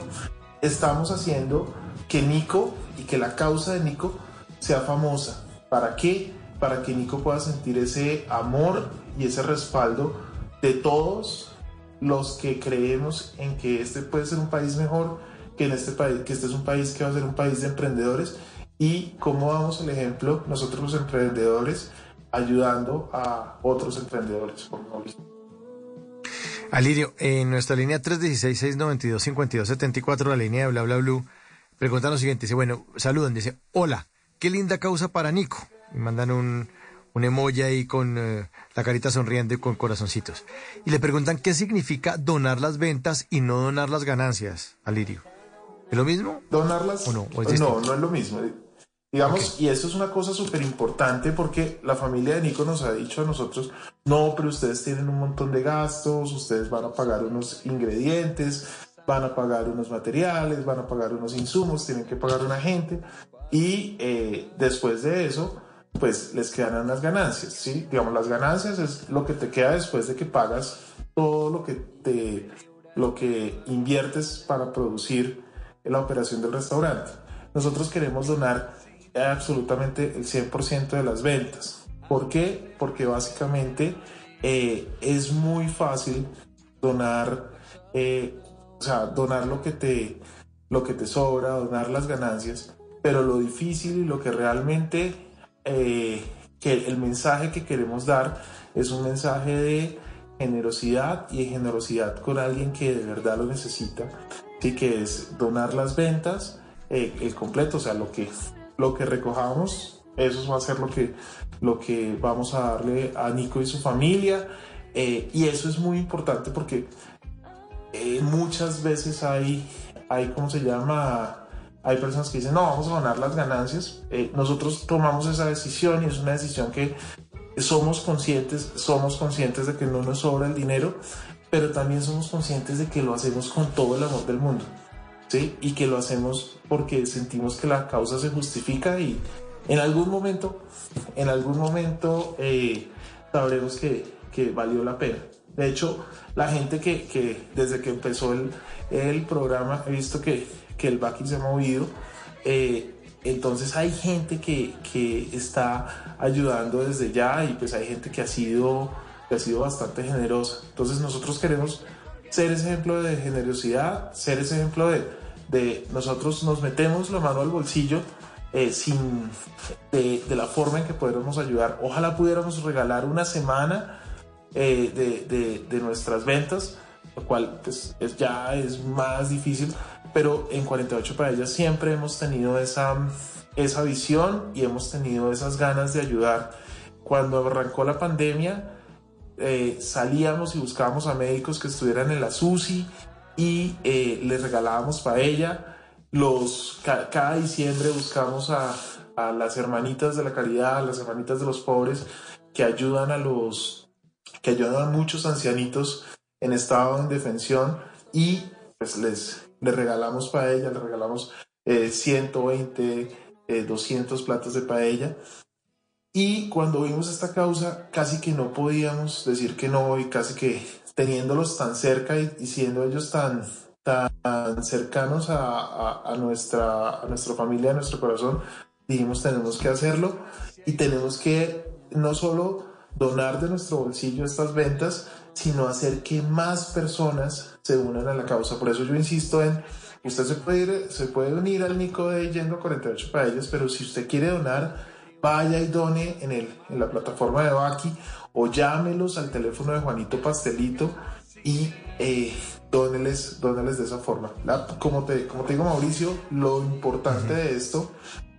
Estamos haciendo que Nico y que la causa de Nico sea famosa. ¿Para qué? Para que Nico pueda sentir ese amor y ese respaldo de todos los que creemos en que este puede ser un país mejor, que en este país, que este es un país que va a ser un país de emprendedores y cómo damos el ejemplo nosotros los emprendedores ayudando a otros emprendedores. Alirio, en nuestra línea 316-692-5274, la línea de bla bla blue, preguntan lo siguiente, dice, bueno, saludan, dice, hola, qué linda causa para Nico. Y mandan un, un emoji ahí con uh, la carita sonriendo y con corazoncitos. Y le preguntan qué significa donar las ventas y no donar las ganancias, Alirio. ¿Es lo mismo? ¿Donarlas? ¿O no? ¿O es no, no es lo mismo. Digamos, okay. y esto es una cosa súper importante porque la familia de Nico nos ha dicho a nosotros, no, pero ustedes tienen un montón de gastos, ustedes van a pagar unos ingredientes, van a pagar unos materiales, van a pagar unos insumos, tienen que pagar una gente y eh, después de eso pues les quedan unas ganancias, ¿sí? Digamos, las ganancias es lo que te queda después de que pagas todo lo que te lo que inviertes para producir la operación del restaurante. Nosotros queremos donar absolutamente el 100% de las ventas. ¿Por qué? Porque básicamente eh, es muy fácil donar, eh, o sea, donar lo que te lo que te sobra, donar las ganancias, pero lo difícil y lo que realmente eh, que el mensaje que queremos dar es un mensaje de generosidad y de generosidad con alguien que de verdad lo necesita, y que es donar las ventas, eh, el completo, o sea, lo que, lo que recojamos, eso va a ser lo que, lo que vamos a darle a Nico y su familia, eh, y eso es muy importante porque eh, muchas veces hay, hay, ¿cómo se llama? Hay personas que dicen, no, vamos a donar las ganancias. nosotros tomamos esa decisión y es una decisión que somos conscientes, somos conscientes de que no nos sobra el dinero, pero también somos conscientes de que lo hacemos con todo el amor del mundo, ¿sí? Y que lo hacemos porque sentimos que la causa se justifica y en algún momento, en algún momento eh, sabremos que, que, valió la pena. De hecho, la gente que, que desde que empezó el, el, programa he visto que, que el Baki se ha movido. Eh, entonces hay gente que, que, está ayudando desde ya y pues hay gente que ha sido, que ha sido bastante generosa. Entonces nosotros queremos ser ese ejemplo de generosidad, ser ese ejemplo de, de nosotros nos metemos la mano al bolsillo eh, sin de, la forma en que podemos ayudar. Ojalá pudiéramos regalar una semana eh, de, de, de, nuestras ventas, lo cual pues es, ya es más difícil, pero en 48 para ellas siempre hemos tenido esa, esa visión y hemos tenido esas ganas de ayudar. Cuando arrancó la pandemia, eh, salíamos y buscábamos a médicos que estuvieran en la SUSI y eh, les regalábamos para ella. Los, ca cada diciembre buscamos a, a las hermanitas de la caridad, a las hermanitas de los pobres que ayudan a los que ayudan a muchos ancianitos en estado de indefensión y pues les, les regalamos paella, les regalamos eh, 120, eh, 200 platos de paella. Y cuando vimos esta causa, casi que no podíamos decir que no y casi que teniéndolos tan cerca y, y siendo ellos tan, tan cercanos a, a, a, nuestra, a nuestra familia, a nuestro corazón, dijimos tenemos que hacerlo y tenemos que no solo donar de nuestro bolsillo estas ventas, sino hacer que más personas se unan a la causa. Por eso yo insisto en, usted se puede, ir, se puede unir al Nico de Yendo 48 Paellas, pero si usted quiere donar, vaya y done en, el, en la plataforma de Baki o llámelos al teléfono de Juanito Pastelito y eh, dóneles, dóneles de esa forma. La, como, te, como te digo Mauricio, lo importante de esto,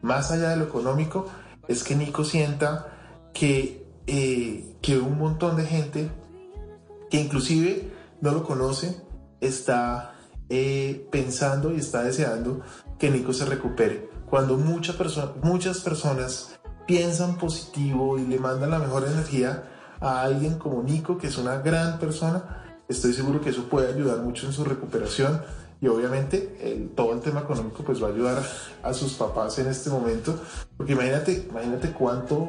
más allá de lo económico, es que Nico sienta que, eh, que un montón de gente que inclusive no lo conoce, está eh, pensando y está deseando que Nico se recupere. Cuando mucha perso muchas personas piensan positivo y le mandan la mejor energía a alguien como Nico, que es una gran persona, estoy seguro que eso puede ayudar mucho en su recuperación y obviamente el, todo el tema económico pues va a ayudar a sus papás en este momento, porque imagínate, imagínate cuánto,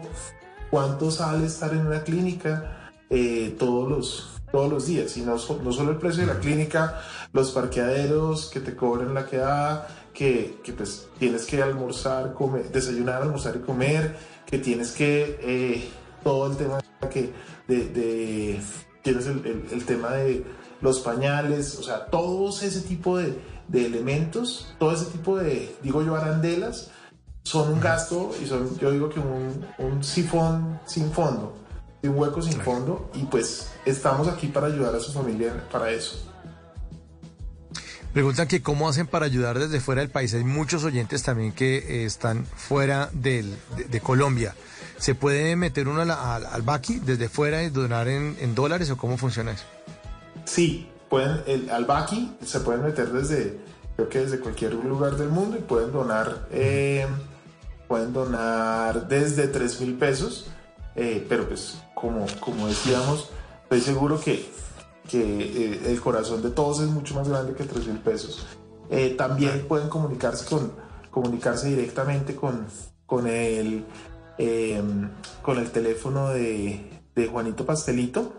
cuánto sale estar en una clínica eh, todos los todos los días y no, no, solo el precio de la clínica, los parqueaderos que te cobran la quedada, que, que pues tienes que almorzar, comer, desayunar, almorzar y comer, que tienes que eh, todo el tema que de, de tienes el, el, el, tema de los pañales, o sea, todos ese tipo de, de elementos, todo ese tipo de, digo yo, arandelas, son un gasto y son, yo digo que un, un sifón sin fondo un hueco sin fondo y pues estamos aquí para ayudar a su familia para eso. Preguntan que cómo hacen para ayudar desde fuera del país. Hay muchos oyentes también que eh, están fuera de, Colombia. ¿Se puede meter uno al, al, Baki desde fuera y donar en, dólares o cómo funciona eso? Sí, pueden, al Baki se pueden meter desde, creo que desde cualquier lugar del mundo y pueden donar, eh, pueden donar desde 3 mil pesos. Eh, pero pues como, como decíamos, estoy seguro que, que eh, el corazón de todos es mucho más grande que 3 mil pesos. Eh, también pueden comunicarse, con, comunicarse directamente con, con, el, eh, con el teléfono de, de Juanito Pastelito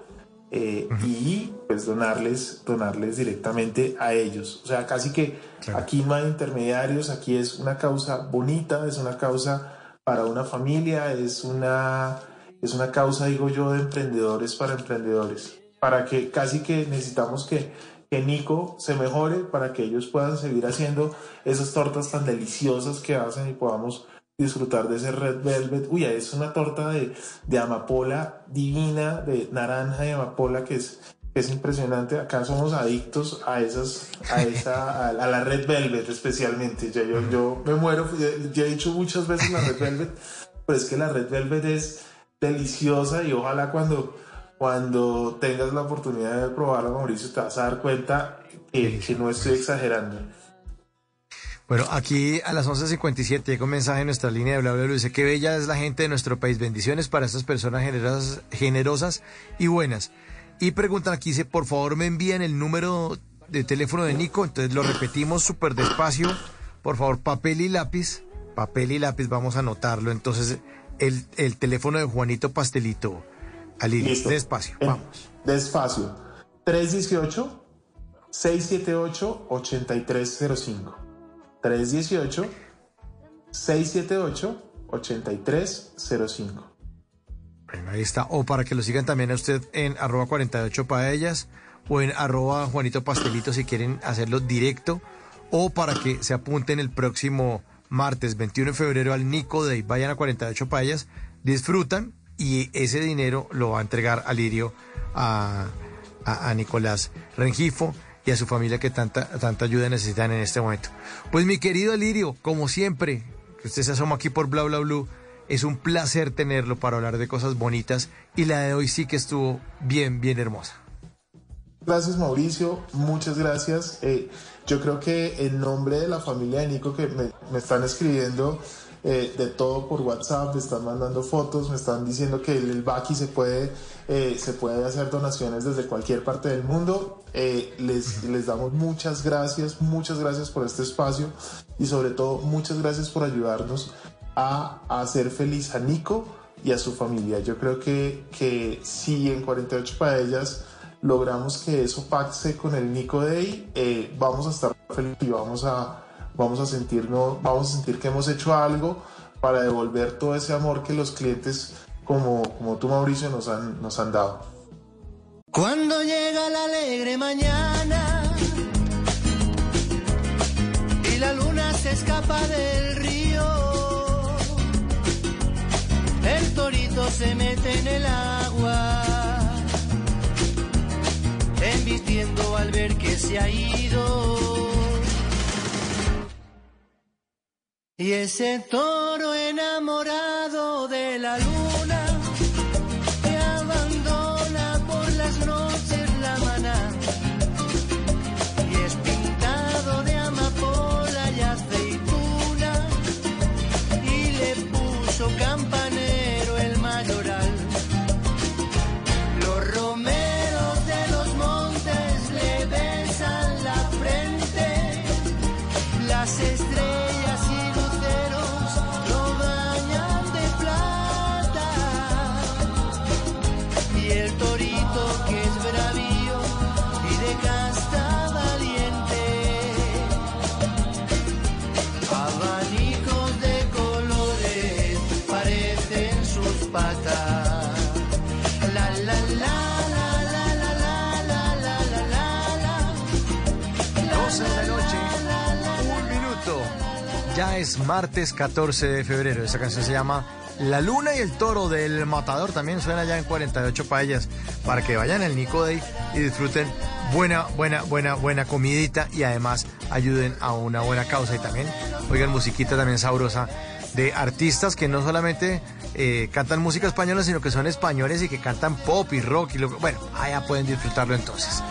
eh, y pues donarles, donarles directamente a ellos. O sea, casi que aquí no hay intermediarios, aquí es una causa bonita, es una causa para una familia, es una, es una causa, digo yo, de emprendedores para emprendedores. Para que casi que necesitamos que, que Nico se mejore para que ellos puedan seguir haciendo esas tortas tan deliciosas que hacen y podamos disfrutar de ese red velvet. Uy, es una torta de, de amapola divina, de naranja y amapola que es, es impresionante. Acá somos adictos a esas, a esa, a, a la red velvet especialmente. Ya yo, yo me muero, ya, ya he dicho muchas veces la red velvet, pero es que la red velvet es deliciosa y ojalá cuando, cuando tengas la oportunidad de probarla, Mauricio, te vas a dar cuenta que, no estoy exagerando. Bueno, aquí a las 11.57 llega un mensaje en nuestra línea de bla, bla, bla. Dice, qué bella es la gente de nuestro país. Bendiciones para estas personas generosas, generosas y buenas. Y preguntan aquí, dice, por favor me envían el número de teléfono de Nico. Entonces lo repetimos súper despacio. Por favor, papel y lápiz. Papel y lápiz, vamos a anotarlo. Entonces, el teléfono de Juanito Pastelito. Listo. despacio, vamos. Despacio. 318 678 8305. 318 678 8305. Bueno, ahí está. O para que lo sigan también a usted en arroba 48 paellas o en arroba Juanito Pastelito si quieren hacerlo directo. O para que se apunten el próximo martes 21 de febrero al Nico Day. Vayan a 48 paellas, disfrutan y ese dinero lo va a entregar a Lirio, a, a- Nicolás Rengifo y a su familia que tanta, tanta ayuda necesitan en este momento. Pues mi querido Lirio, como siempre, que usted se asoma aquí por Bla Bla Blue, es un placer tenerlo para hablar de cosas bonitas y la de hoy sí que estuvo bien, bien hermosa. Gracias Mauricio, muchas gracias. Eh, yo creo que en nombre de la familia de Nico que me, me están escribiendo eh, de todo por WhatsApp, me están mandando fotos, me están diciendo que el, el Baki se puede, eh, se puede hacer donaciones desde cualquier parte del mundo. Eh, les, les damos muchas gracias, muchas gracias por este espacio y sobre todo muchas gracias por ayudarnos a, a hacer feliz a Nico y a su familia. Yo creo que, que si en 48 paellas logramos que eso pase con el Nico Day, eh, vamos a estar felices y vamos a, vamos, a sentirnos, vamos a sentir que hemos hecho algo para devolver todo ese amor que los clientes como, como tú Mauricio nos han, nos han dado. Cuando llega la alegre mañana y la luna se escapa del río, el torito se mete en el agua, embistiendo al ver que se ha ido. Y ese toro enamorado de la luna es martes 14 de febrero. Esta canción se llama La Luna y el Toro del Matador. También suena ya en 48 paellas para que vayan al Nico Day y disfruten buena, buena, buena, buena comidita y además ayuden a una buena causa. Y también oigan musiquita también sabrosa de artistas que no solamente eh, cantan música española, sino que son españoles y que cantan pop y rock. Y lo, bueno, allá pueden disfrutarlo entonces.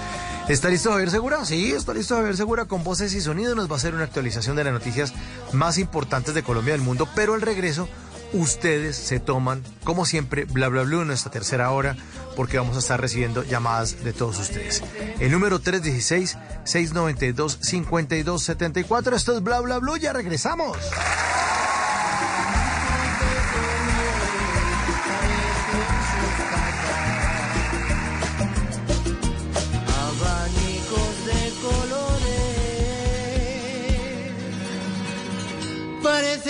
¿Está listo Javier Segura? Sí, está listo Javier Segura con voces y sonido. Nos va a hacer una actualización de las noticias más importantes de Colombia y del mundo, pero al regreso ustedes se toman, como siempre, bla bla bla en nuestra tercera hora, porque vamos a estar recibiendo llamadas de todos ustedes. El número 316-692-5274. Esto es bla bla bla, ya regresamos.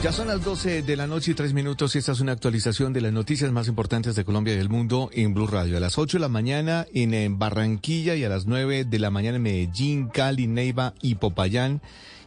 Ya son las 12 de la noche y tres minutos y esta es una actualización de las noticias más importantes de Colombia y del mundo en Blue Radio. A las 8 de la mañana en, en Barranquilla y a las 9 de la mañana en Medellín, Cali, Neiva y Popayán.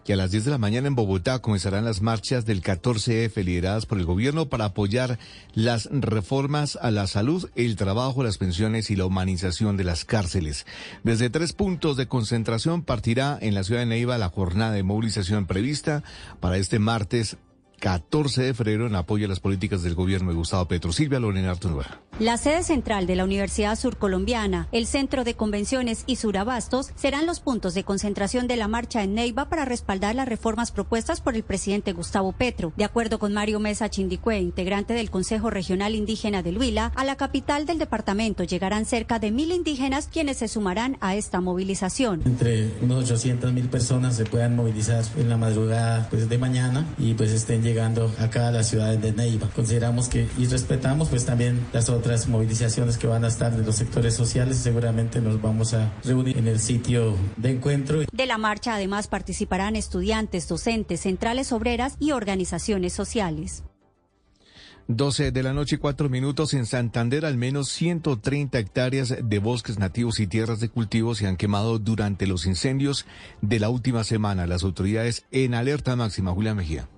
Y a las 10 de la mañana en Bogotá comenzarán las marchas del 14F lideradas por el gobierno para apoyar las reformas a la salud, el trabajo, las pensiones y la humanización de las cárceles. Desde tres puntos de concentración partirá en la ciudad de Neiva la jornada de movilización prevista para este martes 14 de febrero en apoyo a las políticas del gobierno de Gustavo Petro. Silvia Lorena Arturo. La sede central de la Universidad Surcolombiana, el Centro de Convenciones y Surabastos serán los puntos de concentración de la marcha en Neiva para respaldar las reformas propuestas por el presidente Gustavo Petro. De acuerdo con Mario Mesa Chindicue, integrante del Consejo Regional Indígena del Huila, a la capital del departamento llegarán cerca de mil indígenas quienes se sumarán a esta movilización. Entre unos 800 mil personas se puedan movilizar en la madrugada pues, de mañana y pues estén llegando acá a la ciudad de Neiva. Consideramos que y respetamos pues también las otras movilizaciones que van a estar de los sectores sociales. Seguramente nos vamos a reunir en el sitio de encuentro. De la marcha además participarán estudiantes, docentes, centrales obreras y organizaciones sociales. 12 de la noche y 4 minutos en Santander, al menos 130 hectáreas de bosques nativos y tierras de cultivo se han quemado durante los incendios de la última semana. Las autoridades en alerta máxima. Julia Mejía.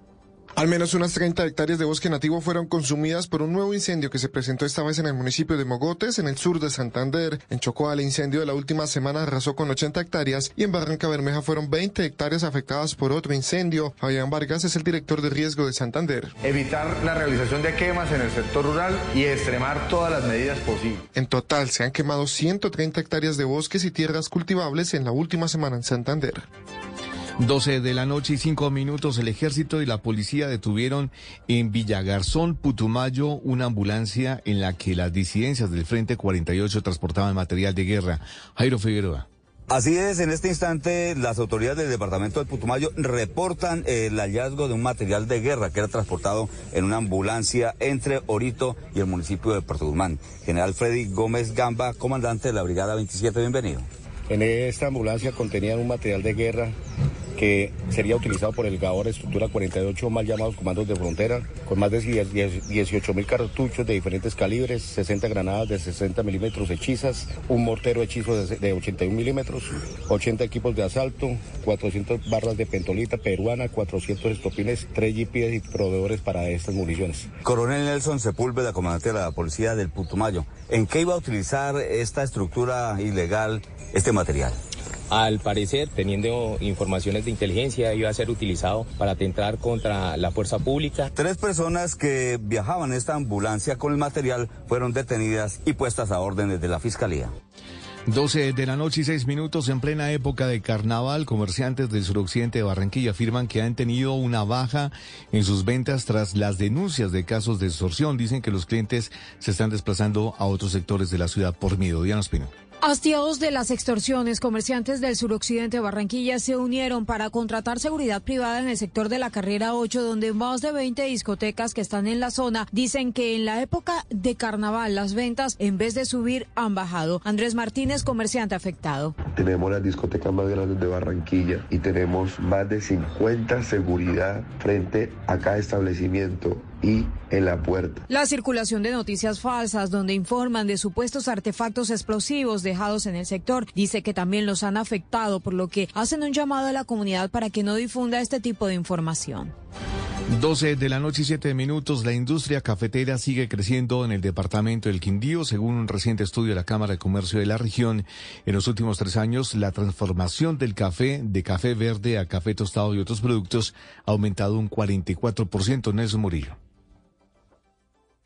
Al menos unas 30 hectáreas de bosque nativo fueron consumidas por un nuevo incendio que se presentó esta vez en el municipio de Mogotes, en el sur de Santander. En Chocó, el incendio de la última semana arrasó con 80 hectáreas y en Barranca Bermeja fueron 20 hectáreas afectadas por otro incendio. Fabián Vargas es el director de riesgo de Santander. Evitar la realización de quemas en el sector rural y extremar todas las medidas posibles. En total se han quemado 130 hectáreas de bosques y tierras cultivables en la última semana en Santander. 12 de la noche y 5 minutos, el ejército y la policía detuvieron en Villagarzón, Putumayo, una ambulancia en la que las disidencias del Frente 48 transportaban material de guerra. Jairo Figueroa. Así es, en este instante las autoridades del departamento del Putumayo reportan el hallazgo de un material de guerra que era transportado en una ambulancia entre Orito y el municipio de Puerto Guzmán. General Freddy Gómez Gamba, comandante de la Brigada 27, bienvenido. En esta ambulancia contenían un material de guerra que sería utilizado por el GAOR Estructura 48, mal llamados comandos de frontera, con más de 18 mil cartuchos de diferentes calibres, 60 granadas de 60 milímetros hechizas, un mortero hechizo de, de 81 milímetros, 80 equipos de asalto, 400 barras de pentolita peruana, 400 estopines, 3 GPS y proveedores para estas municiones. Coronel Nelson Sepúlveda, comandante de la policía del Putumayo, ¿en qué iba a utilizar esta estructura ilegal este material? Al parecer, teniendo informaciones de inteligencia, iba a ser utilizado para atentar contra la fuerza pública. Tres personas que viajaban en esta ambulancia con el material fueron detenidas y puestas a órdenes de la Fiscalía. 12 de la noche y 6 minutos en plena época de carnaval, comerciantes del suroccidente de Barranquilla afirman que han tenido una baja en sus ventas tras las denuncias de casos de extorsión. Dicen que los clientes se están desplazando a otros sectores de la ciudad por miedo. Diana Espino. Hastiados de las extorsiones, comerciantes del suroccidente de Barranquilla se unieron para contratar seguridad privada en el sector de la carrera 8, donde más de 20 discotecas que están en la zona dicen que en la época de carnaval las ventas, en vez de subir, han bajado. Andrés Martínez, comerciante afectado. Tenemos las discotecas más grandes de Barranquilla y tenemos más de 50 seguridad frente a cada establecimiento y en la puerta. La circulación de noticias falsas donde informan de supuestos artefactos explosivos dejados en el sector dice que también los han afectado, por lo que hacen un llamado a la comunidad para que no difunda este tipo de información. 12 de la noche y 7 minutos, la industria cafetera sigue creciendo en el departamento del Quindío. Según un reciente estudio de la Cámara de Comercio de la región, en los últimos tres años, la transformación del café de café verde a café tostado y otros productos ha aumentado un 44%. Nelson Murillo.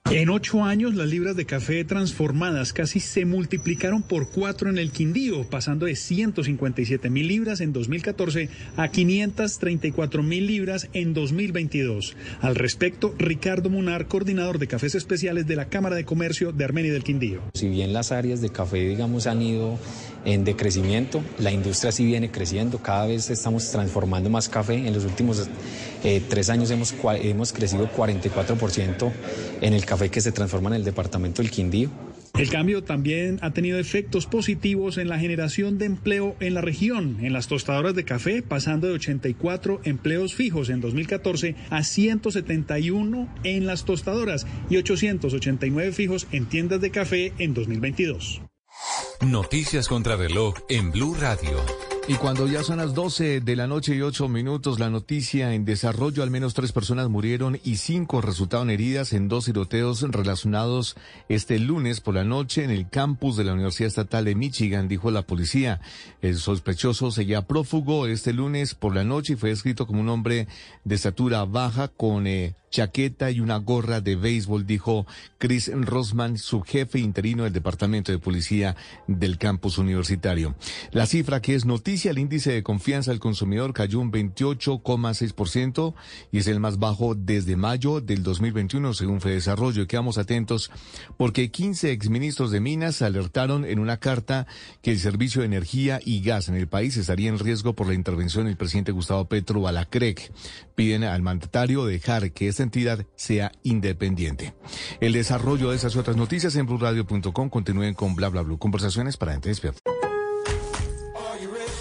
En ocho años, las libras de café transformadas casi se multiplicaron por cuatro en el Quindío, pasando de 157 mil libras en 2014 a 534 mil libras en 2022. Al respecto, Ricardo Munar, coordinador de cafés especiales de la Cámara de Comercio de Armenia del Quindío. Si bien las áreas de café, digamos, han ido en decrecimiento, la industria sí viene creciendo, cada vez estamos transformando más café. En los últimos eh, tres años hemos, hemos crecido 44% en el café que se transforma en el departamento del Quindío. El cambio también ha tenido efectos positivos en la generación de empleo en la región, en las tostadoras de café, pasando de 84 empleos fijos en 2014 a 171 en las tostadoras y 889 fijos en tiendas de café en 2022. Noticias contra reloj en Blue Radio. Y cuando ya son las 12 de la noche y 8 minutos, la noticia en desarrollo, al menos tres personas murieron y cinco resultaron heridas en dos tiroteos relacionados este lunes por la noche en el campus de la Universidad Estatal de Michigan, dijo la policía. El sospechoso seguía prófugo este lunes por la noche y fue descrito como un hombre de estatura baja con eh, chaqueta y una gorra de béisbol, dijo Chris Rosman, subjefe interino del Departamento de Policía del campus universitario. La cifra que es noticia, el índice de confianza del consumidor cayó un 28,6% y es el más bajo desde mayo del 2021, según Fede Desarrollo. Y quedamos atentos porque 15 exministros de Minas alertaron en una carta que el servicio de energía y gas en el país estaría en riesgo por la intervención del presidente Gustavo Petro a la CREC. Piden al mandatario dejar que esta entidad sea independiente. El desarrollo de esas y otras noticias en blurradio.com continúen con bla bla. Conversaciones para gente despierta.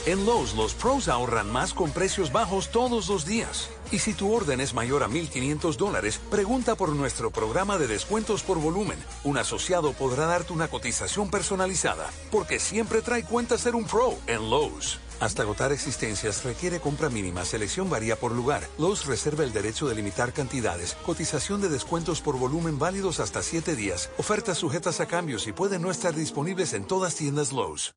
En Lowe's, los pros ahorran más con precios bajos todos los días. Y si tu orden es mayor a 1.500 dólares, pregunta por nuestro programa de descuentos por volumen. Un asociado podrá darte una cotización personalizada, porque siempre trae cuenta ser un pro en Lowe's. Hasta agotar existencias requiere compra mínima, selección varía por lugar. Lowe's reserva el derecho de limitar cantidades, cotización de descuentos por volumen válidos hasta 7 días, ofertas sujetas a cambios y pueden no estar disponibles en todas tiendas Lowe's.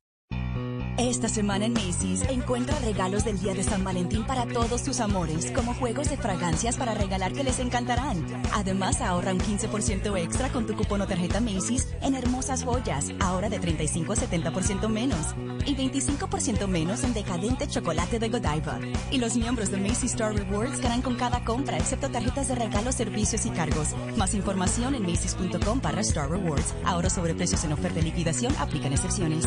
Esta semana en Macy's encuentra regalos del Día de San Valentín para todos tus amores, como juegos de fragancias para regalar que les encantarán. Además, ahorra un 15% extra con tu cupón o tarjeta Macy's en hermosas joyas, ahora de 35 a 70% menos. Y 25% menos en decadente chocolate de Godiva. Y los miembros de Macy's Star Rewards ganan con cada compra, excepto tarjetas de regalo, servicios y cargos. Más información en macy's.com para Star Rewards. Ahora sobre precios en oferta y liquidación, aplican excepciones.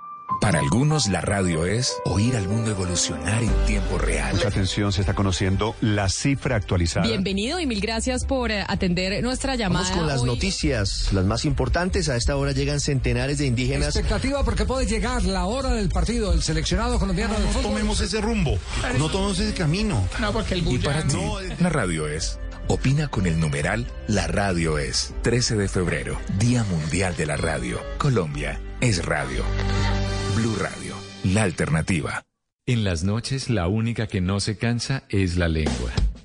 Para algunos, la radio es oír al mundo evolucionar en tiempo real. Mucha atención, se está conociendo la cifra actualizada. Bienvenido y mil gracias por eh, atender nuestra llamada. Vamos con las hoy. noticias, las más importantes. A esta hora llegan centenares de indígenas. Expectativa porque puede llegar la hora del partido del seleccionado colombiano de No fútbol. tomemos ese rumbo, no tomemos ese camino. No, porque el Y para ti, la radio es. Opina con el numeral La Radio es. 13 de febrero, Día Mundial de la Radio. Colombia es radio. Blue Radio, la alternativa. En las noches la única que no se cansa es la lengua.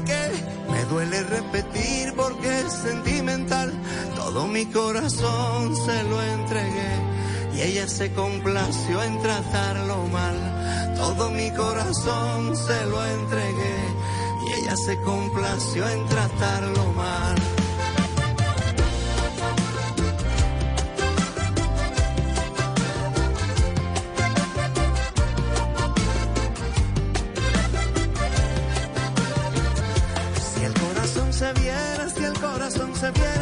Que me duele repetir porque es sentimental. Todo mi corazón se lo entregué y ella se complació en tratarlo mal. Todo mi corazón se lo entregué y ella se complació en tratarlo mal. Se viera,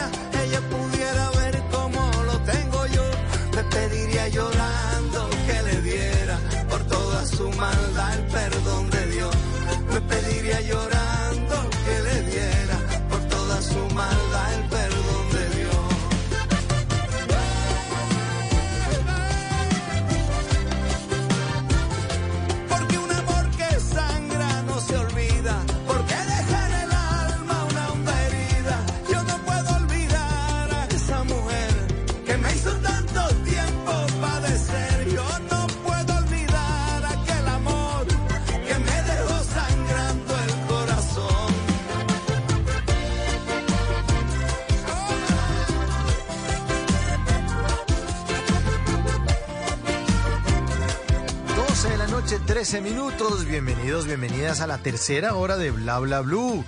13 minutos. Bienvenidos, bienvenidas a la tercera hora de Bla Bla Blue.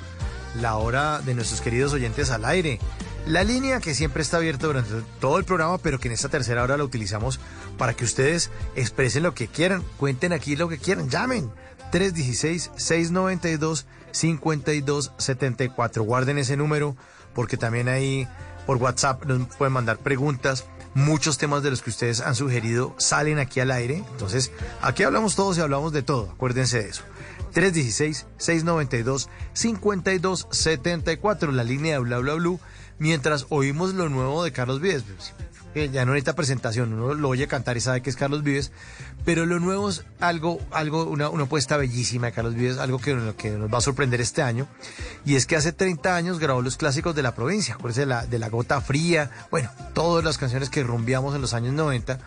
La hora de nuestros queridos oyentes al aire. La línea que siempre está abierta durante todo el programa, pero que en esta tercera hora la utilizamos para que ustedes expresen lo que quieran, cuenten aquí lo que quieran, llamen. 316-692-5274. Guarden ese número porque también ahí por WhatsApp nos pueden mandar preguntas. Muchos temas de los que ustedes han sugerido salen aquí al aire. Entonces, aquí hablamos todos y hablamos de todo. Acuérdense de eso. 316-692-5274, la línea de bla bla blue, mientras oímos lo nuevo de Carlos Vives. Eh, Ya no necesita presentación, uno lo oye cantar y sabe que es Carlos Vives, pero lo nuevo es algo, algo una, una apuesta bellísima de Carlos Vives, algo que, que nos va a sorprender este año, y es que hace 30 años grabó los clásicos de la provincia, acuérdense de la, de la Gota Fría, bueno, todas las canciones que rumbiamos en los años 90,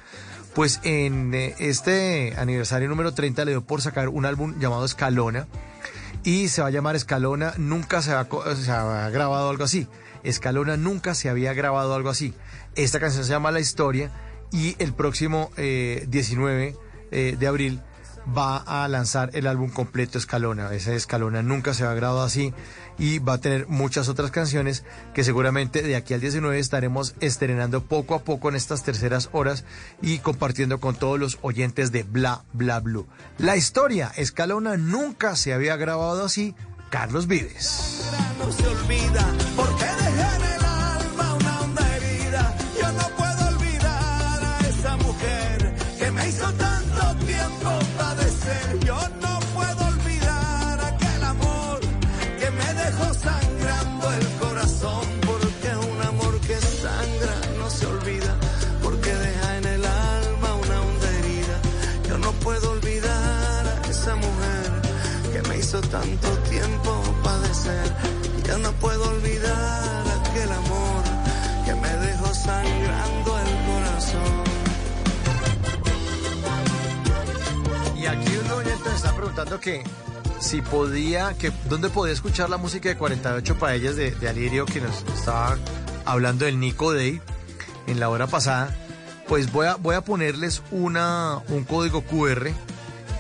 pues en eh, este aniversario número 30 le dio por sacar un álbum llamado Escalona y se va a llamar Escalona, nunca se ha grabado algo así. Escalona nunca se había grabado algo así. Esta canción se llama La Historia y el próximo eh, 19 eh, de abril va a lanzar el álbum completo Escalona. Esa Escalona nunca se ha grabado así y va a tener muchas otras canciones que seguramente de aquí al 19 estaremos estrenando poco a poco en estas terceras horas y compartiendo con todos los oyentes de Bla Bla Blue. La historia Escalona nunca se había grabado así. Carlos Vives. Yo no puedo olvidar aquel amor que me dejó sangrando el corazón. Porque un amor que sangra no se olvida porque deja en el alma una honda herida. Yo no puedo olvidar a esa mujer que me hizo tanto un oyente me está preguntando que si podía, que dónde podía escuchar la música de 48 paellas de, Alirio que nos estaba hablando del Nico Day en la hora pasada. Pues voy a, voy a ponerles una, un código QR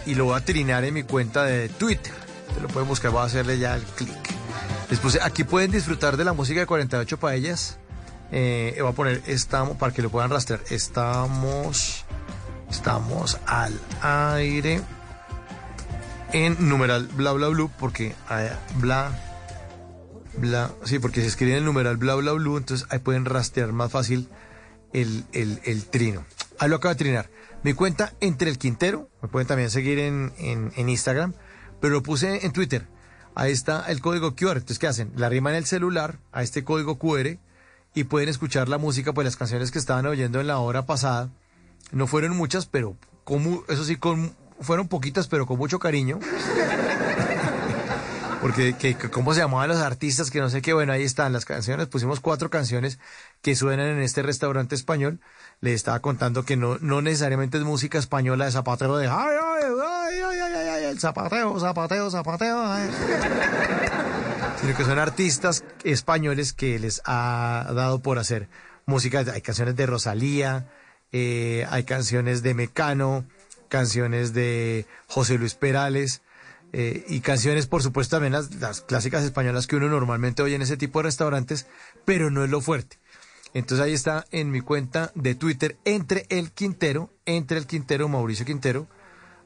y lo voy a trinar en mi cuenta de Twitter. Te lo pueden buscar, voy a hacerle ya el clic. Les puse, aquí pueden disfrutar de la música de 48 paellas. Eh, voy a poner estamos para que lo puedan rastrear. Estamos, estamos al aire en numeral bla bla blue porque eh, bla bla sí porque se escribe en el numeral bla bla blue entonces ahí pueden rastrear más fácil el, el, el trino. Ahí lo acabo de trinar. Mi cuenta entre el Quintero, me pueden también seguir en, en, en Instagram, pero lo puse en Twitter. Ahí está el código QR. Entonces, ¿qué hacen? La rima en el celular a este código QR y pueden escuchar la música, pues las canciones que estaban oyendo en la hora pasada. No fueron muchas, pero como, eso sí, con, fueron poquitas, pero con mucho cariño. Porque, que, ¿cómo se llamaban los artistas? Que no sé qué, bueno, ahí están las canciones. Pusimos cuatro canciones que suenan en este restaurante español. Le estaba contando que no, no necesariamente es música española de zapatero de ay, ay, ay, ay, ay, el zapateo, zapateo, zapateo. ay". Sino que son artistas españoles que les ha dado por hacer música. Hay canciones de Rosalía, eh, hay canciones de Mecano, canciones de José Luis Perales. eh, y canciones, por supuesto, también las, las clásicas españolas que uno normalmente oye en ese tipo de restaurantes, pero no es lo fuerte. Entonces ahí está en mi cuenta de Twitter, entre el Quintero, entre el Quintero, Mauricio Quintero.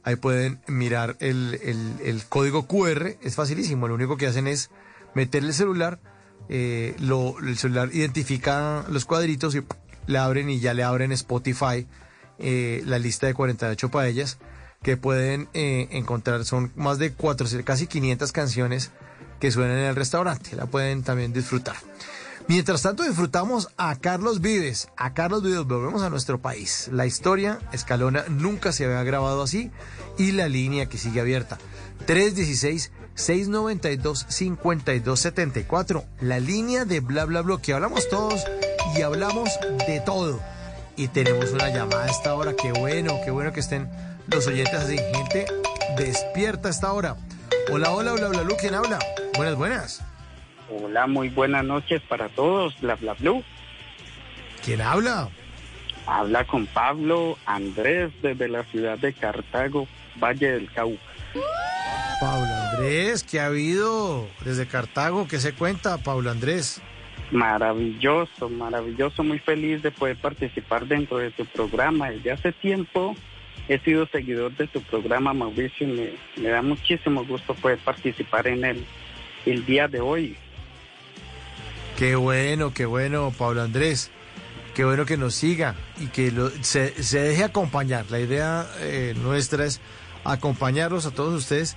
Ahí pueden mirar el, el- código QR, es facilísimo, lo único que hacen es meterle el celular, eh, lo, el celular identifica los cuadritos y le abren y ya le abren Spotify eh, la lista de 48 paellas que pueden eh, encontrar, son más de 400, casi 500 canciones que suenan en el restaurante, la pueden también disfrutar. Mientras tanto disfrutamos a Carlos Vives, a Carlos Vives, volvemos a nuestro país. La historia escalona nunca se había grabado así y la línea que sigue abierta. 316-692-5274, la línea de bla bla bla que hablamos todos y hablamos de todo. Y tenemos una llamada a esta hora, qué bueno, qué bueno que estén los oyentes así, gente despierta a esta hora. Hola, hola, bla bla bla, ¿quién habla? Buenas, buenas. Hola, muy buenas noches para todos, bla bla blue. ¿Quién habla? Habla con Pablo Andrés desde la ciudad de Cartago, Valle del Cauca. Pablo Andrés, ¿qué ha habido desde Cartago? ¿Qué se cuenta, Pablo Andrés? Maravilloso, maravilloso, muy feliz de poder participar dentro de tu programa. Desde hace tiempo he sido seguidor de tu programa, Mauricio, y me, me da muchísimo gusto poder participar en él el día de hoy. Qué bueno, qué bueno, Pablo Andrés. Qué bueno que nos siga y que se deje acompañar. La idea eh, nuestra es acompañarlos a todos ustedes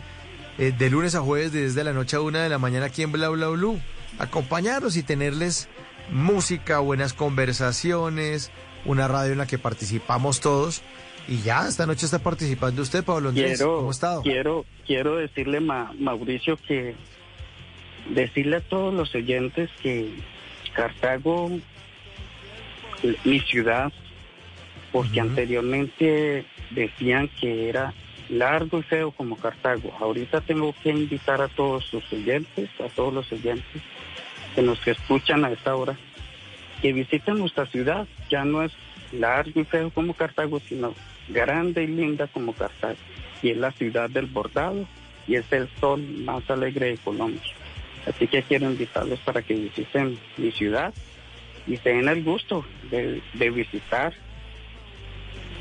eh, de lunes a jueves desde la noche a una de la mañana aquí en Bla Bla Blue. Acompañarlos y tenerles música, buenas conversaciones, una radio en la que participamos todos. Y ya, esta noche está participando usted, Pablo Andrés. Quiero, ¿Cómo ha estado? quiero, quiero decirle, Ma- Mauricio, que decirle a todos los oyentes que Cartago, mi ciudad, porque anteriormente decían que era largo y feo como Cartago. Ahorita tengo que invitar a todos sus oyentes, a todos los oyentes que nos escuchan a esta hora, que visiten nuestra ciudad. Ya no es largo y feo como Cartago, sino grande y linda como Cartago. Y es la ciudad del bordado y es el sol más alegre de Colombia. Así que quiero invitarlos para que visiten mi ciudad y se el gusto de, de visitar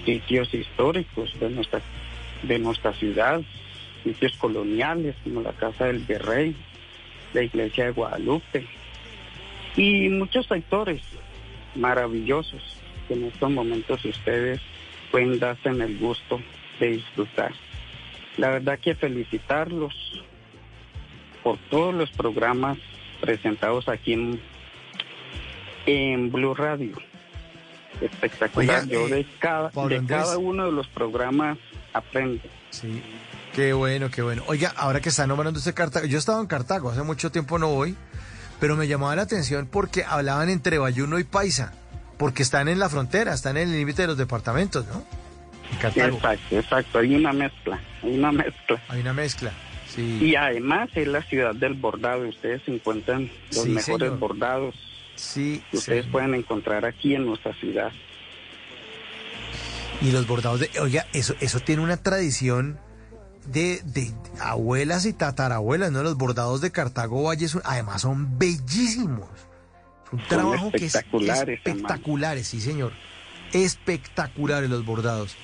sitios históricos de nuestra, de nuestra ciudad, sitios coloniales como la Casa del Virrey, la Iglesia de Guadalupe y muchos sectores maravillosos que en estos momentos ustedes pueden darse en el gusto de disfrutar. La verdad que felicitarlos por todos los programas presentados aquí en, en Blue Radio. Espectacular. Oiga, Yo eh, de, cada, Pablo de Andrés. cada uno de los programas aprendo. Sí. Qué bueno, qué bueno. Oiga, ahora que está nombrando usted Cartago, yo estaba en Cartago, hace mucho tiempo no voy, pero me llamaba la atención porque hablaban entre Bayuno y Paisa, porque están en la frontera, están en el límite de los departamentos, ¿no? Exacto, exacto. Hay una mezcla, hay una mezcla. Hay una mezcla, sí. Y además es la ciudad del bordado. Ustedes encuentran los Sí, mejores señor. bordados Sí, que ustedes señor. pueden encontrar aquí en nuestra ciudad. Y los bordados de, oiga, eso, eso tiene una tradición de, de abuelas y tatarabuelas, ¿no? Los bordados de Cartago Valle, son- además son bellísimos. Es un Son trabajo que es espectaculares, sí señor. Espectaculares los bordados.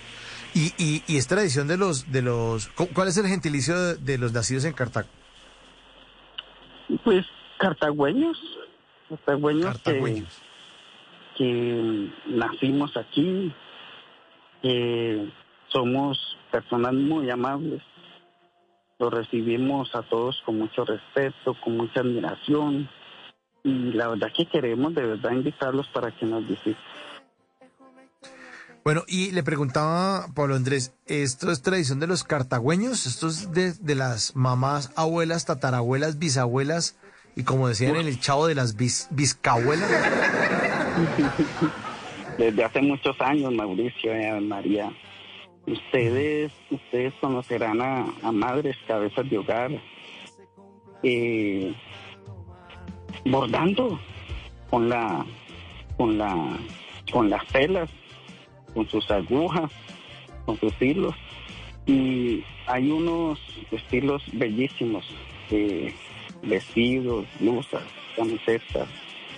Y, y, y es tradición de los, de los, ¿cu- ¿cuál es el gentilicio de, de los nacidos en Cartago? Pues cartagüeños, cartagüeños, que-. Que, nacimos aquí, que somos personas muy amables, los recibimos a todos con mucho respeto, con mucha admiración y la verdad que queremos de verdad invitarlos para que nos visiten. Bueno, y le preguntaba Pablo Andrés, ¿esto es tradición de los cartagüeños? ¿Esto es de, de las mamás, abuelas, tatarabuelas, bisabuelas? Y como decían en el chavo de las bis, biscabuelas. Desde hace muchos años, Mauricio y Ave María, ustedes, ustedes conocerán a, a madres cabezas de hogar, eh, bordando con la, con la, con las telas, con sus agujas, con sus hilos. Y hay unos estilos bellísimos, eh, vestidos, blusas, camisetas,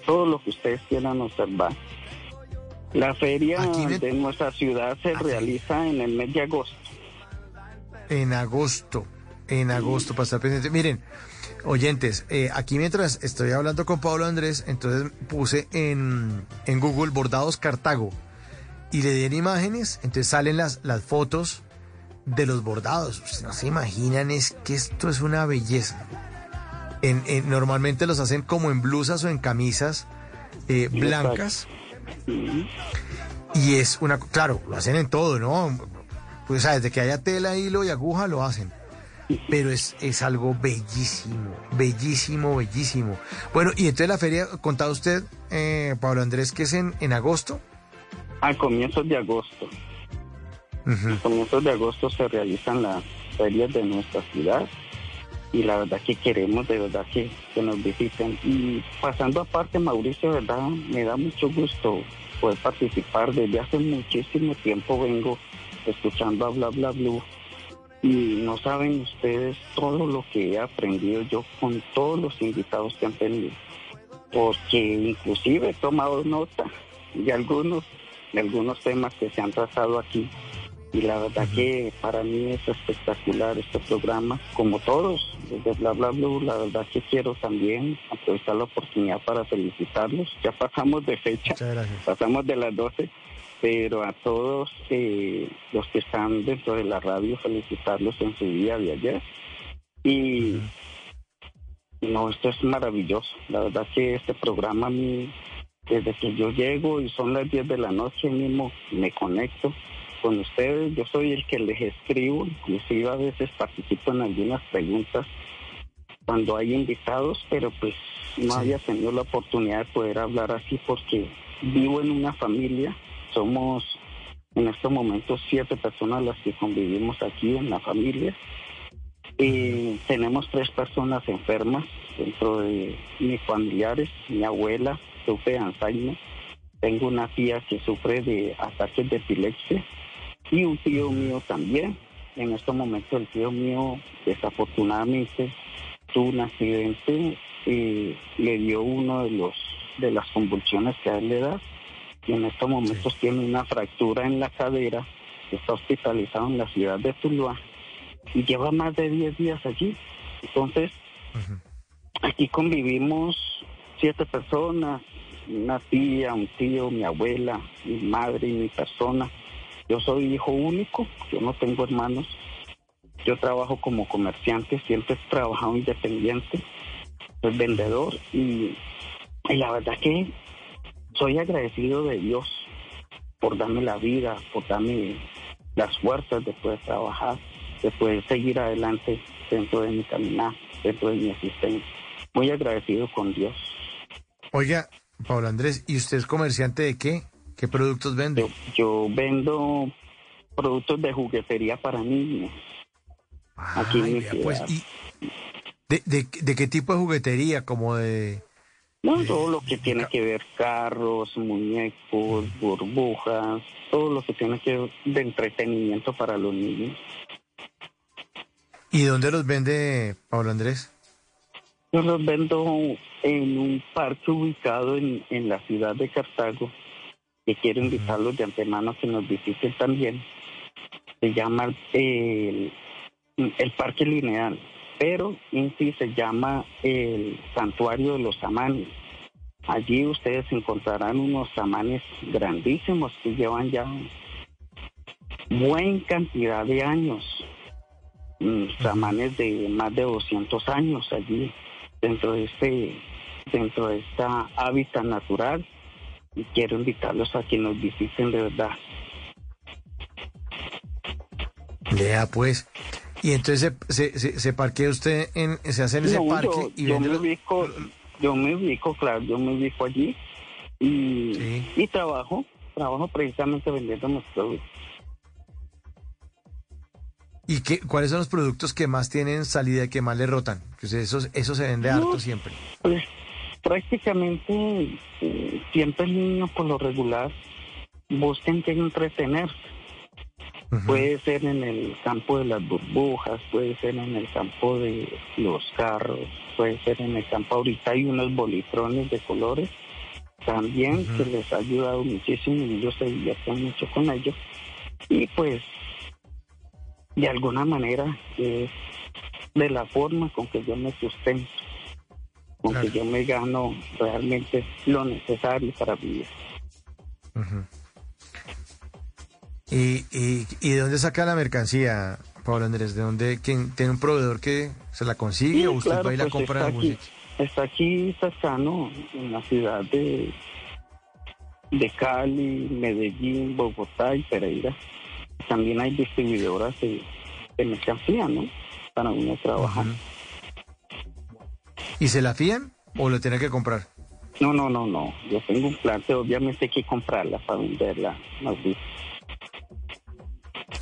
todo lo que ustedes quieran observar. La feria de nuestra ciudad se realiza en el mes de agosto. En agosto, en agosto, para estar pendiente. Miren, oyentes, eh, aquí mientras estoy hablando con Pablo Andrés, entonces puse en, en Google bordados Cartago y le di en imágenes, entonces salen las, las fotos de los bordados. Ustedes no se imaginan, es que esto es una belleza. En, en- normalmente los hacen como en blusas o en camisas eh, blancas. Y es una, claro, lo hacen en todo, ¿no? Pues, o sea, desde que haya tela, hilo y aguja, lo hacen. Pero es, es algo bellísimo, bellísimo, bellísimo. Bueno, y entonces la feria, contaba usted, eh, Pablo Andrés, que es en, en agosto. A comienzos de agosto. A comienzos de agosto se realizan las ferias de nuestra ciudad y la verdad que queremos de verdad que, que nos visiten. Y pasando aparte, Mauricio, verdad me da mucho gusto poder participar. Desde hace muchísimo tiempo vengo escuchando a Bla Bla Blue y no saben ustedes todo lo que he aprendido yo con todos los invitados que han tenido. Porque inclusive he tomado nota de algunos, de algunos temas que se han tratado aquí y la verdad que para mí es espectacular este programa, como todos, desde Bla Bla Blue, la verdad que quiero también aprovechar la oportunidad para felicitarlos. Ya pasamos de fecha, pasamos de las 12, pero a todos eh, los que están dentro de la radio, felicitarlos en su día de ayer. Y no, esto es maravilloso, la verdad que este programa a mí, desde que yo llego y son las 10 de la noche mismo, me conecto con ustedes. Yo soy el que les escribo, inclusive a veces participo en algunas preguntas cuando hay invitados, pero pues no había tenido la oportunidad de poder hablar así porque vivo en una familia. Somos en estos momentos siete personas las que convivimos aquí en la familia. Y tenemos tres personas enfermas dentro de mis familiares. Mi abuela sufre de Alzheimer. Tengo una tía que sufre de ataques de epilepsia y un tío mío también. En estos momentos el tío mío desafortunadamente tuvo un accidente y le dio uno de los de las convulsiones que a él le da y en estos momentos tiene una fractura en la cadera, está hospitalizado en la ciudad de Tuluá y lleva más de 10 días allí. Entonces, aquí convivimos siete personas, una tía, un tío, mi abuela, mi madre y mi persona. Yo soy hijo único, yo no tengo hermanos. Yo trabajo como comerciante, siempre he trabajado independiente, soy vendedor y, y la verdad que soy agradecido de Dios por darme la vida, por darme las fuerzas de poder trabajar, de poder seguir adelante dentro de mi caminar, dentro de mi existencia. Muy agradecido con Dios. Oiga, Pablo Andrés, ¿y usted es comerciante de qué? ¿Qué productos vende? Yo vendo productos de juguetería para niños. Aquí en Ay, mi vea, ciudad. pues, ¿y de, de- de qué tipo de juguetería? Como de... No, todo lo que tiene que ver carros, muñecos, burbujas, todo lo que tiene que ver de entretenimiento para los niños. ¿Y dónde los vende Pablo Andrés? Yo los vendo en un parque ubicado en, en la ciudad de Cartago, que quiero invitarlos de antemano a que nos visiten también. Se llama el, el Parque Lineal, pero en sí se llama el Santuario de los Samanes. Allí ustedes encontrarán unos samanes grandísimos que llevan ya buena cantidad de años, samanes de más de 200 años allí dentro de este dentro de esta hábitat natural y quiero invitarlos a que nos visiten de verdad. Vea pues. Y entonces se, se, se parquea usted en, se hace en ese No, parque yo, y yo vende me los- ubico, yo me ubico, claro, yo me ubico allí y, y trabajo, trabajo precisamente vendiendo mis productos. ¿Y qué, cuáles son los productos que más tienen salida y que más le rotan? Que usted- eso, eso se vende harto siempre. Pues prácticamente eh, siempre el niño por lo regular buscan que entretenerse. Puede ser en el campo de las burbujas, puede ser en el campo de los carros, puede ser en el campo ahorita hay unos bolitrones de colores también que les ha ayudado muchísimo y ellos se divierten mucho con ellos. Y pues de alguna manera es de la forma con que yo me sustento, con que yo me gano realmente lo necesario para vivir. Ujú. ¿Y, y, ¿Y de dónde saca la mercancía, Pablo Andrés? ¿De dónde? ¿Quién tiene un proveedor que se la consigue Sí, o usted claro, va y la pues compra en está algún está aquí cercano, en la ciudad de, de Cali, Medellín, Bogotá y Pereira. También hay distribuidoras de, de mercancía, ¿no? Para uno trabajar. ¿Y se la fían o lo tiene que comprar? No, no, no, no. Yo tengo un plan, obviamente hay que comprarla para venderla. Mauricio.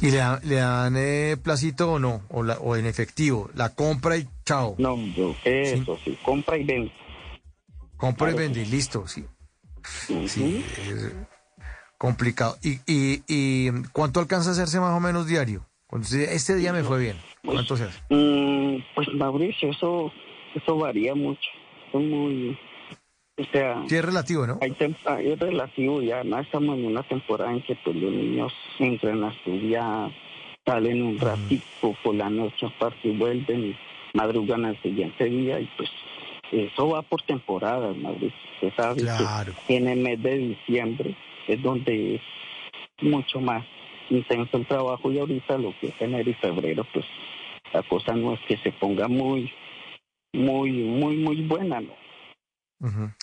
¿Y le, le dan eh, placito o no? O, la- ¿O en efectivo? ¿La compra y chao? No, yo, eso sí, compra y vende. Compra y vende listo, sí. Sí, es complicado. ¿Y, y, ¿Y cuánto alcanza a hacerse más o menos diario? Este día me fue bien. ¿Cuánto se hace? Mm, pues Mauricio, eso, eso varía mucho. Es muy, o sea, Sí, es relativo, ¿no? hay ah, es relativo ya, no estamos en una temporada en que pues los niños entran a estudiar, salen un ratito por la noche aparte y vuelven y madrugan al siguiente día y pues eso va por temporadas, Mauricio. Usted sabe Claro. que en el mes de diciembre es donde es mucho más intenso el trabajo y ahorita lo que es enero y febrero pues la cosa no es que se ponga muy, muy, muy, muy buena, ¿no?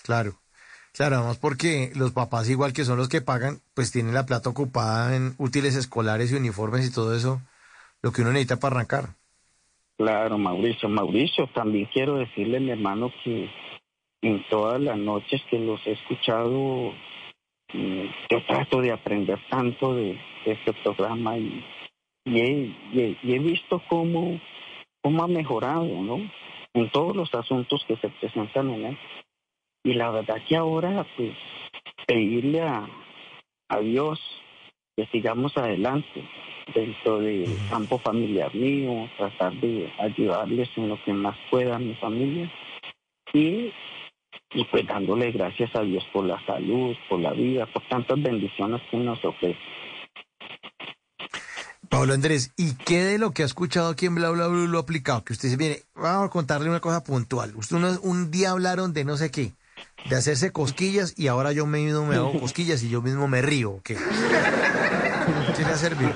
Claro. Claro, además porque los papás, igual que son los que pagan, pues tienen la plata ocupada en útiles escolares y uniformes y todo eso, lo que uno necesita para arrancar. Claro, Mauricio. Mauricio, también quiero decirle, mi hermano, que en todas las noches que los he escuchado, mm, yo trato de aprender tanto de, este programa y, y he, y he- y he visto cómo, cómo ha mejorado, ¿no? En todos los asuntos que se presentan en él. Y la verdad que ahora, pues, pedirle a, a Dios que sigamos adelante dentro del campo familiar mío, tratar de ayudarles en lo que más pueda a mi familia y, y pues dándole gracias a Dios por la salud, por la vida, por tantas bendiciones que nos ofrece. Pablo Andrés, ¿y qué de lo que ha escuchado aquí en Bla Bla Blue lo ha aplicado? Que usted se viene, vamos a contarle una cosa puntual. Usted un día hablaron de no sé qué, de hacerse cosquillas y ahora yo mismo me hago cosquillas y yo mismo me río. ¿o ¿Qué? ¿Qué le ha servido?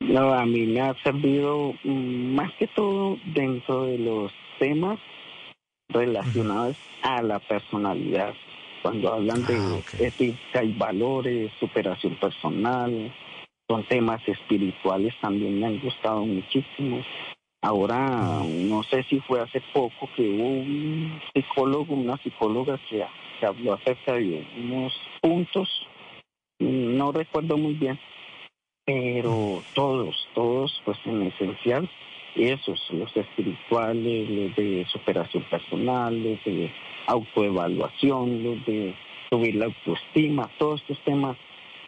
No, a mí me ha servido más que todo dentro de los temas relacionados a la personalidad. Cuando hablan de ética y valores, superación personal, son temas espirituales también me han gustado muchísimo. Ahora, no sé si fue hace poco que hubo un psicólogo, una psicóloga que, que habló acerca de unos puntos, no recuerdo muy bien, pero todos, todos, pues en esencial, esos, los espirituales, los de superación personal, los de autoevaluación, los de subir la autoestima, todos estos temas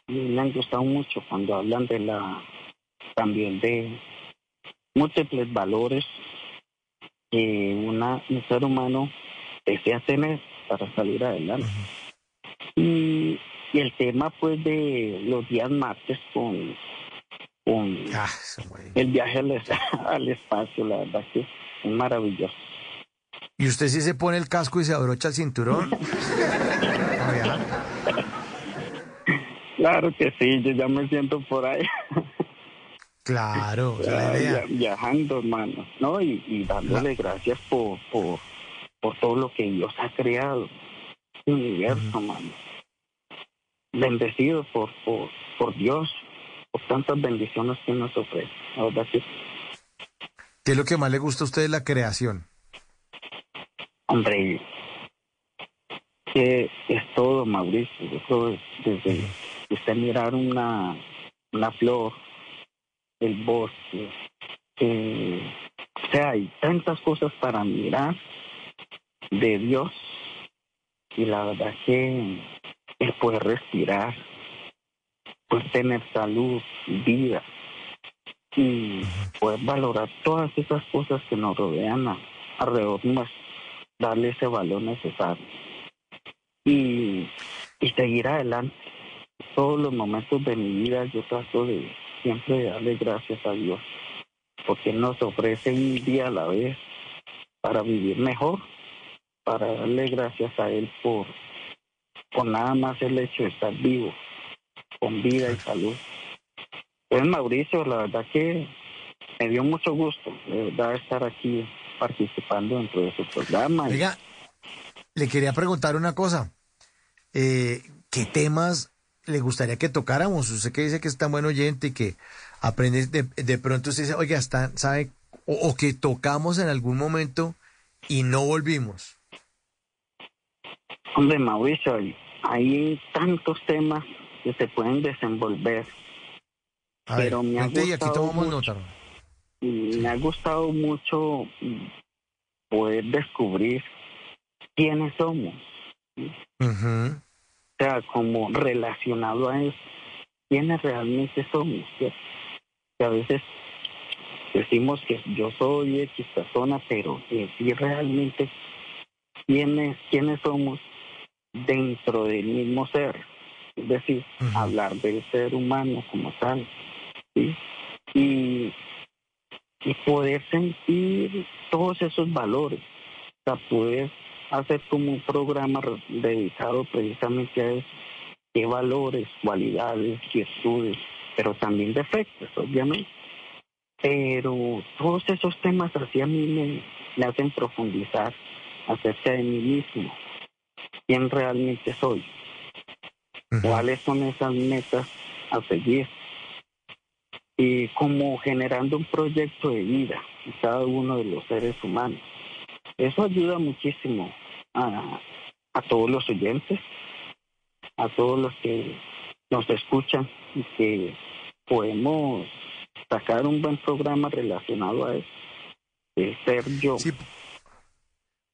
me han gustado mucho cuando hablan de la, también de, múltiples valores que una, un ser humano desea tener para salir adelante. y, y el tema pues de los días martes con, con Ah, el viaje al, al espacio, la verdad que es maravilloso. ¿Y usted sí se pone el casco y se abrocha el cinturón? Claro que sí, yo ya me siento por ahí. Claro, la idea. viajando, hermano, ¿no? Y, y dándole gracias por, por, por todo lo que Dios ha creado, el universo, mano. Bendecido por, por, por Dios, por tantas bendiciones que nos ofrece. La verdad que, ¿Qué es lo que más le gusta a usted de la creación? hombre, que es todo, Mauricio. Yo creo que desde usted mirar una, una flor, el bosque, eh, o sea, hay tantas cosas para mirar de Dios y la verdad que el poder respirar, pues tener salud, vida y poder valorar todas esas cosas que nos rodean a- alrededor nuestro, darle ese valor necesario y, y seguir adelante. Todos los momentos de mi vida yo trato de siempre darle gracias a Dios porque nos ofrece un día a la vez para vivir mejor, para darle gracias a Él por, por nada más el hecho de estar vivo, con vida y salud. Pues Mauricio, la verdad que me dio mucho gusto, de verdad, estar aquí participando dentro de su programa. Oiga, le quería preguntar una cosa. Eh, ¿Qué temas le gustaría que tocáramos? Usted que dice que es tan buen oyente y que aprende, de, de pronto usted dice, oiga, está, ¿sabe? O, o que tocamos en algún momento y no volvimos. Hombre, Mauricio, hay, tantos temas que se pueden desenvolver, A ver, pero me ha y aquí gustado tomamos mucho, nota. y me ha gustado mucho poder descubrir quiénes somos, o sea, como relacionado a eso, quiénes realmente somos, ¿cierto? Que a veces decimos que yo soy X persona, pero en sí realmente quiénes, quiénes somos dentro del mismo ser, es decir, hablar del ser humano como tal, ¿sí? y, y poder sentir todos esos valores, o sea, poder hacer como un programa dedicado precisamente a eso, qué valores, cualidades, virtudes, pero también defectos, obviamente. Pero todos esos temas así a mí me, me hacen profundizar acerca de mí mismo, quién realmente soy, cuáles son esas metas a seguir y como generando un proyecto de vida en cada uno de los seres humanos. Eso ayuda muchísimo a, a todos los oyentes, a todos los que nos escuchan y que podemos sacar un buen programa relacionado a eso, ser yo.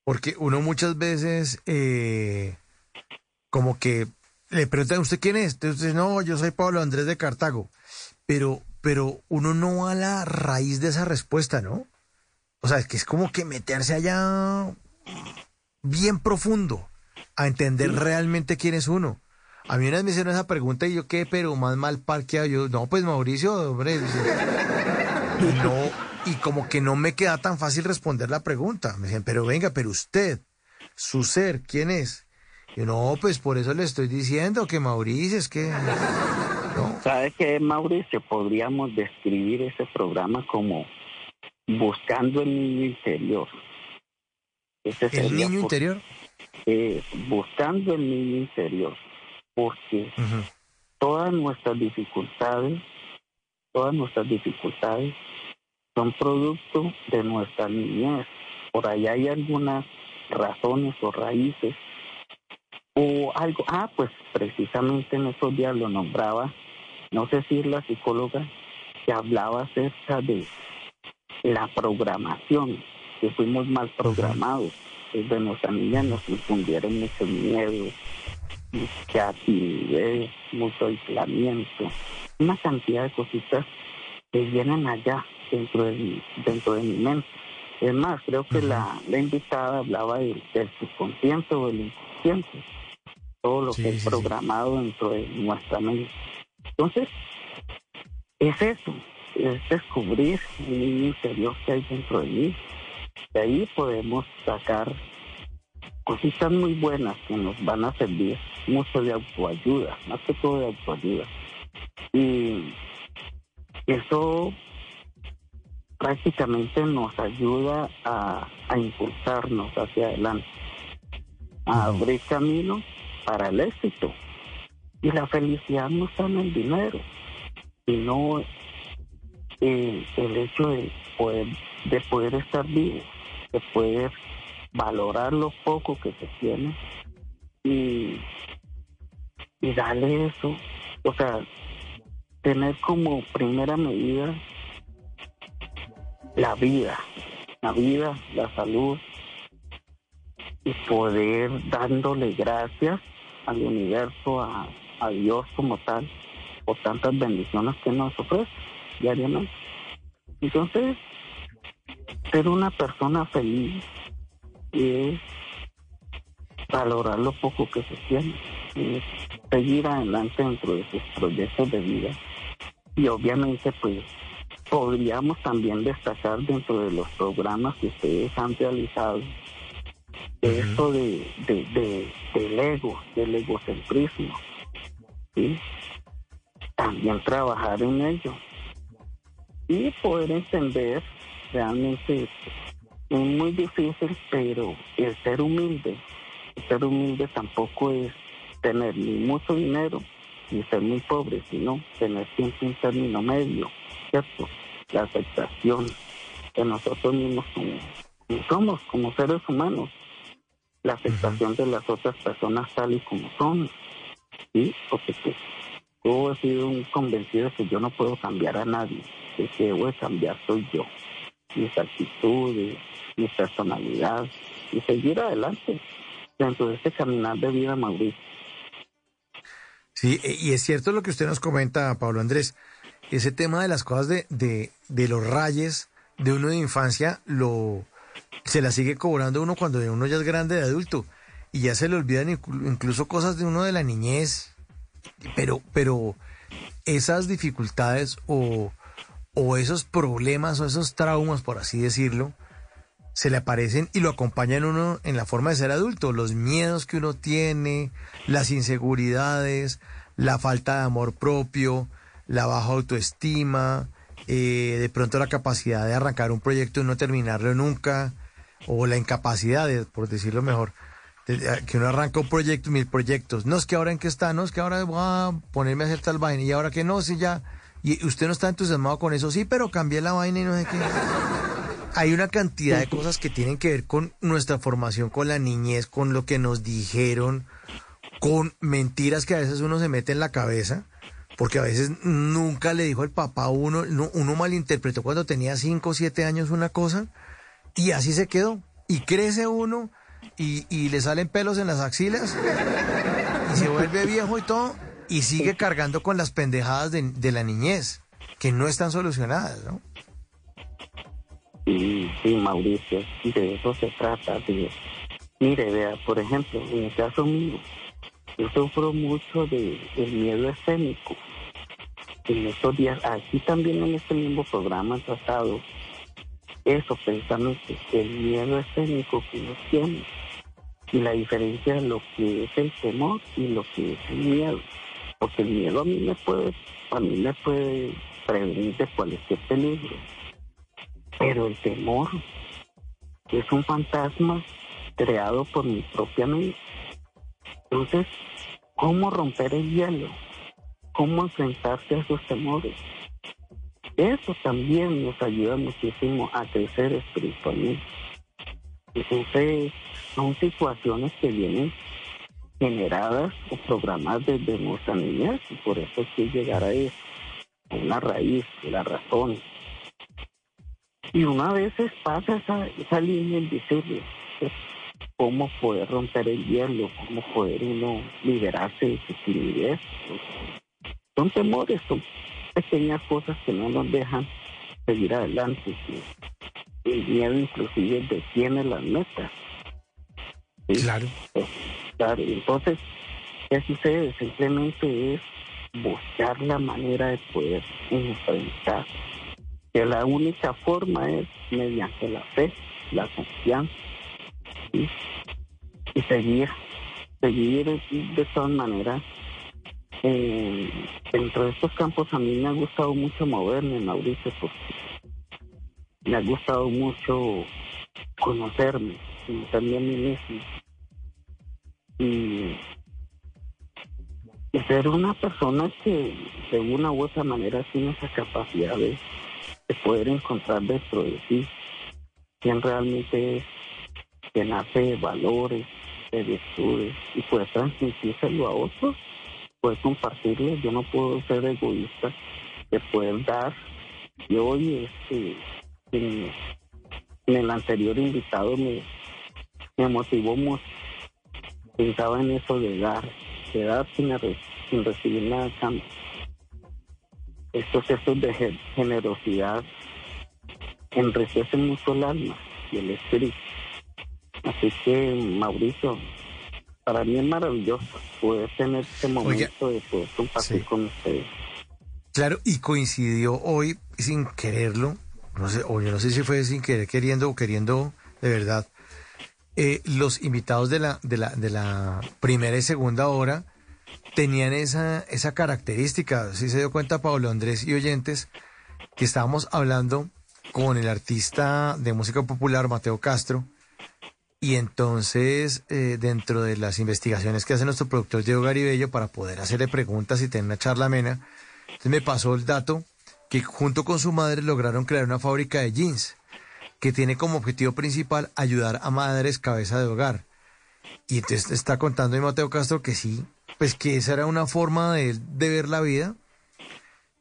Porque uno muchas veces, eh, como que le preguntan usted quién es. Entonces, usted, no, yo soy Pablo Andrés de Cartago. Pero, pero uno no a la raíz de esa respuesta, ¿no? O sea, es que es como que meterse allá bien profundo a entender realmente quién es uno. A mí una vez me hicieron esa pregunta y yo qué, pero más mal parqueado. Yo, no, pues Mauricio, hombre. Y no, y como que no me queda tan fácil responder la pregunta. Me decían, pero venga, pero usted, su ser, ¿quién es? Yo, no, pues por eso le estoy diciendo que Mauricio es que... ¿Sabe qué, Mauricio? Podríamos describir ese programa como buscando el niño interior. ¿El niño por- interior? eh, buscando el niño interior, porque todas nuestras dificultades, todas nuestras dificultades son producto de nuestra niñez. Por ahí hay algunas razones o raíces o algo. Ah, pues precisamente en esos días lo nombraba, no sé si es la psicóloga que hablaba acerca de la programación, que fuimos mal programados. Desde nuestra niña nos infundieron mucho miedo, mucha timidez, mucho aislamiento, una cantidad de cositas que vienen allá dentro de, mi- dentro de mi mente. Es más, creo que la, la invitada hablaba del, del subconsciente o del inconsciente, todo lo Sí, que sí, es sí. programado dentro de nuestra mente. Entonces, es eso, es descubrir el niño interior que hay dentro de mí. De ahí podemos sacar cositas muy buenas que nos van a servir mucho de autoayuda, más que todo de autoayuda. Y eso prácticamente nos ayuda a, a impulsarnos hacia adelante, a abrir camino para el éxito. Y la felicidad no está en el dinero, sino el hecho de poder, de poder estar vivo, de poder valorar lo poco que se tiene y, darle eso, o sea, tener como primera medida la vida, la vida, la salud y poder dándole gracias al universo, a Dios como tal, por tantas bendiciones que nos ofrece diariamente. Entonces, ser una persona feliz es valorar lo poco que se tiene, es seguir adelante dentro de sus proyectos de vida y obviamente pues podríamos también destacar dentro de los programas que ustedes han realizado esto de, de, de- del ego, del egocentrismo, ¿sí? También trabajar en ello y poder entender realmente es muy difícil, pero el ser humilde, el ser humilde tampoco es tener ni mucho dinero ni ser muy pobre, sino tener siempre un término medio, ¿cierto? La aceptación de nosotros mismos como, somos, como seres humanos, la aceptación de las otras personas tal y como son, ¿sí? Porque pues, yo he sido un convencido de que yo no puedo cambiar a nadie, el que debo de cambiar soy yo, mis actitudes, mi personalidad, y seguir adelante dentro de este caminar de vida, Mauricio. Sí, e- y es cierto lo que usted nos comenta, Pablo Andrés. Ese tema de las cosas de, de, de los rayes de uno de infancia, lo se la sigue cobrando uno cuando uno ya es grande de adulto. Y ya se le olvidan inclu- incluso cosas de uno de la niñez. Pero, pero esas dificultades o, esos problemas o esos traumas, por así decirlo, se le aparecen y lo acompañan uno en la forma de ser adulto. Los miedos que uno tiene, las inseguridades, la falta de amor propio, la baja autoestima, eh, de pronto la capacidad de arrancar un proyecto y no terminarlo nunca, o la incapacidad, por decirlo mejor, que uno arranca un proyecto, mil proyectos. No es que ahora en qué está, no es que ahora voy a ponerme a hacer tal vaina y ahora que no, si ya. Y usted no está entusiasmado con eso, sí, pero cambié la vaina y no sé qué hay una cantidad de cosas que tienen que ver con nuestra formación, con la niñez, con lo que nos dijeron, con mentiras que a veces uno se mete en la cabeza, porque a veces nunca le dijo el papá a uno, no- uno malinterpretó cuando tenía 5 o 7 años una cosa y así se quedó. Y crece uno y, y le salen pelos en las axilas y se vuelve viejo y todo y sigue cargando con las pendejadas de, de la niñez, que no están solucionadas, ¿no? Sí, sí, Mauricio, de eso se trata. De, mire, vea, por ejemplo, en el caso mío, yo sufro mucho de, del miedo escénico. En estos días, aquí también en este mismo programa han tratado eso precisamente, el miedo escénico que uno tiene la diferencia de lo que es el temor y lo que es el miedo. Porque el miedo a mí me puede, a mí me puede prevenir de cualquier peligro. Pero el temor es un fantasma creado por mi propia mente. Entonces, ¿cómo romper el hielo? ¿Cómo enfrentarse a esos temores? Eso también nos ayuda muchísimo a crecer espiritualmente. Entonces, son situaciones que vienen generadas o programadas desde nuestra niñez y por eso hay que llegar a eso, a una raíz, la razón. Y una vez pasa esa, esa línea invisible, pues, cómo poder romper el hielo, cómo poder uno liberarse de su timidez. Son temores, son pequeñas cosas que no nos dejan seguir adelante. El miedo inclusive detiene las metas. Claro. Claro, entonces, ¿qué sucede? Simplemente es buscar la manera de poder enfrentar. Que la única forma es mediante la fe, la confianza. Y seguir, seguir de todas maneras. Eh, dentro de estos campos a mí me ha gustado mucho moverme, Mauricio, porque me ha gustado mucho conocerme, también a mí mismo. Y, ser una persona que de una u otra manera tiene esa capacidad de, poder encontrar dentro de sí quién realmente es, que nace de valores, de virtudes y puede transmitírselo a otros, puede compartirlo. Yo no puedo ser egoísta de poder dar. Y hoy este, en, el anterior invitado me, me motivó mucho. Pensaba en eso de dar, de dar sin, sin recibir nada a cambio. Estos gestos de generosidad enriquecen mucho el alma y el espíritu. Así que, Mauricio, para mí es maravilloso poder tener este momento de poder compartir con ustedes. Claro, y coincidió hoy, sin quererlo, no sé, o yo no sé si fue sin querer queriendo o queriendo de verdad, eh, los invitados de la, de, la, primera y segunda hora tenían esa, esa característica. Si se dio cuenta Pablo Andrés y oyentes que estábamos hablando con el artista de música popular Mateo Castro y entonces eh, dentro de las investigaciones que hace nuestro productor Diego Garibello para poder hacerle preguntas y tener una charla amena, entonces me pasó el dato que junto con su madre lograron crear una fábrica de jeans que tiene como objetivo principal ayudar a madres cabeza de hogar. Y entonces está contando Mateo Castro que sí, pues que esa era una forma de, de ver la vida,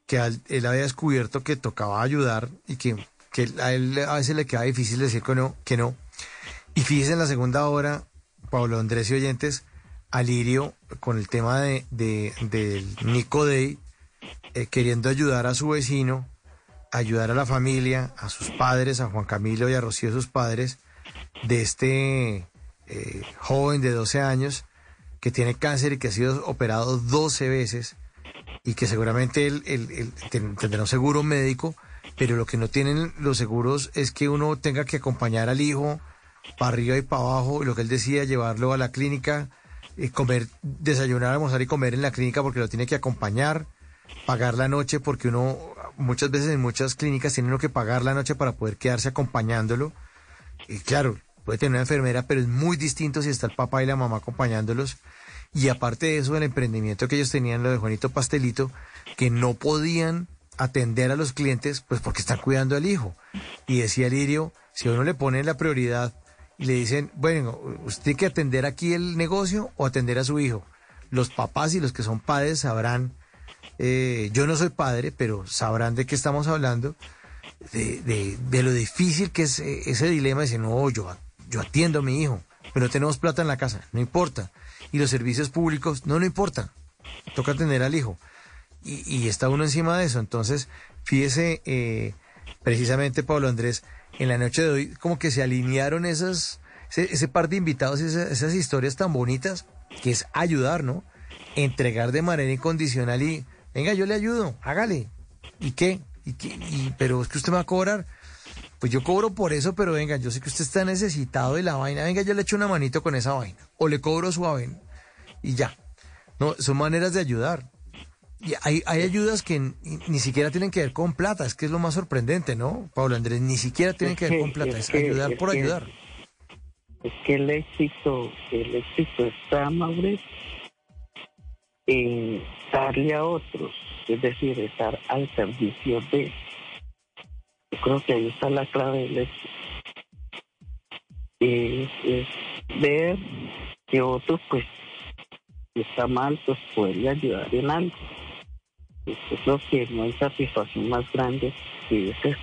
que él había descubierto que tocaba ayudar y que, que a él a veces le queda difícil decir que no, que no. Y fíjense en la segunda hora, Pablo Andrés y oyentes, Alirio con el tema de, de del Nico Day, eh, queriendo ayudar a su vecino, ayudar a la familia, a sus padres, a Juan Camilo y a Rocío, sus padres, de este eh, joven de 12 años que tiene cáncer y que ha sido operado 12 veces y que seguramente él, tendrá un seguro médico, pero lo que no tienen los seguros es que uno tenga que acompañar al hijo para arriba y para abajo, lo que él decía, llevarlo a la clínica, y comer, desayunar, almorzar y comer en la clínica porque lo tiene que acompañar, pagar la noche porque uno muchas veces en muchas clínicas tienen que pagar la noche para poder quedarse acompañándolo. Y claro, puede tener una enfermera, pero es muy distinto si está el papá y la mamá acompañándolos. Y aparte de eso, el emprendimiento que ellos tenían, lo de Juanito Pastelito, que no podían atender a los clientes, pues porque están cuidando al hijo. Y decía Lirio, si uno le pone la prioridad y le dicen, bueno, usted tiene que atender aquí el negocio o atender a su hijo. Los papás y los que son padres sabrán eh, yo no soy padre, pero sabrán de qué estamos hablando, de, lo difícil que es eh, ese dilema de decir, no, yo, yo atiendo a mi hijo, pero no tenemos plata en la casa, no importa. Y los servicios públicos, no, no importa, toca atender al hijo. Y, está uno encima de eso. Entonces, fíjese, eh, precisamente Pablo Andrés, en la noche de hoy, como que se alinearon esas, ese, par de invitados, esas, esas historias tan bonitas, que es ayudar, ¿no? Entregar de manera incondicional y Venga, yo le ayudo, hágale. ¿Y qué? ¿Y qué? Y, pero es que usted me va a cobrar. Pues yo cobro por eso, pero venga, yo sé que usted está necesitado de la vaina. Venga, yo le echo una manito con esa vaina. O le cobro suave. Y ya. No, son maneras de ayudar. Y hay, hay ayudas que ni, siquiera tienen que ver con plata, es que es lo más sorprendente, ¿no, Pablo Andrés? Ni siquiera tienen que, ver con plata, es, ayudar por ayudar. Es que el éxito, el éxito está, Mauricio, en darle a otros, es decir, estar al servicio de. Yo creo que ahí está la clave del éxito. Es, ver que otro, pues, si está mal, pues podría ayudar en algo. Yo creo que no hay satisfacción más grande que ese,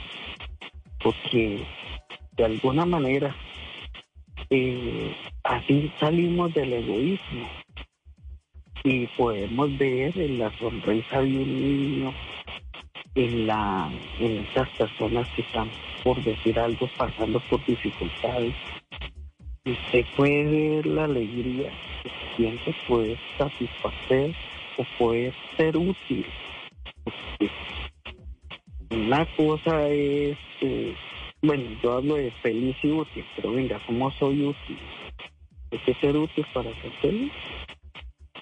porque de alguna manera eh, así salimos del egoísmo y podemos ver en la sonrisa de un niño en la en esas personas que están por decir algo pasando por dificultades usted puede ver la alegría que siente poder satisfacer o poder ser útil. Una cosa es eh, bueno yo hablo de feliz y útil pero venga cómo soy útil hay que ser útil para ser feliz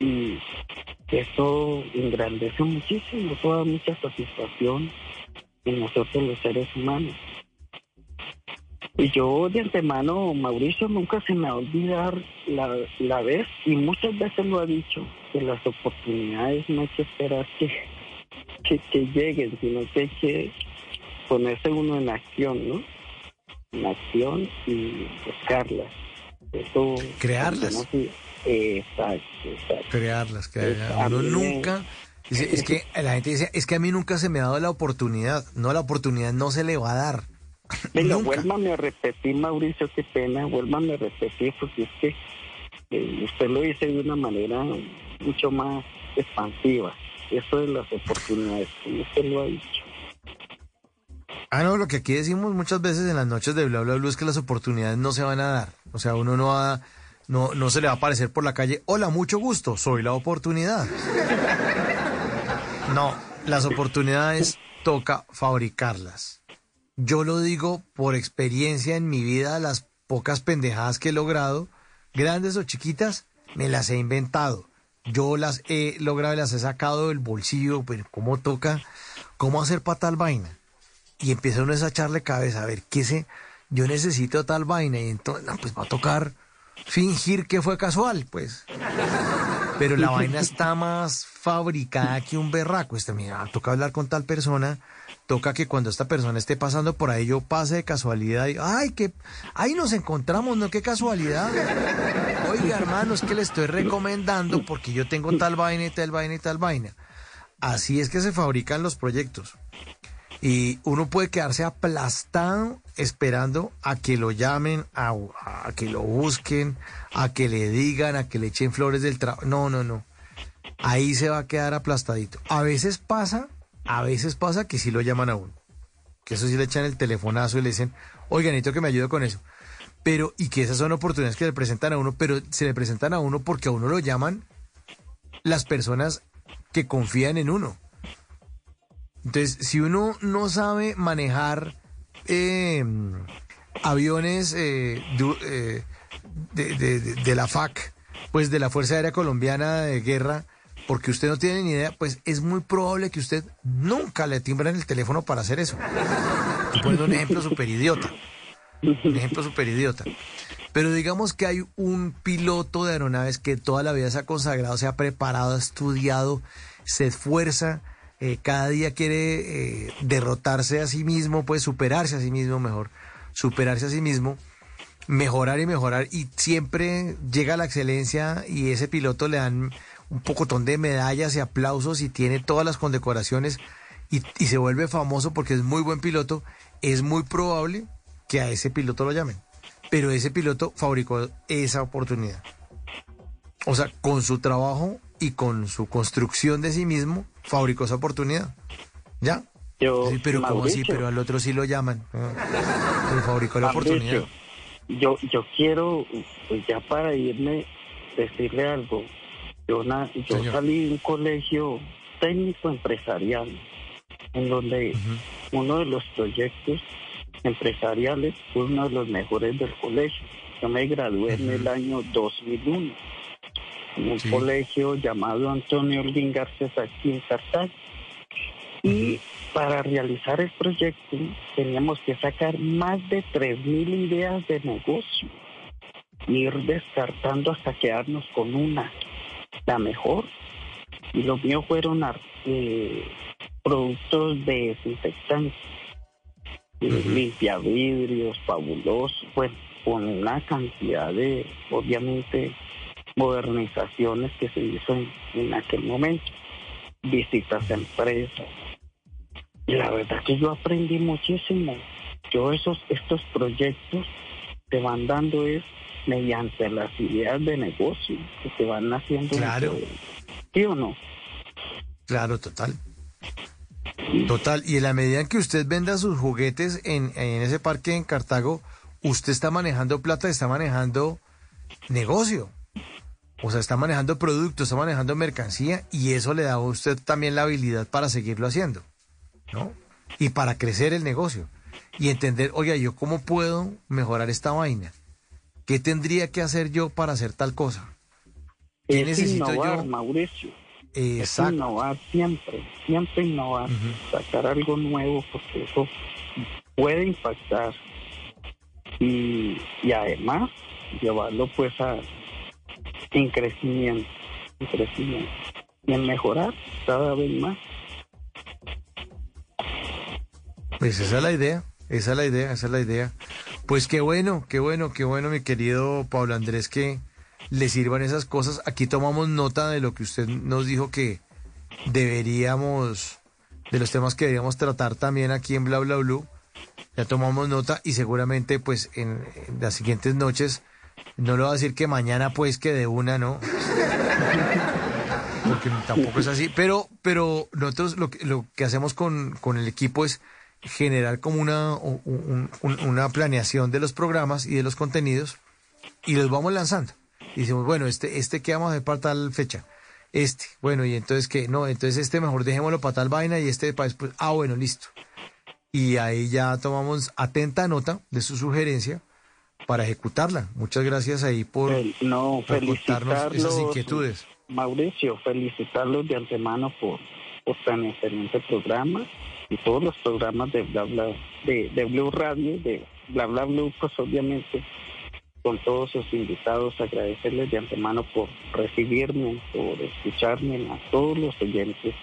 y eso engrandece muchísimo, eso da mucha satisfacción en nosotros los seres humanos. Y yo de antemano, Mauricio, nunca se me va a olvidar la, la vez, y muchas veces lo ha dicho, que las oportunidades no hay que esperar que, que, que lleguen, sino que hay que ponerse uno en acción, ¿no? En acción y buscarlas. Eso, Crearlas. Exacto, exacto. Crearlas, crearlas. Uno nunca... Es que la gente dice, es que a mí nunca se me ha dado la oportunidad. No, la oportunidad no se le va a dar. Venga, vuélvame a repetir, Mauricio, qué pena, vuélvame a repetir, porque es que eh, usted lo dice de una manera mucho más expansiva. Eso de las oportunidades, usted lo ha dicho. Ah, no, lo que aquí decimos muchas veces en las noches de Bla Bla Blue es que las oportunidades no se van a dar. O sea, uno no va, no, no se le va a aparecer por la calle, hola, mucho gusto, soy la oportunidad. No, las oportunidades toca fabricarlas. Yo lo digo por experiencia en mi vida, las pocas pendejadas que he logrado, grandes o chiquitas, me las he inventado. Yo las he logrado, las he sacado del bolsillo, pero ¿cómo toca? ¿Cómo hacer para tal vaina? Y empieza uno a echarle cabeza, a ver, ¿qué sé? Yo necesito tal vaina y entonces, no, pues va a tocar fingir que fue casual, pues. Pero la vaina está más fabricada que un berraco. Este, mira, toca hablar con tal persona, toca que cuando esta persona esté pasando por ahí yo pase de casualidad y, ay, que, ahí nos encontramos, no, qué casualidad. Oiga, hermano, es que le estoy recomendando porque yo tengo tal vaina y tal vaina y tal vaina. Así es que se fabrican los proyectos. Y uno puede quedarse aplastado esperando a que lo llamen, a, que lo busquen, a que le digan, a que le echen flores del trabajo. No, no, no. Ahí se va a quedar aplastadito. A veces pasa, a veces pasa que sí lo llaman a uno. Que eso sí le echan el telefonazo y le dicen, oigan, necesito que me ayude con eso. Pero, y que esas son oportunidades que le presentan a uno, pero se le presentan a uno porque a uno lo llaman las personas que confían en uno. Entonces, si uno no sabe manejar eh, aviones eh, de, de, la FAC, pues de la Fuerza Aérea Colombiana de Guerra, porque usted no tiene ni idea, pues es muy probable que usted nunca le timbren el teléfono para hacer eso. Estoy poniendo un ejemplo súper idiota. Un ejemplo súper idiota. Pero digamos que hay un piloto de aeronaves que toda la vida se ha consagrado, se ha preparado, ha estudiado, se esfuerza eh, cada día quiere eh, derrotarse a sí mismo, pues superarse a sí mismo mejor, superarse a sí mismo, mejorar y mejorar y siempre llega a la excelencia y ese piloto le dan un pocotón de medallas y aplausos y tiene todas las condecoraciones y, y se vuelve famoso porque es muy buen piloto, es muy probable que a ese piloto lo llamen. Pero ese piloto fabricó esa oportunidad. O sea, con su trabajo y con su construcción de sí mismo, fabricó esa oportunidad. ¿Ya? Yo, sí, pero ¿cómo así? Pero al otro sí lo llaman. Pero fabricó la oportunidad. Yo, yo quiero, pues ya para irme, decirle algo. Yo, na, yo salí de un colegio técnico empresarial, en donde uh -huh. uno de los proyectos empresariales fue uno de los mejores del colegio. Yo me gradué uh -huh. en el año 2001 en un sí. colegio llamado Antonio Orlín Garcés aquí en Cartago. Y para realizar el proyecto teníamos que sacar más de 3.000 ideas de negocio, ir descartando hasta quedarnos con una, la mejor. Y los míos fueron eh, productos de desinfectantes, -huh. limpia vidrios, fabulosos, bueno, con una cantidad de, obviamente, modernizaciones que se hizo en, en aquel momento, visitas a empresas. Y la verdad que yo aprendí muchísimo. Yo esos, estos proyectos te van dando es mediante las ideas de negocio que te van haciendo. Claro. ¿Sí o no? Claro, total. Total, y en la medida en que usted venda sus juguetes en, en ese parque en Cartago, usted está manejando plata, está manejando negocio. O sea, está manejando productos, está manejando mercancía y eso le da a usted también la habilidad para seguirlo haciendo, ¿no? Y para crecer el negocio. Y entender, oiga, ¿yo cómo puedo mejorar esta vaina? ¿Qué tendría que hacer yo para hacer tal cosa? ¿Qué es necesito innovar, yo? Mauricio. Es Exacto. innovar siempre, siempre innovar, sacar algo nuevo porque eso puede impactar y, y además llevarlo pues a en crecimiento, en crecimiento y en mejorar cada vez más. Pues esa es la idea, esa es la idea, esa es la idea. Pues qué bueno, qué bueno, qué bueno, mi querido Pablo Andrés, que le sirvan esas cosas. Aquí tomamos nota de lo que usted nos dijo que deberíamos, de los temas que deberíamos tratar también aquí en Bla Bla Blue. Ya tomamos nota y seguramente pues en, en las siguientes noches, no le voy a decir que mañana pues que de una, ¿no? Porque tampoco es así, pero, pero nosotros lo que, lo que hacemos con, con el equipo es generar como una, un- un- una planeación de los programas y de los contenidos y los vamos lanzando. Y decimos, bueno, este, este que vamos a hacer para tal fecha. Este, bueno, y entonces que no, entonces este mejor dejémoslo para tal vaina y este para después. Ah, bueno, listo. Y ahí ya tomamos atenta nota de su sugerencia para ejecutarla. Muchas gracias ahí por, no, por contarnos esas inquietudes. Mauricio, felicitarlos de antemano por, por tan excelente programa y todos los programas de Bla Bla, de, de Blue Radio, de Bla Bla Blue, pues obviamente con todos sus invitados, agradecerles de antemano por recibirme, por escucharme, a todos los oyentes.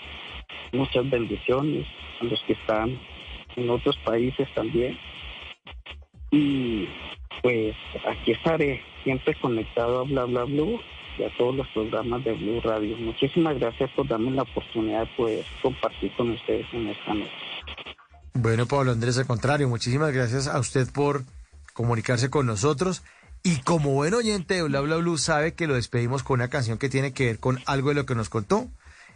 Muchas bendiciones a los que están en otros países también. Y pues aquí estaré siempre conectado a Bla Bla Blue y a todos los programas de Blue Radio. Muchísimas gracias por darme la oportunidad de poder compartir con ustedes en esta noche. Bueno, Pablo Andrés, al contrario, muchísimas gracias a usted por comunicarse con nosotros. Y como buen oyente de Bla Bla Blue, sabe que lo despedimos con una canción que tiene que ver con algo de lo que nos contó.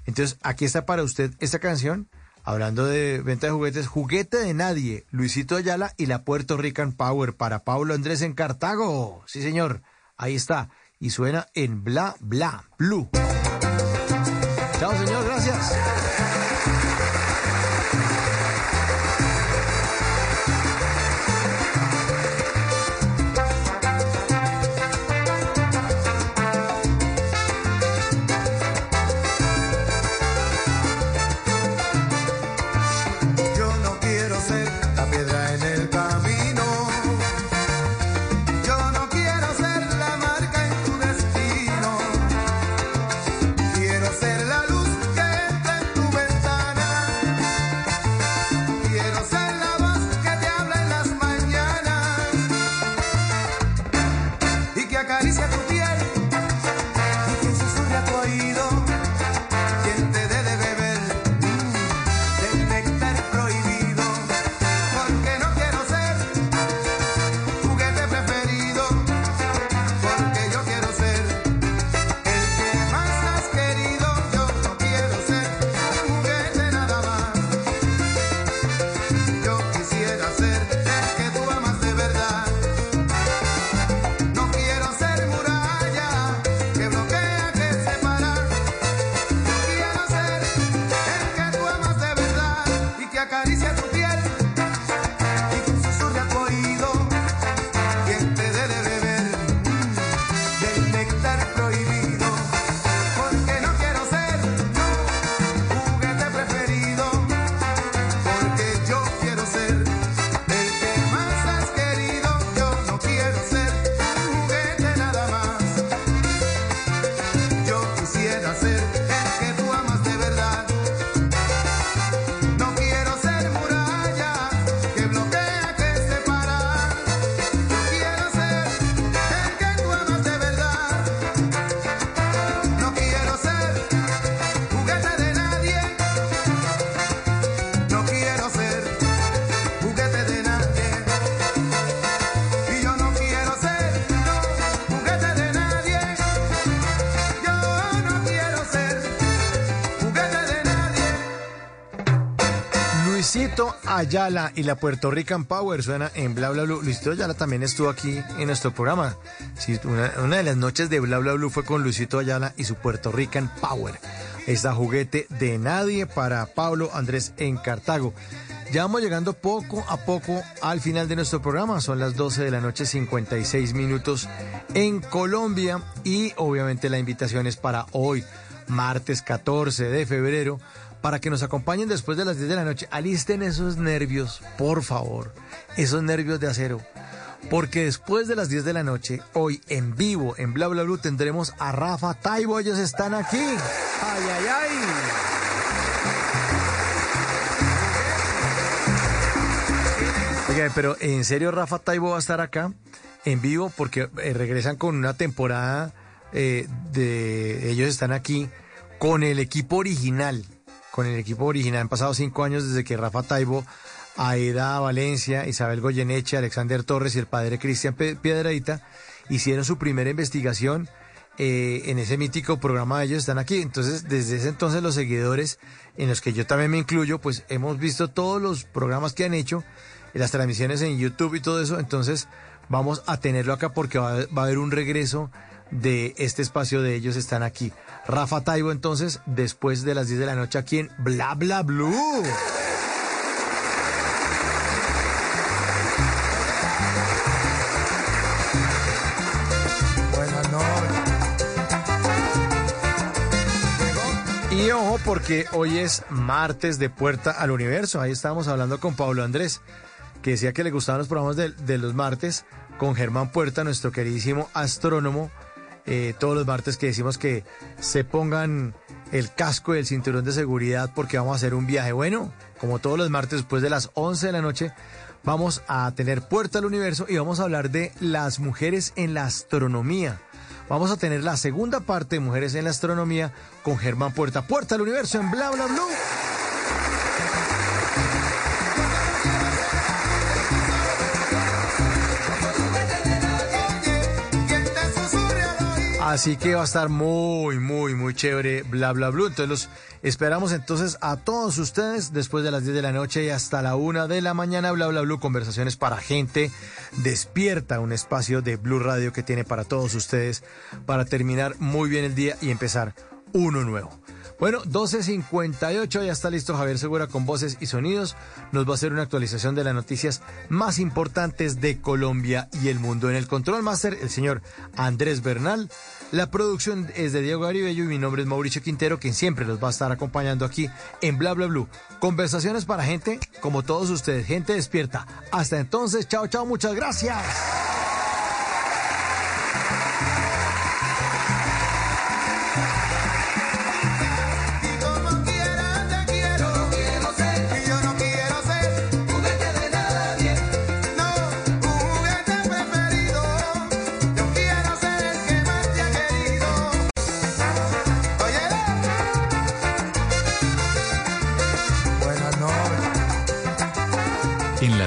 Entonces, aquí está para usted esta canción, hablando de venta de juguetes, Juguete de Nadie, Luisito Ayala y la Puerto Rican Power para Pablo Andrés en Cartago. Sí, señor, ahí está. Y suena en Bla Bla Blue. Chao, señor, gracias. Ayala y la Puerto Rican Power suena en Bla Bla Blue. Luisito Ayala también estuvo aquí en nuestro programa. Una, de las noches de Bla Bla Blue fue con Luisito Ayala y su Puerto Rican Power. Esta juguete de nadie para Pablo Andrés en Cartago. Ya vamos llegando poco a poco al final de nuestro programa. Son las 12 de la noche, 56 minutos en Colombia. Y obviamente la invitación es para hoy, martes 14 de febrero, para que nos acompañen después de las 10 de la noche. Alisten esos nervios, por favor. Esos nervios de acero. Porque después de las 10 de la noche, hoy en vivo, en Bla Bla Blue, tendremos a Rafa Taibo. Ellos están aquí. ¡Ay, ay, ay! Oiga, pero en serio Rafa Taibo va a estar acá en vivo porque eh, regresan con una temporada eh, de ellos están aquí con el equipo original, con el equipo original. Han pasado cinco años desde que Rafa Taibo, Aida Valencia, Isabel Goyeneche, Alexander Torres y el padre Cristian Piedradita hicieron su primera investigación eh, en ese mítico programa de ellos están aquí. Entonces, desde ese entonces los seguidores, en los que yo también me incluyo, pues hemos visto todos los programas que han hecho las transmisiones en YouTube y todo eso. Entonces vamos a tenerlo acá porque va, a haber un regreso de este espacio de ellos están aquí. Rafa Taibo entonces después de las 10 de la noche aquí en Bla Bla Blue. Y ojo porque hoy es martes de Puerta al Universo. Ahí estábamos hablando con Pablo Andrés que decía que le gustaban los programas de los martes con Germán Puerta, nuestro queridísimo astrónomo. Eh, todos los martes que decimos que se pongan el casco y el cinturón de seguridad porque vamos a hacer un viaje. Bueno, como todos los martes después de las 11 de la noche, vamos a tener Puerta al Universo y vamos a hablar de las mujeres en la astronomía. Vamos a tener la segunda parte de Mujeres en la Astronomía con Germán Puerta. Puerta al Universo en Bla Bla Blue. Así que va a estar muy, muy, muy chévere, bla, bla, bla. Entonces los esperamos entonces a todos ustedes después de las 10 de la noche y hasta la 1 de la mañana, bla, bla, bla, conversaciones para gente despierta, un espacio de Blue Radio que tiene para todos ustedes para terminar muy bien el día y empezar uno nuevo. Bueno, 12.58, ya está listo Javier Segura con voces y sonidos. Nos va a hacer una actualización de las noticias más importantes de Colombia y el mundo. En el Control Master, el señor Andrés Bernal. La producción es de Diego Garibello y mi nombre es Mauricio Quintero, quien siempre los va a estar acompañando aquí en Bla Bla Blue. Conversaciones para gente como todos ustedes, gente despierta. Hasta entonces, chao, chao, muchas gracias.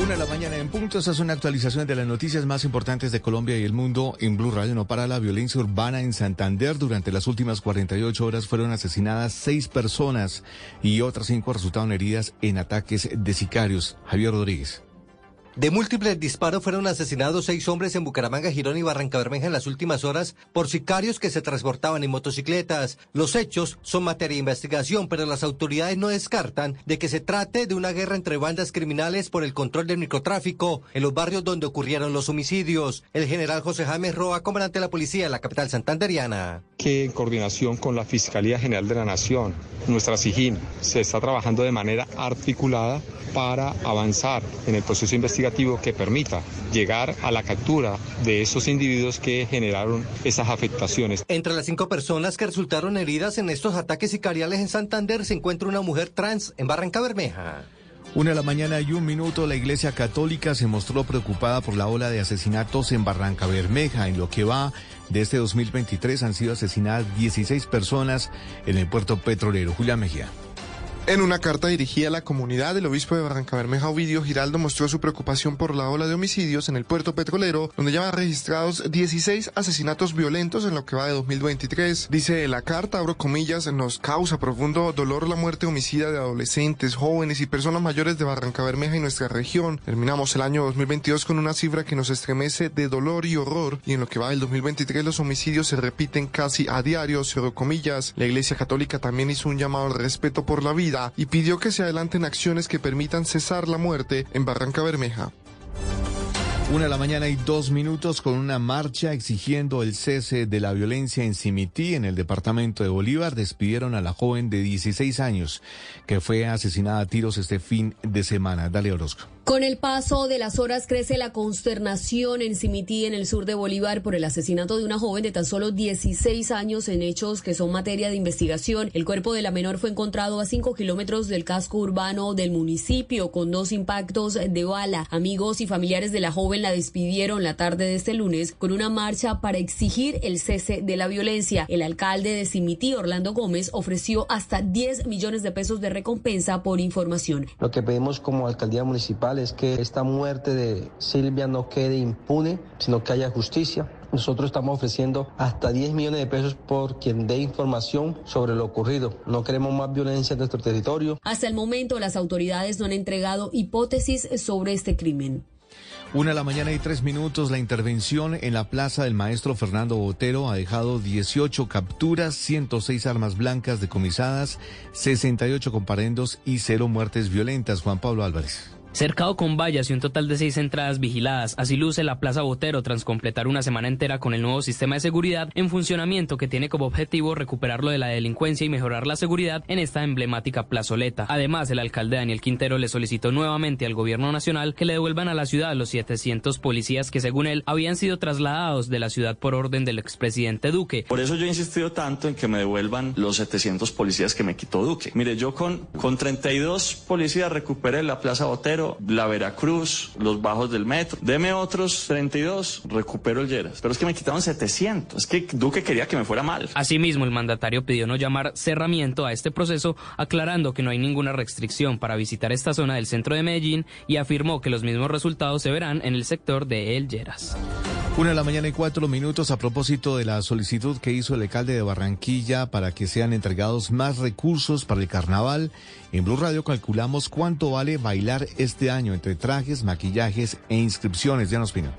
Una de la mañana en punto, esta es una actualización de las noticias más importantes de Colombia y el mundo. En Blue Radio no para la violencia urbana en Santander. Durante las últimas 48 horas fueron asesinadas seis personas y otras cinco resultaron heridas en ataques de sicarios. Javier Rodríguez. De múltiples disparos fueron asesinados seis hombres en Bucaramanga, Girón y Barrancabermeja en las últimas horas por sicarios que se transportaban en motocicletas. Los hechos son materia de investigación, pero las autoridades no descartan de que se trate de una guerra entre bandas criminales por el control del microtráfico en los barrios donde ocurrieron los homicidios. El general José Jaime Roa, comandante de la policía de la capital santanderiana. Que en coordinación con la Fiscalía General de la Nación, nuestra SIGIN, se está trabajando de manera articulada para avanzar en el proceso investigativo que permita llegar a la captura de esos individuos que generaron esas afectaciones. Entre las cinco personas que resultaron heridas en estos ataques sicariales en Santander se encuentra una mujer trans en Barranca Bermeja. Una de la mañana y un minuto, la Iglesia Católica se mostró preocupada por la ola de asesinatos en Barranca Bermeja. En lo que va de este 2023 han sido asesinadas 16 personas en el puerto petrolero. Julia Mejía. En una carta dirigida a la comunidad, el obispo de Barrancabermeja, Ovidio Giraldo, mostró su preocupación por la ola de homicidios en el puerto petrolero, donde ya van registrados 16 asesinatos violentos en lo que va de 2023. Dice la carta, abro comillas, nos causa profundo dolor la muerte homicida de adolescentes, jóvenes y personas mayores de Barrancabermeja y nuestra región. Terminamos el año 2022 con una cifra que nos estremece de dolor y horror, y en lo que va del 2023 los homicidios se repiten casi a diario, cierro comillas. La Iglesia Católica también hizo un llamado al respeto por la vida y pidió que se adelanten acciones que permitan cesar la muerte en Barranca Bermeja. Una de la mañana y dos minutos con una marcha exigiendo el cese de la violencia en Simití, en el departamento de Bolívar. Despidieron a la joven de 16 años que fue asesinada a tiros este fin de semana. Dale Orozco. Con el paso de las horas crece la consternación en Simití, en el sur de Bolívar, por el asesinato de una joven de tan solo 16 años en hechos que son materia de investigación. El cuerpo de la menor fue encontrado a 5 kilómetros del casco urbano del municipio con dos impactos de bala. Amigos y familiares de la joven la despidieron la tarde de este lunes con una marcha para exigir el cese de la violencia. El alcalde de Simití, Orlando Gómez, ofreció hasta 10 millones de pesos de recompensa por información. Lo que pedimos como alcaldía municipal es que esta muerte de Silvia no quede impune, sino que haya justicia. Nosotros estamos ofreciendo hasta 10 millones de pesos por quien dé información sobre lo ocurrido. No queremos más violencia en nuestro territorio. Hasta el momento las autoridades no han entregado hipótesis sobre este crimen. Una de la mañana y tres minutos, la intervención en la plaza del maestro Fernando Botero ha dejado 18 capturas, 106 armas blancas decomisadas, 68 comparendos y cero muertes violentas. Juan Pablo Álvarez. Cercado con vallas y un total de seis entradas vigiladas, así luce la Plaza Botero tras completar una semana entera con el nuevo sistema de seguridad en funcionamiento que tiene como objetivo recuperar lo de la delincuencia y mejorar la seguridad en esta emblemática plazoleta. Además, el alcalde Daniel Quintero le solicitó nuevamente al gobierno nacional que le devuelvan a la ciudad los 700 policías que según él habían sido trasladados de la ciudad por orden del expresidente Duque. Por eso yo he insistido tanto en que me devuelvan los 700 policías que me quitó Duque. Mire, yo con, con 32 policías recuperé la Plaza Botero la Veracruz, los bajos del metro. Deme otros 32, recupero el Lleras. Pero es que me quitaron 700. Es que Duque quería que me fuera mal. Asimismo, el mandatario pidió no llamar cerramiento a este proceso, aclarando que no hay ninguna restricción para visitar esta zona del centro de Medellín y afirmó que los mismos resultados se verán en el sector de El Lleras. Una de la mañana y cuatro minutos a propósito de la solicitud que hizo el alcalde de Barranquilla para que sean entregados más recursos para el carnaval. En Blue Radio calculamos cuánto vale bailar este año entre trajes, maquillajes e inscripciones. Nos opinión.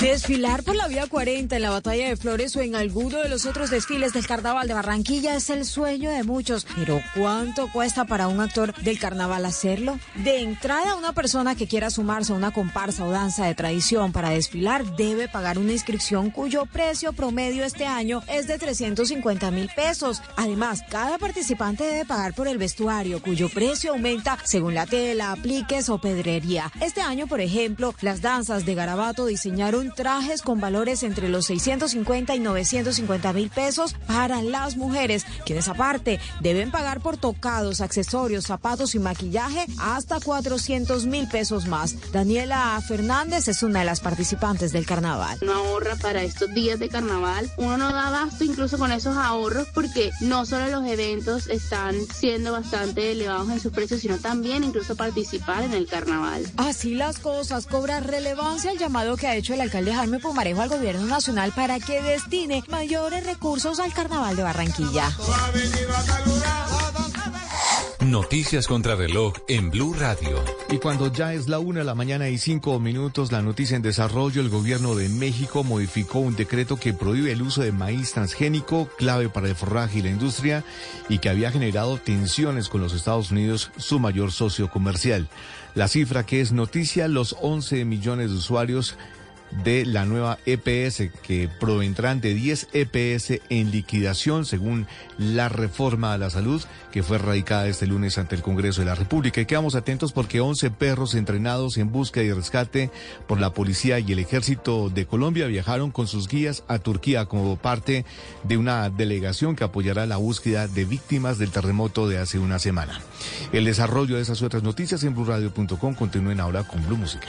Desfilar por la Vía 40 en la Batalla de Flores o en alguno de los otros desfiles del Carnaval de Barranquilla es el sueño de muchos. Pero ¿cuánto cuesta para un actor del carnaval hacerlo? De entrada, una persona que quiera sumarse a una comparsa o danza de tradición para desfilar debe pagar una inscripción cuyo precio promedio este año es de 350 mil pesos. Además, cada participante debe pagar por el vestuario, cuyo precio aumenta según la tela, apliques o pedrería. Este año, por ejemplo, las danzas de Garabato diseñaron trajes con valores entre los 650 y 950 mil pesos para las mujeres, quienes aparte deben pagar por tocados, accesorios, zapatos y maquillaje hasta 400 mil pesos más. Daniela Fernández es una de las participantes del carnaval. No ahorra para estos días de carnaval, uno no da abasto incluso con esos ahorros porque no solo los eventos están siendo bastante elevados en sus precios, sino también incluso participar en el carnaval. Así las cosas, cobra relevancia el llamado que ha hecho el alcalde Jaime Pumarejo al gobierno nacional para que destine mayores recursos al carnaval de Barranquilla. Noticias contra reloj en Blue Radio. Y cuando ya es la una de la mañana y cinco minutos, la noticia en desarrollo, el gobierno de México modificó un decreto que prohíbe el uso de maíz transgénico, clave para el forraje y la industria, y que había generado tensiones con los Estados Unidos, su mayor socio comercial. La cifra que es noticia, los 11 millones de usuarios de la nueva EPS que provendrán de 10 EPS en liquidación según la reforma a la salud que fue radicada este lunes ante el Congreso de la República. Y quedamos atentos porque 11 perros entrenados en búsqueda y rescate por la policía y el ejército de Colombia viajaron con sus guías a Turquía como parte de una delegación que apoyará la búsqueda de víctimas del terremoto de hace una semana. El desarrollo de esas otras noticias en blurradio.com continúen ahora con Blue Música.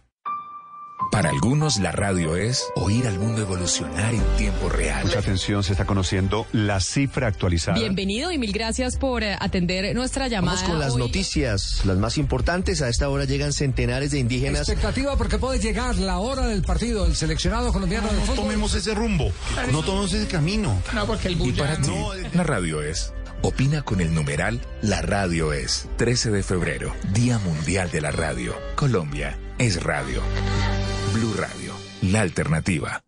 Para algunos la radio es oír al mundo evolucionar en tiempo real. Mucha atención, se está conociendo la cifra actualizada. Bienvenido y mil gracias por eh, atender nuestra llamada. Vamos con las hoy. noticias, las más importantes. A esta hora llegan centenares de indígenas. Expectativa porque puede llegar la hora del partido del seleccionado colombiano de No tomemos ese rumbo, no tomemos ese camino. No, porque el Y para ti, la radio es. Opina con el numeral La Radio es. 13 de febrero, Día Mundial de la Radio. Colombia es radio. Blue Radio, la alternativa.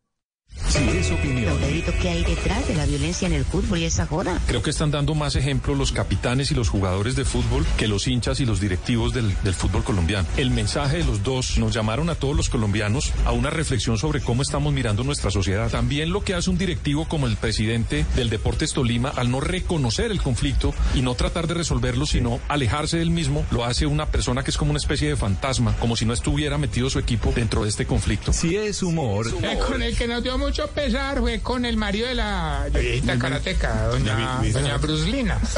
Si es opinión. ¿qué hay detrás de la violencia en el fútbol y esa joda? Creo que están dando más ejemplo los capitanes y los jugadores de fútbol que los hinchas y los directivos del, del fútbol colombiano. El mensaje de los dos nos llamaron a todos los colombianos a una reflexión sobre cómo estamos mirando nuestra sociedad. También lo que hace un directivo como el presidente del Deportes Tolima al no reconocer el conflicto y no tratar de resolverlo, sino alejarse del mismo, lo hace una persona que es como una especie de fantasma, como si no estuviera metido su equipo dentro de este conflicto. Si es humor. Eh, con el que nos dio mucho pesar fue con el marido de la viejita karateca, doña, doña Bruslina.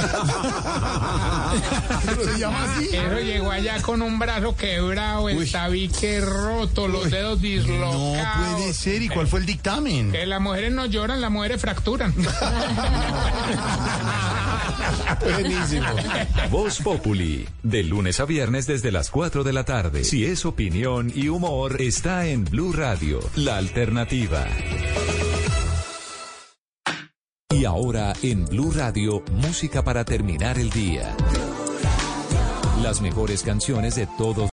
se llama así. Eso llegó allá con un brazo quebrado, el tabique roto, los dedos No dislocados. puede ser. ¿Y cuál fue el dictamen? Que las mujeres no lloran, las mujeres fracturan. Buenísimo. Voz Populi, de lunes a viernes desde las 4 de la tarde. Si es opinión y humor, está en Blue Radio, la alternativa. Y ahora en Blue Radio, música para terminar el día. Las mejores canciones de todos